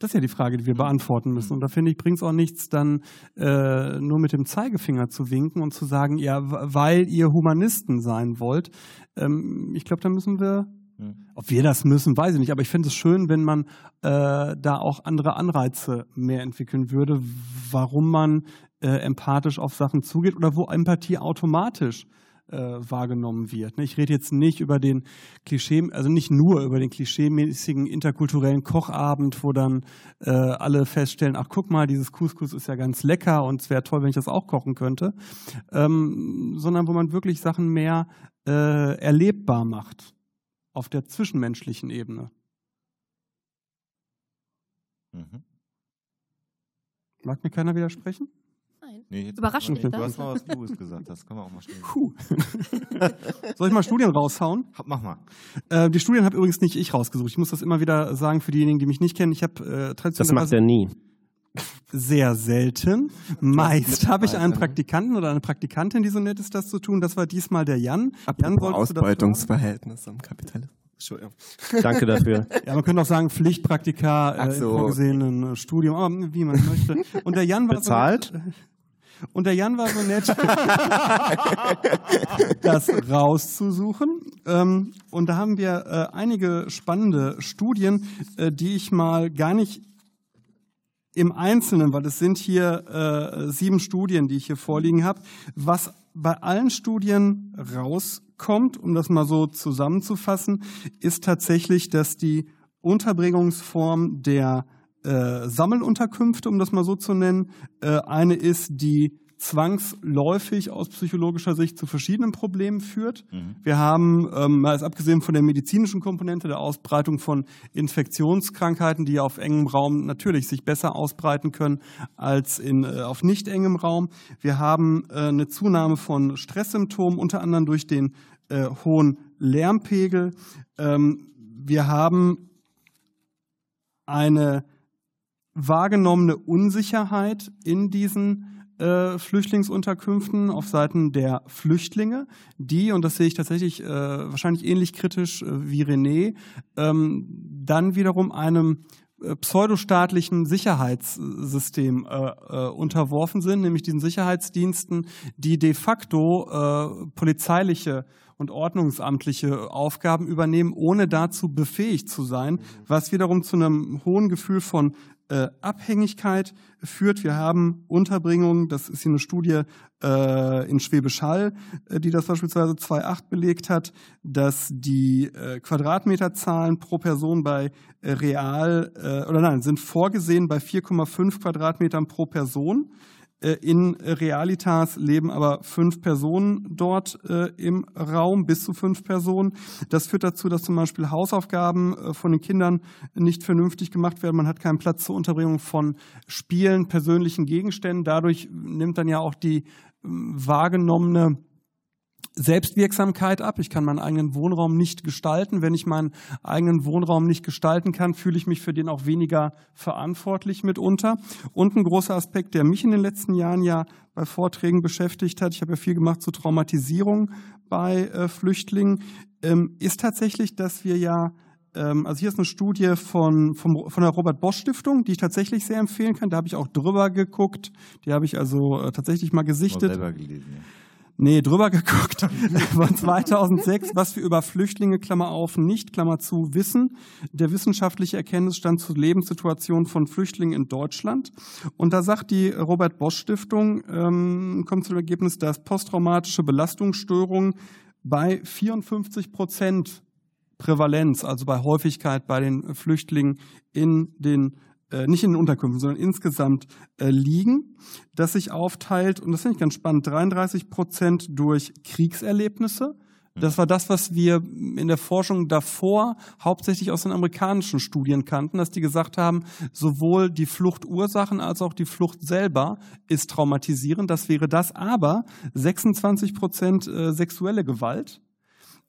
Das ist ja die Frage, die wir mhm. beantworten müssen. Und da finde ich, bringt es auch nichts, dann äh, nur mit dem Zeigefinger zu winken und zu sagen, ja, weil ihr Humanisten sein wollt. Ähm, ich glaube, da müssen wir, mhm. ob wir das müssen, weiß ich nicht. Aber ich finde es schön, wenn man äh, da auch andere Anreize mehr entwickeln würde, warum man äh, empathisch auf Sachen zugeht oder wo Empathie automatisch äh, wahrgenommen wird. Ich rede jetzt nicht über den Klischee, also nicht nur über den klischeemäßigen interkulturellen Kochabend, wo dann äh, alle feststellen, ach guck mal, dieses Couscous ist ja ganz lecker und es wäre toll, wenn ich das auch kochen könnte, ähm, sondern wo man wirklich Sachen mehr äh, erlebbar macht auf der zwischenmenschlichen Ebene. Mhm. Mag mir keiner widersprechen? Nee, Überraschend. Du hast mal was Kluges gesagt, das können wir auch mal stehen. Puh. Soll ich mal Studien raushauen? Mach mal. Äh, die Studien habe übrigens nicht ich rausgesucht. Ich muss das immer wieder sagen für diejenigen, die mich nicht kennen. Ich habe äh, traditionell. Das macht er nie. Sehr selten. Meist habe ich einen Praktikanten oder eine Praktikantin, die so nett ist, das zu tun. Das war diesmal der Jan. Jan Ausbeutungsverhältnis am Kapitalismus. Entschuldigung. Danke dafür. Ja, man könnte auch sagen Pflichtpraktika äh, so. im vorgesehenen Studium, aber wie man möchte. Und der Jan war bezahlt. So, und der Jan war so nett, das rauszusuchen. Ähm, und da haben wir äh, einige spannende Studien, äh, die ich mal gar nicht im Einzelnen, weil es sind hier äh, sieben Studien, die ich hier vorliegen habe, was bei allen Studien rauskommt, um das mal so zusammenzufassen, ist tatsächlich, dass die Unterbringungsform der äh, Sammelunterkünfte, um das mal so zu nennen. Äh, eine ist, die zwangsläufig aus psychologischer Sicht zu verschiedenen Problemen führt. Mhm. Wir haben, ähm, mal abgesehen von der medizinischen Komponente, der Ausbreitung von Infektionskrankheiten, die auf engem Raum natürlich sich besser ausbreiten können als in, äh, auf nicht engem Raum. Wir haben äh, eine Zunahme von Stresssymptomen, unter anderem durch den äh, hohen Lärmpegel. Ähm, wir haben eine wahrgenommene Unsicherheit in diesen äh, Flüchtlingsunterkünften auf Seiten der Flüchtlinge, die, und das sehe ich tatsächlich äh, wahrscheinlich ähnlich kritisch äh, wie René, ähm, dann wiederum einem äh, pseudostaatlichen Sicherheitssystem äh, äh, unterworfen sind, nämlich diesen Sicherheitsdiensten, die de facto äh, polizeiliche und ordnungsamtliche Aufgaben übernehmen, ohne dazu befähigt zu sein, was wiederum zu einem hohen Gefühl von äh, Abhängigkeit führt. Wir haben Unterbringungen, das ist hier eine Studie äh, in Schwäbisch Hall, äh, die das beispielsweise 2.8 belegt hat, dass die äh, Quadratmeterzahlen pro Person bei äh, Real, äh, oder nein, sind vorgesehen bei 4,5 Quadratmetern pro Person. Äh, in Realitas leben aber fünf Personen dort äh, im Raum, bis zu fünf Personen. Das führt dazu, dass zum Beispiel Hausaufgaben äh, von den Kindern nicht vernünftig gemacht werden. Man hat keinen Platz zur Unterbringung von Spielen, persönlichen Gegenständen. Dadurch nimmt dann ja auch die wahrgenommene Selbstwirksamkeit ab. Ich kann meinen eigenen Wohnraum nicht gestalten. Wenn ich meinen eigenen Wohnraum nicht gestalten kann, fühle ich mich für den auch weniger verantwortlich mitunter. Und ein großer Aspekt, der mich in den letzten Jahren ja bei Vorträgen beschäftigt hat, ich habe ja viel gemacht zu Traumatisierung bei äh, Flüchtlingen, ähm, ist tatsächlich, dass wir ja ähm, also hier ist eine Studie von, von, von der Robert Bosch Stiftung, die ich tatsächlich sehr empfehlen kann. Da habe ich auch drüber geguckt. Die habe ich also äh, tatsächlich mal gesichtet. Selber gelesen, ja. Nee, drüber geguckt von 2006, was wir über Flüchtlinge, Klammer auf, nicht, Klammer zu, wissen. Der wissenschaftliche Erkenntnisstand zur Lebenssituation von Flüchtlingen in Deutschland. Und da sagt die Robert Bosch Stiftung, ähm, kommt zu dem Ergebnis, dass posttraumatische Belastungsstörungen bei 54 Prozent Prävalenz, also bei Häufigkeit bei den Flüchtlingen in den äh, nicht in den Unterkünften, sondern insgesamt äh, liegen, das sich aufteilt, und das finde ich ganz spannend, 33 Prozent durch Kriegserlebnisse. Das war das, was wir in der Forschung davor hauptsächlich aus den amerikanischen Studien kannten, dass die gesagt haben, sowohl die Fluchtursachen als auch die Flucht selber ist traumatisierend. Das wäre das. Aber 26 Prozent äh, sexuelle Gewalt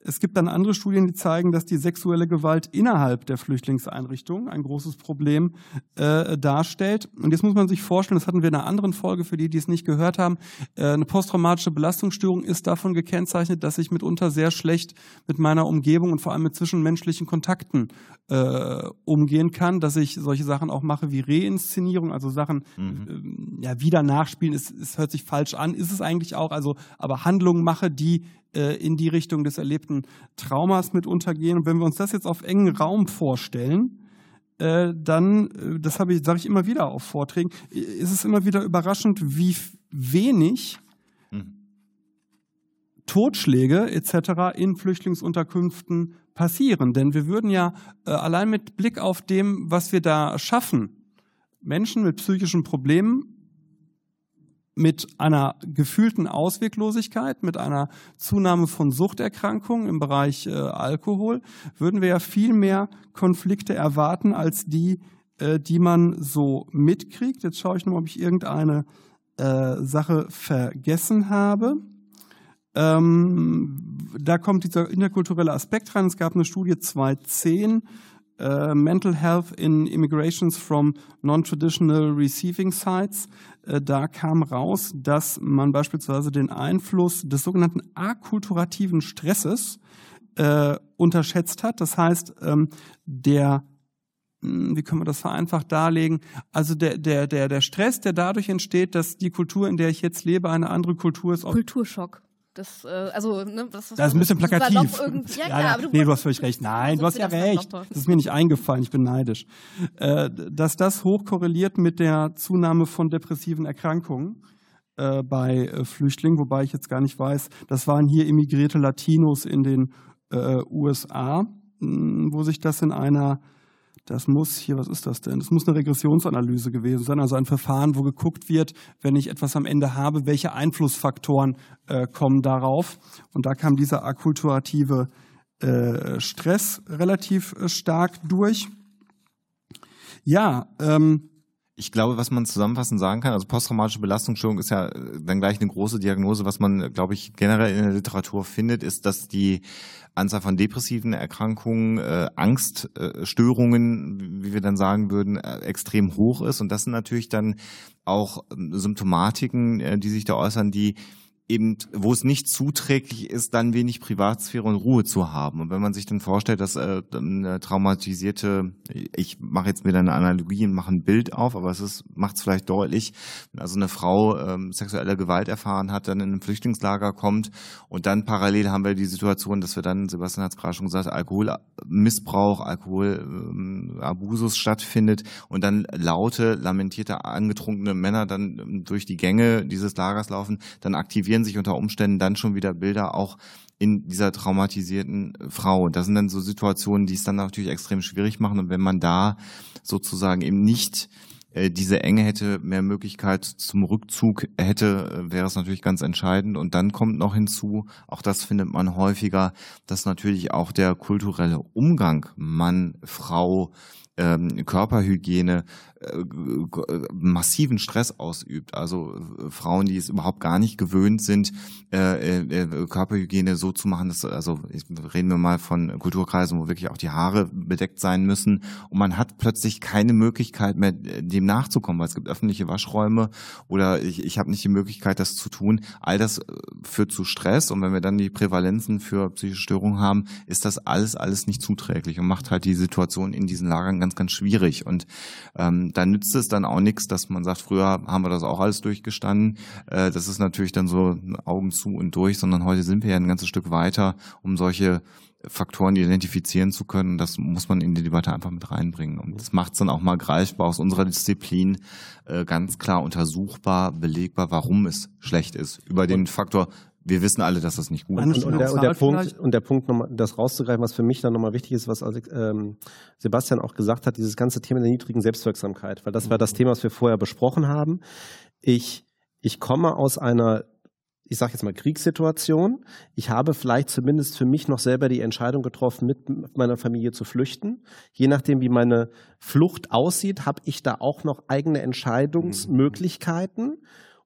es gibt dann andere Studien, die zeigen, dass die sexuelle Gewalt innerhalb der Flüchtlingseinrichtungen ein großes Problem äh, darstellt. Und jetzt muss man sich vorstellen, das hatten wir in einer anderen Folge, für die, die es nicht gehört haben, äh, eine posttraumatische Belastungsstörung ist davon gekennzeichnet, dass ich mitunter sehr schlecht mit meiner Umgebung und vor allem mit zwischenmenschlichen Kontakten äh, umgehen kann, dass ich solche Sachen auch mache wie Reinszenierung, also Sachen mhm. äh, ja wieder nachspielen, es, es hört sich falsch an, ist es eigentlich auch, also aber Handlungen mache, die äh, in die Richtung des erlebten Traumas mit untergehen. Und wenn wir uns das jetzt auf engen Raum vorstellen, äh, dann, äh, das habe ich, sage ich immer wieder auf Vorträgen, ist es immer wieder überraschend, wie wenig mhm. Totschläge etc. in Flüchtlingsunterkünften passieren. Denn wir würden ja äh, allein mit Blick auf dem, was wir da schaffen, Menschen mit psychischen Problemen mit einer gefühlten Ausweglosigkeit, mit einer Zunahme von Suchterkrankungen im Bereich äh, Alkohol, würden wir ja viel mehr Konflikte erwarten als die, äh, die man so mitkriegt. Jetzt schaue ich nur, ob ich irgendeine äh, Sache vergessen habe. Ähm, da kommt dieser interkulturelle Aspekt rein. Es gab eine Studie 2010, Uh, Mental Health in Immigrations from Non-Traditional Receiving Sites. Uh, da kam raus, dass man beispielsweise den Einfluss des sogenannten akulturativen Stresses uh, unterschätzt hat. Das heißt, ähm, der hm, wie können wir das vereinfacht darlegen? Also der, der, der, der Stress, der dadurch entsteht, dass die Kultur, in der ich jetzt lebe, eine andere Kultur ist. Kulturschock. Das, äh, also, ne, das, das ist ein bisschen plakativ. Ja, ja, ja, du nee, du hast völlig recht. Nein, du hast ja recht. Das ist mir nicht eingefallen, ich bin neidisch. Äh, dass das hoch korreliert mit der Zunahme von depressiven Erkrankungen äh, bei äh, Flüchtlingen, wobei ich jetzt gar nicht weiß, das waren hier immigrierte Latinos in den äh, USA, mh, wo sich das in einer das muss hier, was ist das denn? Das muss eine Regressionsanalyse gewesen sein, also ein Verfahren, wo geguckt wird, wenn ich etwas am Ende habe, welche Einflussfaktoren äh, kommen darauf. Und da kam dieser akkulturative äh, Stress relativ äh, stark durch. Ja, ähm, ich glaube, was man zusammenfassend sagen kann, also posttraumatische Belastungsstörung ist ja äh, dann gleich eine große Diagnose. Was man, glaube ich, generell in der Literatur findet, ist, dass die Anzahl von depressiven Erkrankungen, äh, Angststörungen, äh, wie wir dann sagen würden, äh, extrem hoch ist. Und das sind natürlich dann auch ähm, Symptomatiken, äh, die sich da äußern, die eben, wo es nicht zuträglich ist, dann wenig Privatsphäre und Ruhe zu haben. Und wenn man sich dann vorstellt, dass äh, eine traumatisierte, ich mache jetzt wieder eine Analogie und mache ein Bild auf, aber es macht es vielleicht deutlich, also eine Frau ähm, sexuelle Gewalt erfahren hat, dann in ein Flüchtlingslager kommt und dann parallel haben wir die Situation, dass wir dann, Sebastian hat es gerade schon gesagt, Alkoholmissbrauch, Alkoholabusus stattfindet und dann laute, lamentierte, angetrunkene Männer dann durch die Gänge dieses Lagers laufen, dann aktivieren manifestieren sich unter Umständen dann schon wieder Bilder auch in dieser traumatisierten Frau. Das sind dann so Situationen, die es dann natürlich extrem schwierig machen. Und wenn man da sozusagen eben nicht äh, diese Enge hätte, mehr Möglichkeit zum Rückzug hätte, äh, wäre es natürlich ganz entscheidend. Und dann kommt noch hinzu, auch das findet man häufiger, dass natürlich auch der kulturelle Umgang Mann, Frau, ähm, Körperhygiene massiven Stress ausübt. Also äh, Frauen, die es überhaupt gar nicht gewöhnt sind, äh, äh, Körperhygiene so zu machen, dass, also reden wir mal von Kulturkreisen, wo wirklich auch die Haare bedeckt sein müssen und man hat plötzlich keine Möglichkeit mehr, dem nachzukommen, weil es gibt öffentliche Waschräume oder ich, ich habe nicht die Möglichkeit, das zu tun. All das äh, führt zu Stress und wenn wir dann die Prävalenzen für psychische Störungen haben, ist das alles, alles nicht zuträglich und macht halt die Situation in diesen Lagern ganz, ganz schwierig und ähm, da nützt es dann auch nichts, dass man sagt, früher haben wir das auch alles durchgestanden. Äh, das ist natürlich dann so Augen zu und durch, sondern heute sind wir ja ein ganzes Stück weiter, um solche Faktoren identifizieren zu können. Das muss man in die Debatte einfach mit reinbringen. Und das macht es dann auch mal greifbar aus unserer Disziplin äh, ganz klar untersuchbar, belegbar, warum es schlecht ist. Über den Faktor wir wissen alle, dass das nicht gut ist. Und, und, der, und, der Punkt, und der Punkt, nochmal, das rauszugreifen, was für mich dann nochmal wichtig ist, was ähm, Sebastian auch gesagt hat, dieses ganze Thema der niedrigen Selbstwirksamkeit, weil das war das mhm. Thema, was wir vorher besprochen haben. Ich, ich komme aus einer ich sage jetzt mal Kriegssituation. Ich habe vielleicht zumindest für mich noch selber die Entscheidung getroffen, mit meiner Familie zu flüchten. Je nachdem, wie meine Flucht aussieht, habe ich da auch noch eigene Entscheidungsmöglichkeiten.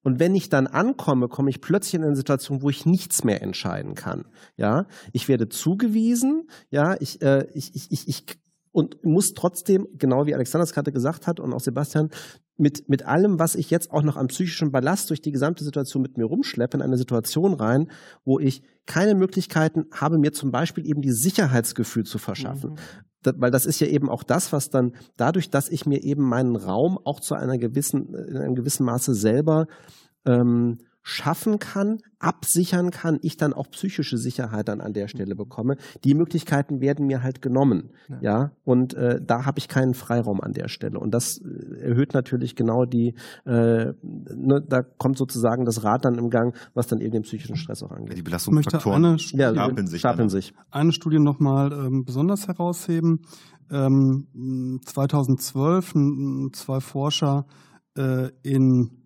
Und wenn ich dann ankomme, komme ich plötzlich in eine Situation, wo ich nichts mehr entscheiden kann. Ja, ich werde zugewiesen. Ja, ich, äh, ich, ich, ich, ich und muss trotzdem, genau wie Alexander es gerade gesagt hat und auch Sebastian, mit, mit allem, was ich jetzt auch noch an psychischem Ballast durch die gesamte Situation mit mir rumschleppe, in eine Situation rein, wo ich keine Möglichkeiten habe, mir zum Beispiel eben die Sicherheitsgefühl zu verschaffen. Mhm. Weil das ist ja eben auch das, was dann dadurch, dass ich mir eben meinen Raum auch zu einer gewissen, in einem gewissen Maße selber ähm, schaffen kann, absichern kann, ich dann auch psychische Sicherheit dann an der Stelle bekomme. Die Möglichkeiten werden mir halt genommen, ja, ja? und äh, da habe ich keinen Freiraum an der Stelle und das äh, erhöht natürlich genau die, äh, ne, da kommt sozusagen das Rad dann im Gang, was dann eben den psychischen Stress auch angeht. Die Belastungsfaktoren ja, stapeln, sich, stapeln sich. Eine Studie nochmal ähm, besonders herausheben. Ähm, 2012 zwei Forscher äh, in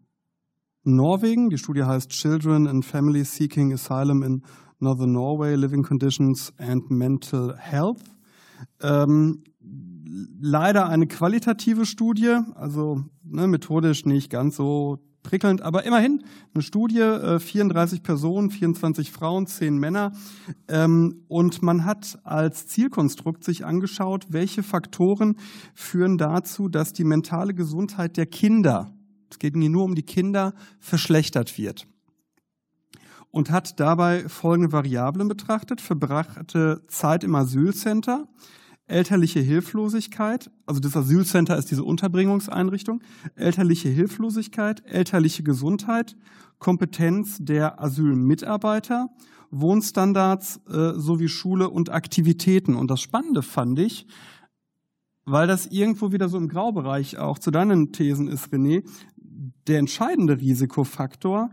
Norwegen. Die Studie heißt Children and Families Seeking Asylum in Northern Norway, Living Conditions and Mental Health. Ähm, leider eine qualitative Studie, also ne, methodisch nicht ganz so prickelnd, aber immerhin eine Studie, äh, 34 Personen, 24 Frauen, 10 Männer. Ähm, und man hat als Zielkonstrukt sich angeschaut, welche Faktoren führen dazu, dass die mentale Gesundheit der Kinder es geht mir nur um die Kinder, verschlechtert wird. Und hat dabei folgende Variablen betrachtet. Verbrachte Zeit im Asylcenter, elterliche Hilflosigkeit, also das Asylcenter ist diese Unterbringungseinrichtung, elterliche Hilflosigkeit, elterliche Gesundheit, Kompetenz der Asylmitarbeiter, Wohnstandards äh, sowie Schule und Aktivitäten. Und das Spannende fand ich, weil das irgendwo wieder so im Graubereich auch zu deinen Thesen ist, René, der entscheidende Risikofaktor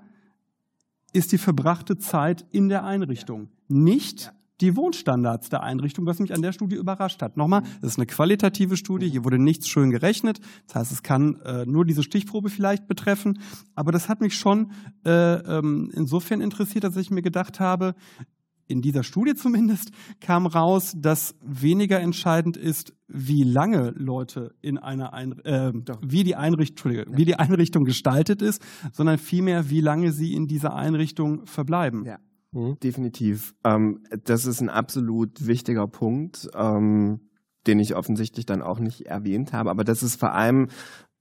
ist die verbrachte Zeit in der Einrichtung, nicht die Wohnstandards der Einrichtung, was mich an der Studie überrascht hat. Nochmal, das ist eine qualitative Studie, hier wurde nichts schön gerechnet. Das heißt, es kann äh, nur diese Stichprobe vielleicht betreffen. Aber das hat mich schon äh, ähm, insofern interessiert, dass ich mir gedacht habe, in dieser Studie zumindest kam raus, dass weniger entscheidend ist, wie lange Leute in einer Ein äh, wie die Einrichtung ja. wie die Einrichtung gestaltet ist, sondern vielmehr wie lange sie in dieser Einrichtung verbleiben. Ja. Mhm. Definitiv. Ähm, das ist ein absolut wichtiger Punkt, ähm, den ich offensichtlich dann auch nicht erwähnt habe. Aber das ist vor allem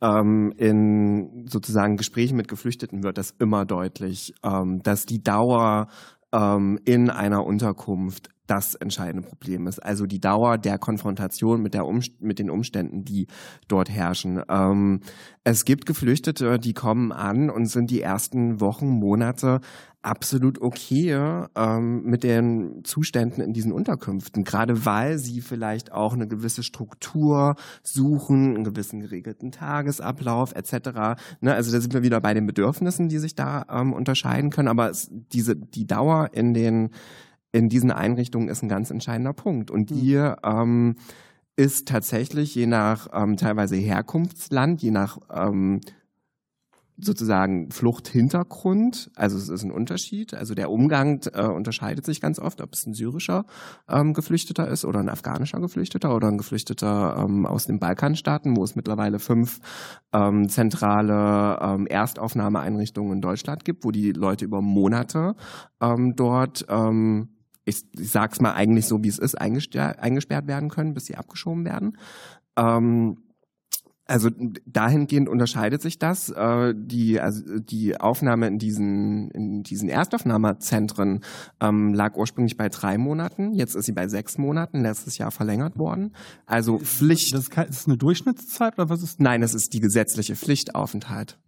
ähm, in sozusagen Gesprächen mit Geflüchteten wird das immer deutlich, ähm, dass die Dauer ähm, in einer Unterkunft das entscheidende Problem ist. Also die Dauer der Konfrontation mit, der Umst mit den Umständen, die dort herrschen. Ähm, es gibt Geflüchtete, die kommen an und sind die ersten Wochen, Monate absolut okay ähm, mit den Zuständen in diesen Unterkünften, gerade weil sie vielleicht auch eine gewisse Struktur suchen, einen gewissen geregelten Tagesablauf etc. Ne, also da sind wir wieder bei den Bedürfnissen, die sich da ähm, unterscheiden können, aber es, diese die Dauer in den in diesen Einrichtungen ist ein ganz entscheidender Punkt und hm. die ähm, ist tatsächlich je nach ähm, teilweise Herkunftsland, je nach ähm, sozusagen Fluchthintergrund. Also es ist ein Unterschied. Also der Umgang äh, unterscheidet sich ganz oft, ob es ein syrischer ähm, Geflüchteter ist oder ein afghanischer Geflüchteter oder ein Geflüchteter ähm, aus den Balkanstaaten, wo es mittlerweile fünf ähm, zentrale ähm, Erstaufnahmeeinrichtungen in Deutschland gibt, wo die Leute über Monate ähm, dort ähm, ich, ich sag's mal eigentlich so, wie es ist, eingesperrt werden können, bis sie abgeschoben werden. Ähm, also dahingehend unterscheidet sich das. Äh, die, also die Aufnahme in diesen, in diesen Erstaufnahmezentren ähm, lag ursprünglich bei drei Monaten, jetzt ist sie bei sechs Monaten, letztes Jahr verlängert worden. Also Pflicht. Das ist eine Durchschnittszeit oder was ist? Nein, es ist die gesetzliche Pflichtaufenthalt.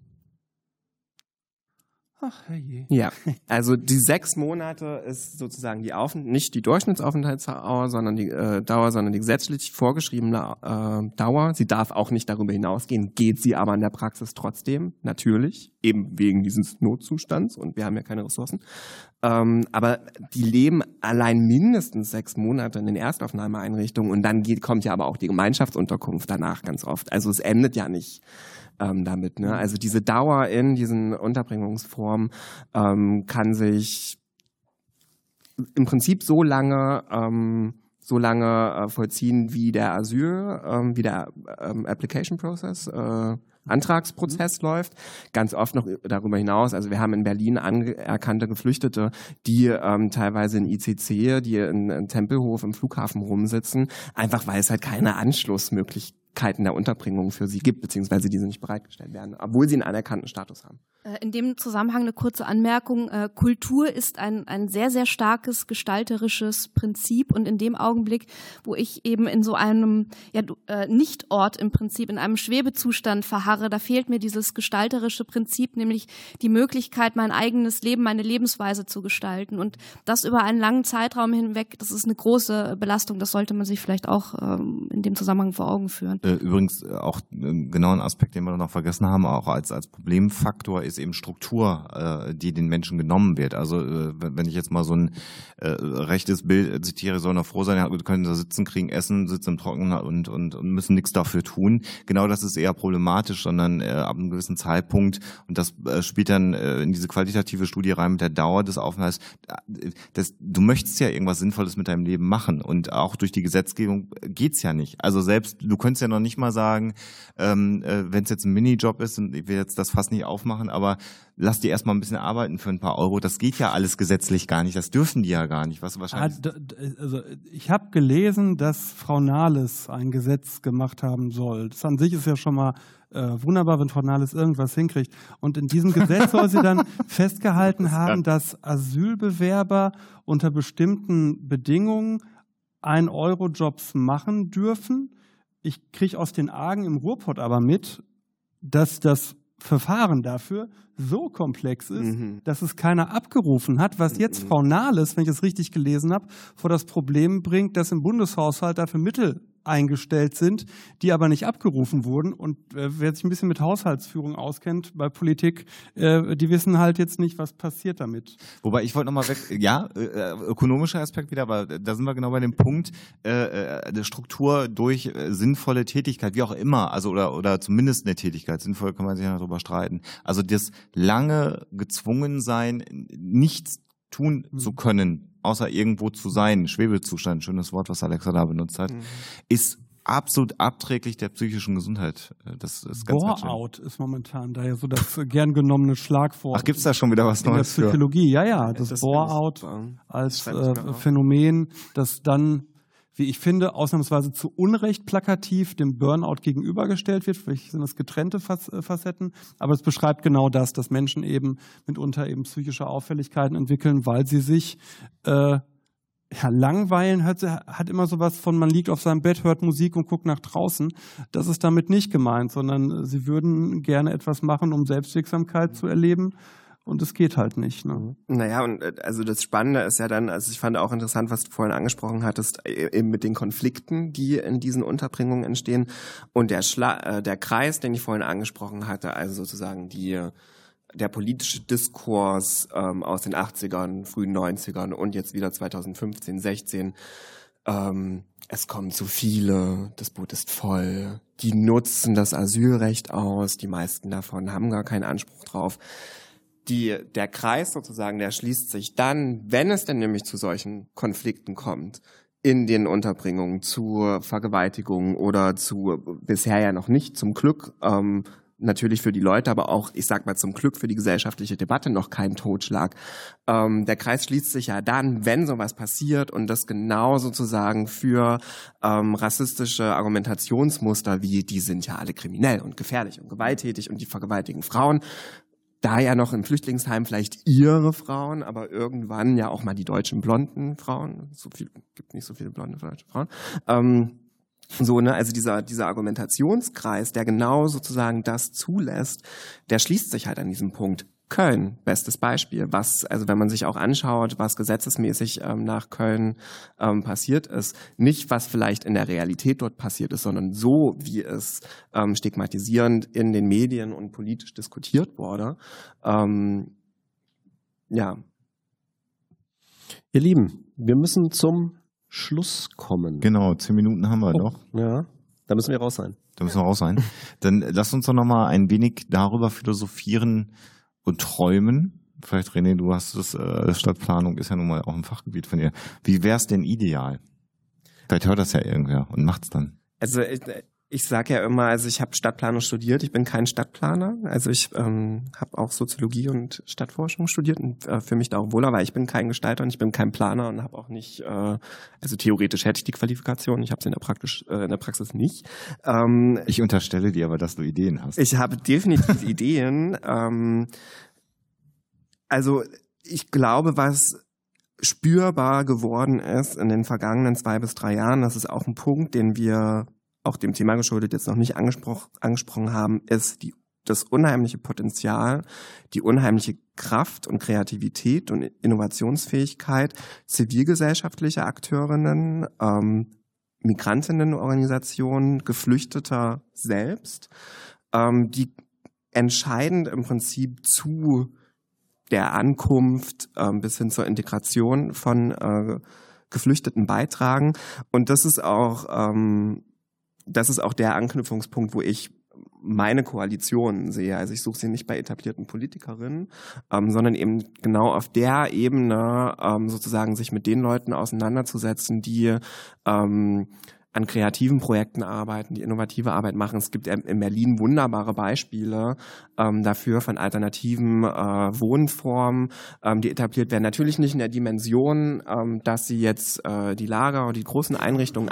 Ach, herrje. Ja, also die sechs Monate ist sozusagen die Auf nicht die Durchschnittsaufenthaltsdauer, sondern die äh, Dauer, sondern die gesetzlich vorgeschriebene äh, Dauer. Sie darf auch nicht darüber hinausgehen, geht sie aber in der Praxis trotzdem, natürlich, eben wegen dieses Notzustands und wir haben ja keine Ressourcen. Ähm, aber die leben allein mindestens sechs Monate in den Erstaufnahmeeinrichtungen und dann geht, kommt ja aber auch die Gemeinschaftsunterkunft danach ganz oft. Also es endet ja nicht ähm, damit. Ne? Also diese Dauer in diesen Unterbringungsformen ähm, kann sich im Prinzip so lange ähm, so lange äh, vollziehen wie der Asyl, ähm, wie der ähm, Application Process, äh, Antragsprozess mhm. läuft. Ganz oft noch darüber hinaus. Also wir haben in Berlin anerkannte Geflüchtete, die ähm, teilweise in ICC, die in, in Tempelhof im Flughafen rumsitzen, einfach weil es halt keine Anschlussmöglichkeiten der Unterbringung für sie gibt, beziehungsweise diese nicht bereitgestellt werden, obwohl sie einen anerkannten Status haben. Äh, in dem Zusammenhang eine kurze Anmerkung. Äh, Kultur ist ein, ein sehr, sehr starkes gestalterisches Prinzip und in dem Augenblick, wo ich eben in so einem ja, äh, Nichtort im Prinzip, in einem Schwebezustand verharre, da fehlt mir dieses gestalterische Prinzip, nämlich die Möglichkeit, mein eigenes Leben, meine Lebensweise zu gestalten und das über einen langen Zeitraum hinweg, das ist eine große Belastung, das sollte man sich vielleicht auch ähm, in dem Zusammenhang vor Augen führen. Übrigens auch genau ein Aspekt, den wir noch vergessen haben, auch als, als Problemfaktor ist ist eben Struktur, äh, die den Menschen genommen wird. Also äh, wenn ich jetzt mal so ein äh, rechtes Bild zitiere, sollen auch froh sein, ja, können da sitzen, kriegen Essen, sitzen im Trockenen und, und, und müssen nichts dafür tun. Genau das ist eher problematisch, sondern äh, ab einem gewissen Zeitpunkt, und das äh, spielt dann äh, in diese qualitative Studie rein mit der Dauer des Aufenthalts, das, du möchtest ja irgendwas Sinnvolles mit deinem Leben machen und auch durch die Gesetzgebung geht's ja nicht. Also selbst, du könntest ja noch nicht mal sagen, ähm, äh, wenn es jetzt ein Minijob ist, und ich will jetzt das fast nicht aufmachen, aber aber lass die erstmal ein bisschen arbeiten für ein paar Euro. Das geht ja alles gesetzlich gar nicht. Das dürfen die ja gar nicht. Was wahrscheinlich. Also ich habe gelesen, dass Frau Nahles ein Gesetz gemacht haben soll. Das an sich ist ja schon mal äh, wunderbar, wenn Frau Nahles irgendwas hinkriegt. Und in diesem Gesetz soll sie dann festgehalten haben, dass Asylbewerber unter bestimmten Bedingungen ein Euro Jobs machen dürfen. Ich kriege aus den Argen im Ruhrpott aber mit, dass das Verfahren dafür so komplex ist, mhm. dass es keiner abgerufen hat, was jetzt mhm. Frau Nahles, wenn ich es richtig gelesen habe, vor das Problem bringt, dass im Bundeshaushalt dafür Mittel eingestellt sind, die aber nicht abgerufen wurden. Und äh, wer sich ein bisschen mit Haushaltsführung auskennt bei Politik, äh, die wissen halt jetzt nicht, was passiert damit. Wobei ich wollte nochmal weg, ja, äh, ökonomischer Aspekt wieder, aber da sind wir genau bei dem Punkt, äh, äh, Struktur durch äh, sinnvolle Tätigkeit, wie auch immer, also oder, oder zumindest eine Tätigkeit, sinnvoll kann man sich ja darüber streiten. Also das lange gezwungen sein, nichts tun mhm. zu können, außer irgendwo zu sein, Schwebezustand, schönes Wort, was Alexa da benutzt hat, mhm. ist absolut abträglich der psychischen Gesundheit. Das ist ganz Bore-out ist momentan da ja so das gern genommene Schlagwort. Ach, gibt's da schon wieder was Neues in der Psychologie? Für? Ja, ja, das, das Bore-out als äh, Phänomen, das dann wie ich finde, ausnahmsweise zu Unrecht plakativ dem Burnout gegenübergestellt wird. Vielleicht sind das getrennte äh, Facetten, aber es beschreibt genau das, dass Menschen eben mitunter eben psychische Auffälligkeiten entwickeln, weil sie sich äh, ja, langweilen hat, hat immer sowas von, man liegt auf seinem Bett, hört Musik und guckt nach draußen. Das ist damit nicht gemeint, sondern sie würden gerne etwas machen, um Selbstwirksamkeit zu erleben und es geht halt nicht. Ne? Mhm. Naja, und äh, also das Spannende ist ja dann, also ich fand auch interessant, was du vorhin angesprochen hattest, äh, eben mit den Konflikten, die in diesen Unterbringungen entstehen und der, Schla äh, der Kreis, den ich vorhin angesprochen hatte, also sozusagen die der politische Diskurs ähm, aus den 80ern, frühen 90ern und jetzt wieder 2015, 16. Ähm, es kommen zu viele, das Boot ist voll, die nutzen das Asylrecht aus, die meisten davon haben gar keinen Anspruch drauf die, der Kreis sozusagen, der schließt sich dann, wenn es denn nämlich zu solchen Konflikten kommt, in den Unterbringungen zu Vergewaltigungen oder zu bisher ja noch nicht zum Glück ähm, natürlich für die Leute, aber auch, ich sag mal, zum Glück für die gesellschaftliche Debatte noch kein Totschlag. Ähm, der Kreis schließt sich ja dann, wenn sowas passiert und das genau sozusagen für ähm, rassistische Argumentationsmuster wie, die sind ja alle kriminell und gefährlich und gewalttätig und die vergewaltigen Frauen, da ja noch im Flüchtlingsheim vielleicht ihre Frauen, aber irgendwann ja auch mal die deutschen blonden Frauen. So viel gibt nicht so viele blonde deutsche Frauen. Ähm, so, ne, also dieser, dieser Argumentationskreis, der genau sozusagen das zulässt, der schließt sich halt an diesem Punkt. Köln, bestes Beispiel. Was, also wenn man sich auch anschaut, was gesetzesmäßig ähm, nach Köln ähm, passiert ist, nicht was vielleicht in der Realität dort passiert ist, sondern so, wie es ähm, stigmatisierend in den Medien und politisch diskutiert wurde. Ähm, ja. Ihr Lieben, wir müssen zum Schluss kommen. Genau, zehn Minuten haben wir Oh, noch. Ja, da müssen wir raus sein. Da müssen wir raus sein. Dann lass uns doch noch mal ein wenig darüber philosophieren und träumen. Vielleicht, René, du hast das, äh, Stadtplanung ist ja nun mal auch ein Fachgebiet von dir. Wie wär's denn ideal? Vielleicht hört das ja irgendwer und macht's dann. Also ich, sage ja immer, also ich habe Stadtplanung studiert, ich bin kein Stadtplaner. Also ich ähm, habe auch Soziologie und Stadtforschung studiert und äh, für mich da auch wohler, weil ich bin kein Gestalter und ich bin kein Planer und habe auch nicht, äh, also theoretisch hätte ich die Qualifikation, ich habe sie in der praktisch äh, in der Praxis nicht. Ähm, Ich unterstelle dir aber, dass du Ideen hast. ich habe definitiv Ideen. Ähm, also ich glaube, was spürbar geworden ist in den vergangenen zwei bis drei Jahren, das ist auch ein Punkt, den wir auch dem Thema geschuldet jetzt noch nicht angesprochen, haben, ist die, das unheimliche Potenzial, die unheimliche Kraft und Kreativität und Innovationsfähigkeit zivilgesellschaftlicher Akteurinnen, ähm, Migrantinnenorganisationen, Geflüchteter selbst, ähm, die entscheidend im Prinzip zu der Ankunft ähm, bis hin zur Integration von äh, Geflüchteten beitragen. Und das ist auch, ähm, das ist auch der Anknüpfungspunkt, wo ich meine Koalition sehe. Also ich suche sie nicht bei etablierten Politikerinnen, ähm, sondern eben genau auf der Ebene ähm, sozusagen sich mit den Leuten auseinanderzusetzen, die ähm, an kreativen Projekten arbeiten, die innovative Arbeit machen. Es gibt in Berlin wunderbare Beispiele ähm, dafür von alternativen äh, Wohnformen, ähm, die etabliert werden. Natürlich nicht in der Dimension, ähm, dass sie jetzt äh, die Lager oder die großen Einrichtungen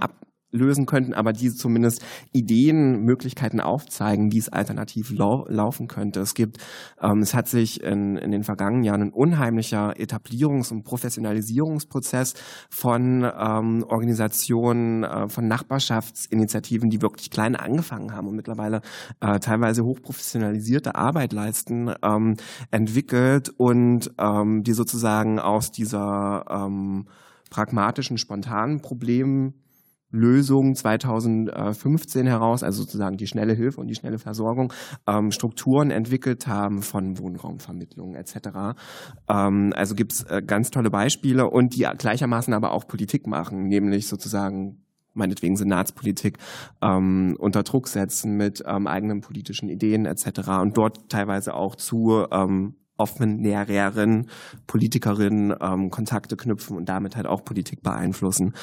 ablösen könnten, aber die zumindest Ideen, Möglichkeiten aufzeigen, wie es alternativ lau laufen könnte. Es gibt, ähm, es hat sich in, in den vergangenen Jahren ein unheimlicher Etablierungs- und Professionalisierungsprozess von ähm, Organisationen, äh, von Nachbarschaftsinitiativen, die wirklich klein angefangen haben und mittlerweile äh, teilweise hochprofessionalisierte Arbeit leisten, ähm, entwickelt und ähm, die sozusagen aus dieser ähm, pragmatischen, spontanen Problemen Lösung 2015 heraus, also sozusagen die schnelle Hilfe und die schnelle Versorgung, ähm, Strukturen entwickelt haben von Wohnraumvermittlung etc. Ähm, also gibt's äh, ganz tolle Beispiele und die gleichermaßen aber auch Politik machen, nämlich sozusagen meinetwegen Senatspolitik ähm, unter Druck setzen mit ähm, eigenen politischen Ideen etc. und dort teilweise auch zu ähm, offeneren Politikerinnen ähm, Kontakte knüpfen und damit halt auch Politik beeinflussen.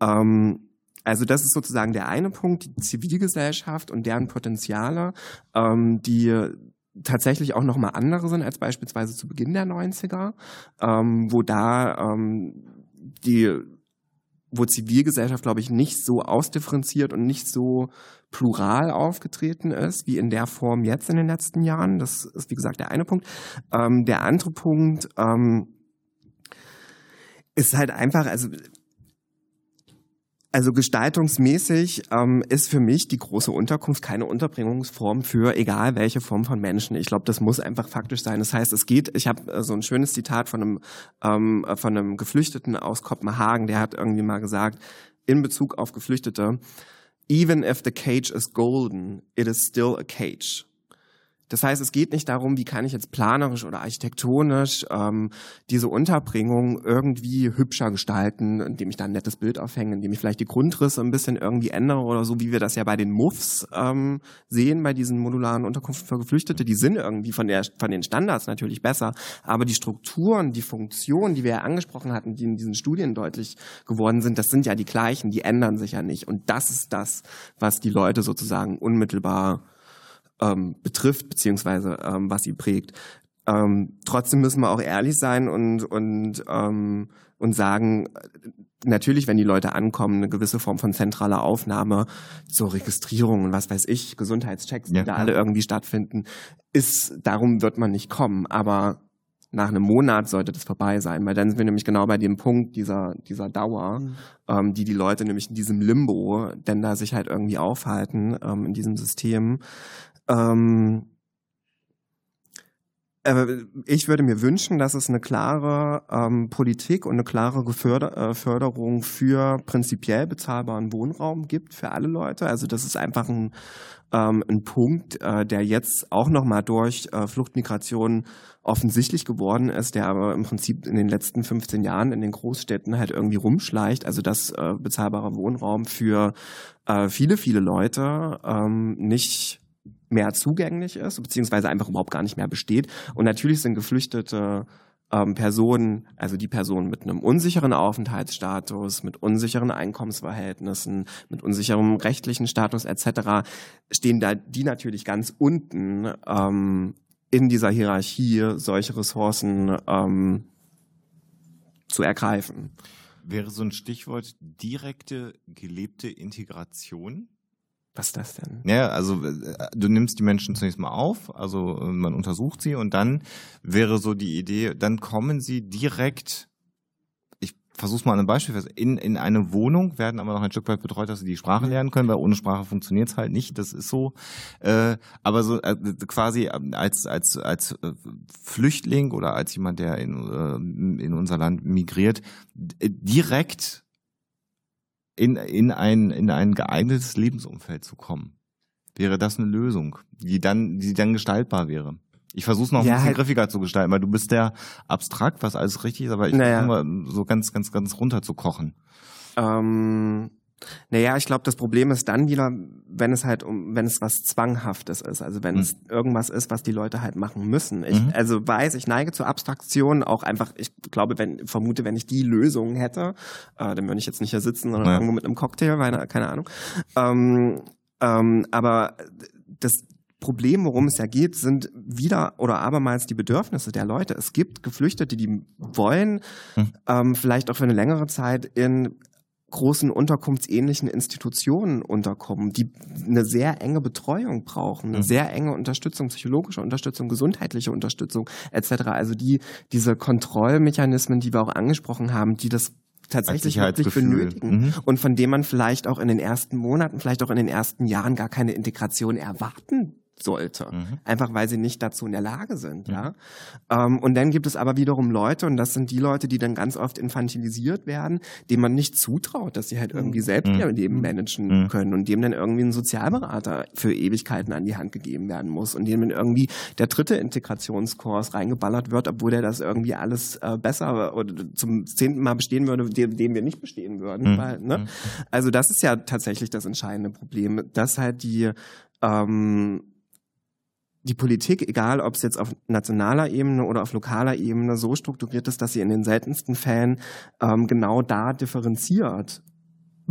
Ähm, also das ist sozusagen der eine Punkt, die Zivilgesellschaft und deren Potenziale, ähm, die tatsächlich auch nochmal andere sind als beispielsweise zu Beginn der 90er, ähm, wo da ähm, die wo Zivilgesellschaft, glaube ich, nicht so ausdifferenziert und nicht so plural aufgetreten ist, wie in der Form jetzt in den letzten Jahren. Das ist, wie gesagt, der eine Punkt. Ähm, der andere Punkt ähm, ist halt einfach, also also gestaltungsmäßig ähm, ist für mich die große Unterkunft keine Unterbringungsform für egal welche Form von Menschen. Ich glaube, das muss einfach faktisch sein. Das heißt, es geht. Ich habe äh, so ein schönes Zitat von einem ähm, von einem Geflüchteten aus Kopenhagen, der hat irgendwie mal gesagt in Bezug auf Geflüchtete: Even if the cage is golden, it is still a cage. Das heißt, es geht nicht darum, wie kann ich jetzt planerisch oder architektonisch ähm, diese Unterbringung irgendwie hübscher gestalten, indem ich da ein nettes Bild aufhänge, indem ich vielleicht die Grundrisse ein bisschen irgendwie ändere oder so, wie wir das ja bei den MUFs ähm, sehen, bei diesen modularen Unterkünften für Geflüchtete. Die sind irgendwie von, der, von den Standards natürlich besser, aber die Strukturen, die Funktionen, die wir ja angesprochen hatten, die in diesen Studien deutlich geworden sind, das sind ja die gleichen, die ändern sich ja nicht. Und das ist das, was die Leute sozusagen unmittelbar ähm, betrifft, beziehungsweise ähm, was sie prägt. Ähm, trotzdem müssen wir auch ehrlich sein und, und, ähm, und sagen, natürlich, wenn die Leute ankommen, eine gewisse Form von zentraler Aufnahme zur Registrierung und was weiß ich, Gesundheitschecks, die Ja, da klar. alle irgendwie stattfinden, ist, darum wird man nicht kommen. Aber nach einem Monat sollte das vorbei sein, weil dann sind wir nämlich genau bei dem Punkt dieser, dieser Dauer, ähm, die die Leute nämlich in diesem Limbo, denn da sich halt irgendwie aufhalten ähm, in diesem System. Ähm, äh, ich würde mir wünschen, dass es eine klare ähm, Politik und eine klare Geförder äh, Förderung für prinzipiell bezahlbaren Wohnraum gibt für alle Leute. Also das ist einfach ein, ähm, ein Punkt, äh, der jetzt auch nochmal durch äh, Fluchtmigration offensichtlich geworden ist, der aber im Prinzip in den letzten 15 Jahren in den Großstädten halt irgendwie rumschleicht. Also dass äh, bezahlbarer Wohnraum für äh, viele, viele Leute ähm, nicht mehr zugänglich ist, beziehungsweise einfach überhaupt gar nicht mehr besteht. Und natürlich sind Geflüchtete ähm, Personen, also die Personen mit einem unsicheren Aufenthaltsstatus, mit unsicheren Einkommensverhältnissen, mit unsicherem rechtlichen Status etc., stehen da die natürlich ganz unten ähm, in dieser Hierarchie, solche Ressourcen ähm, zu ergreifen. Wäre so ein Stichwort direkte gelebte Integration? Was ist das denn? Ja, also äh, du nimmst die Menschen zunächst mal auf, also äh, man untersucht sie und dann wäre so die Idee, dann kommen sie direkt, ich versuch's mal an einem Beispiel fest, in, in eine Wohnung, werden aber noch ein Stück weit betreut, dass sie die Sprache mhm. lernen können, weil ohne Sprache funktioniert's halt nicht, das ist so. Äh, aber so äh, quasi als, als, als äh, Flüchtling oder als jemand, der in, in unser Land migriert, direkt in, in, ein, in ein geeignetes Lebensumfeld zu kommen. Wäre das eine Lösung, die dann, die dann gestaltbar wäre? Ich versuche es noch ja, ein bisschen halt griffiger zu gestalten, weil du bist ja abstrakt, was alles richtig ist, aber ich naja. versuche mal so ganz, ganz, ganz runter zu kochen. Ähm, naja, ich glaube, das Problem ist dann wieder, wenn es halt um, wenn es was Zwanghaftes ist, also wenn mhm. es irgendwas ist, was die Leute halt machen müssen. Ich, mhm. also weiß, ich neige zur Abstraktion auch einfach, ich glaube, wenn, vermute, wenn ich die Lösung hätte, äh, dann würde ich jetzt nicht hier sitzen, sondern ja. irgendwo mit einem Cocktail, keine, keine Ahnung. Ähm, ähm, aber das, Problem, worum es ja geht, sind wieder oder abermals die Bedürfnisse der Leute. Es gibt Geflüchtete, die wollen hm. ähm, vielleicht auch für eine längere Zeit in großen unterkunftsähnlichen Institutionen unterkommen, die eine sehr enge Betreuung brauchen, eine mhm. sehr enge Unterstützung, psychologische Unterstützung, gesundheitliche Unterstützung etc. Also die diese Kontrollmechanismen, die wir auch angesprochen haben, die das tatsächlich wirklich benötigen mhm. und von dem man vielleicht auch in den ersten Monaten, vielleicht auch in den ersten Jahren gar keine Integration erwarten sollte, mhm. einfach weil sie nicht dazu in der Lage sind. Mhm. Ja? Ähm, und dann gibt es aber wiederum Leute, und das sind die Leute, die dann ganz oft infantilisiert werden, denen man nicht zutraut, dass sie halt irgendwie selbst mhm. ihr Leben mhm. managen mhm. können und dem dann irgendwie ein Sozialberater für Ewigkeiten an die Hand gegeben werden muss und dem dann irgendwie der dritte Integrationskurs reingeballert wird, obwohl der das irgendwie alles äh, besser oder zum zehnten Mal bestehen würde, dem, dem wir nicht bestehen würden. Mhm. Weil, ne? Also das ist ja tatsächlich das entscheidende Problem, dass halt die ähm, die Politik, egal ob es jetzt auf nationaler Ebene oder auf lokaler Ebene, so strukturiert ist, dass sie in den seltensten Fällen ähm, genau da differenziert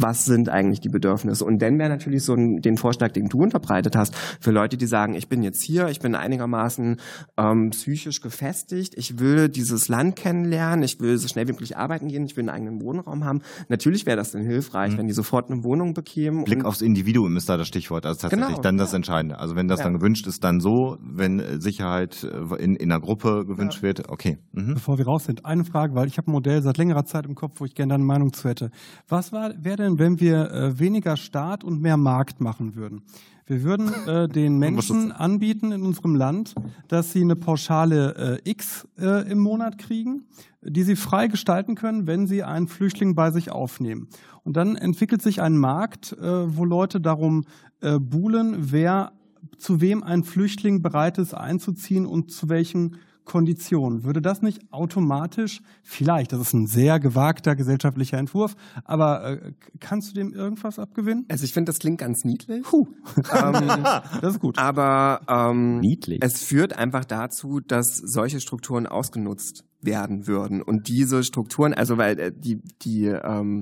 was sind eigentlich die Bedürfnisse. Und dann wäre natürlich so ein, den Vorschlag, den du unterbreitet hast, für Leute, die sagen, ich bin jetzt hier, ich bin einigermaßen ähm, psychisch gefestigt, ich will dieses Land kennenlernen, ich will so schnell wie möglich arbeiten gehen, ich will einen eigenen Wohnraum haben. Natürlich wäre das dann hilfreich, mhm. wenn die sofort eine Wohnung bekämen. Blick aufs Individuum ist da das Stichwort, also tatsächlich genau, dann das ja. Entscheidende. Also wenn das ja. dann gewünscht ist, dann so, wenn äh, Sicherheit äh, in, in einer Gruppe gewünscht ja. wird, okay. Mhm. Bevor wir raus sind, eine Frage, weil ich habe ein Modell seit längerer Zeit im Kopf, wo ich gerne deine Meinung zu hätte. Was wäre denn denn, wenn wir äh, weniger Staat und mehr Markt machen würden? Wir würden äh, den Menschen anbieten in unserem Land, dass sie eine Pauschale äh, X äh, im Monat kriegen, die sie frei gestalten können, wenn sie einen Flüchtling bei sich aufnehmen. Und dann entwickelt sich ein Markt, äh, wo Leute darum äh, buhlen, wer zu wem ein Flüchtling bereit ist einzuziehen und zu welchen Konditionen. Würde das nicht automatisch, vielleicht, das ist ein sehr gewagter gesellschaftlicher Entwurf, aber äh, kannst du dem irgendwas abgewinnen? Also ich finde, das klingt ganz niedlich. Puh. Ähm, das ist gut. Aber ähm, niedlich. es führt einfach dazu, dass solche Strukturen ausgenutzt werden würden. Und diese Strukturen, also weil äh, die, die ähm,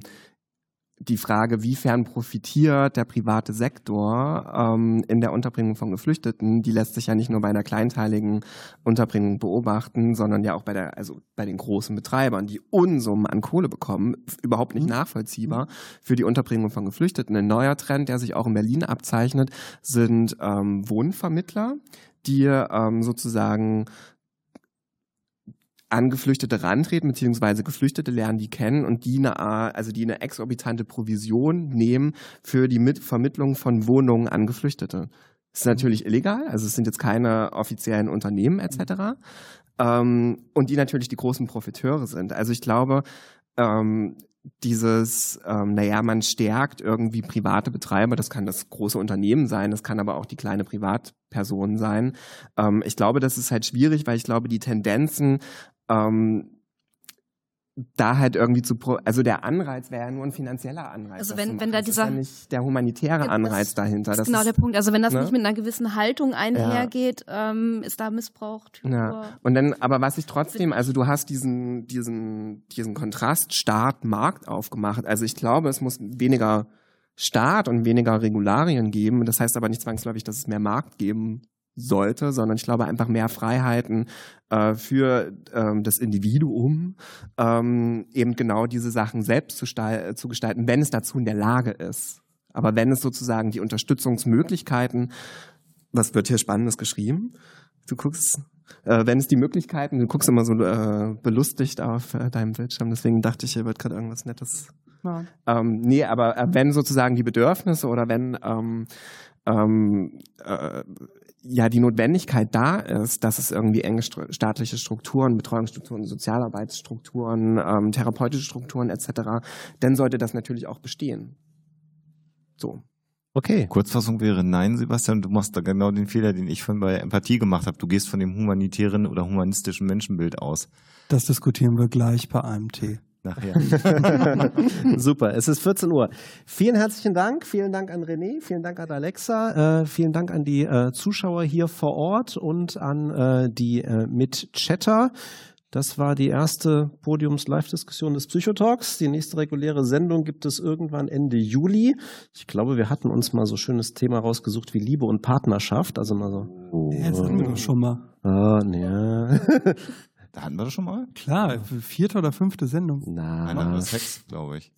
die Frage, wiefern profitiert der private Sektor ähm, in der Unterbringung von Geflüchteten, die lässt sich ja nicht nur bei einer kleinteiligen Unterbringung beobachten, sondern ja auch bei der, also bei den großen Betreibern, die Unsummen an Kohle bekommen, überhaupt nicht mhm. nachvollziehbar für die Unterbringung von Geflüchteten. Ein neuer Trend, der sich auch in Berlin abzeichnet, sind ähm, Wohnvermittler, die ähm, sozusagen an Geflüchtete rantreten, beziehungsweise Geflüchtete lernen die kennen und die eine, also die eine exorbitante Provision nehmen für die Mit Vermittlung von Wohnungen an Geflüchtete. Es ist natürlich illegal, also es sind jetzt keine offiziellen Unternehmen etc. Ähm, und die natürlich die großen Profiteure sind. Also ich glaube, ähm, dieses, ähm, naja, man stärkt irgendwie private Betreiber, das kann das große Unternehmen sein, das kann aber auch die kleine Privatperson sein. Ähm, ich glaube, das ist halt schwierig, weil ich glaube, die Tendenzen ähm, da halt irgendwie zu, also der Anreiz wäre ja nur ein finanzieller Anreiz. Also wenn, wenn da dieser, ist ja nicht der humanitäre Anreiz dahinter. Das ist genau der Punkt. Also wenn das ne? nicht mit einer gewissen Haltung einhergeht, ja. ähm, ist da Missbrauch. Ja. Und dann, aber was ich trotzdem, also du hast diesen, diesen, diesen Kontrast Staat-Markt aufgemacht. Also ich glaube, es muss weniger Staat und weniger Regularien geben. Das heißt aber nicht zwangsläufig, dass es mehr Markt geben sollte, sondern ich glaube einfach mehr Freiheiten äh, für ähm, das Individuum, ähm, eben genau diese Sachen selbst zu, zu gestalten, wenn es dazu in der Lage ist. Aber wenn es sozusagen die Unterstützungsmöglichkeiten, was wird hier Spannendes geschrieben? Du guckst, äh, wenn es die Möglichkeiten, du guckst immer so äh, belustigt auf äh, deinem Bildschirm, deswegen dachte ich, hier wird gerade irgendwas Nettes. Ja. Ähm, nee, aber äh, wenn sozusagen die Bedürfnisse oder wenn ähm, ähm, äh, ja die Notwendigkeit da ist, dass es irgendwie enge staatliche Strukturen, Betreuungsstrukturen, Sozialarbeitsstrukturen, ähm, therapeutische Strukturen etc., dann sollte das natürlich auch bestehen. So. Okay. Kurzfassung wäre nein, Sebastian, du machst da genau den Fehler, den ich von bei Empathie gemacht habe. Du gehst von dem humanitären oder humanistischen Menschenbild aus. Das diskutieren wir gleich bei einem Tee nachher. Super, es ist 14 Uhr. Vielen herzlichen Dank, vielen Dank an René, vielen Dank an Alexa, äh, vielen Dank an die äh, Zuschauer hier vor Ort und an äh, die äh, Mitchatter. Das war die erste Podiums-Live-Diskussion des Psychotalks. Die nächste reguläre Sendung gibt es irgendwann Ende Juli. Ich glaube, wir hatten uns mal so schönes Thema rausgesucht wie Liebe und Partnerschaft. Also mal so. Oh, ja, das hatten wir doch schon mal. Ah, ja. Da hatten wir das schon mal? Klar, vierte oder fünfte Sendung. Nein, Nein das Sex, glaube ich.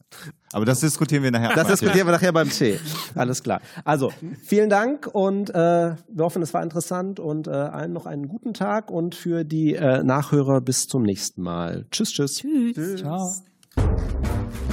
Aber das diskutieren wir nachher. Das diskutieren wir nachher beim Tee. Alles klar. Also, vielen Dank und äh, wir hoffen, es war interessant und äh, allen noch einen guten Tag und für die äh, Nachhörer bis zum nächsten Mal. Tschüss, tschüss. Tschüss. tschüss. Ciao.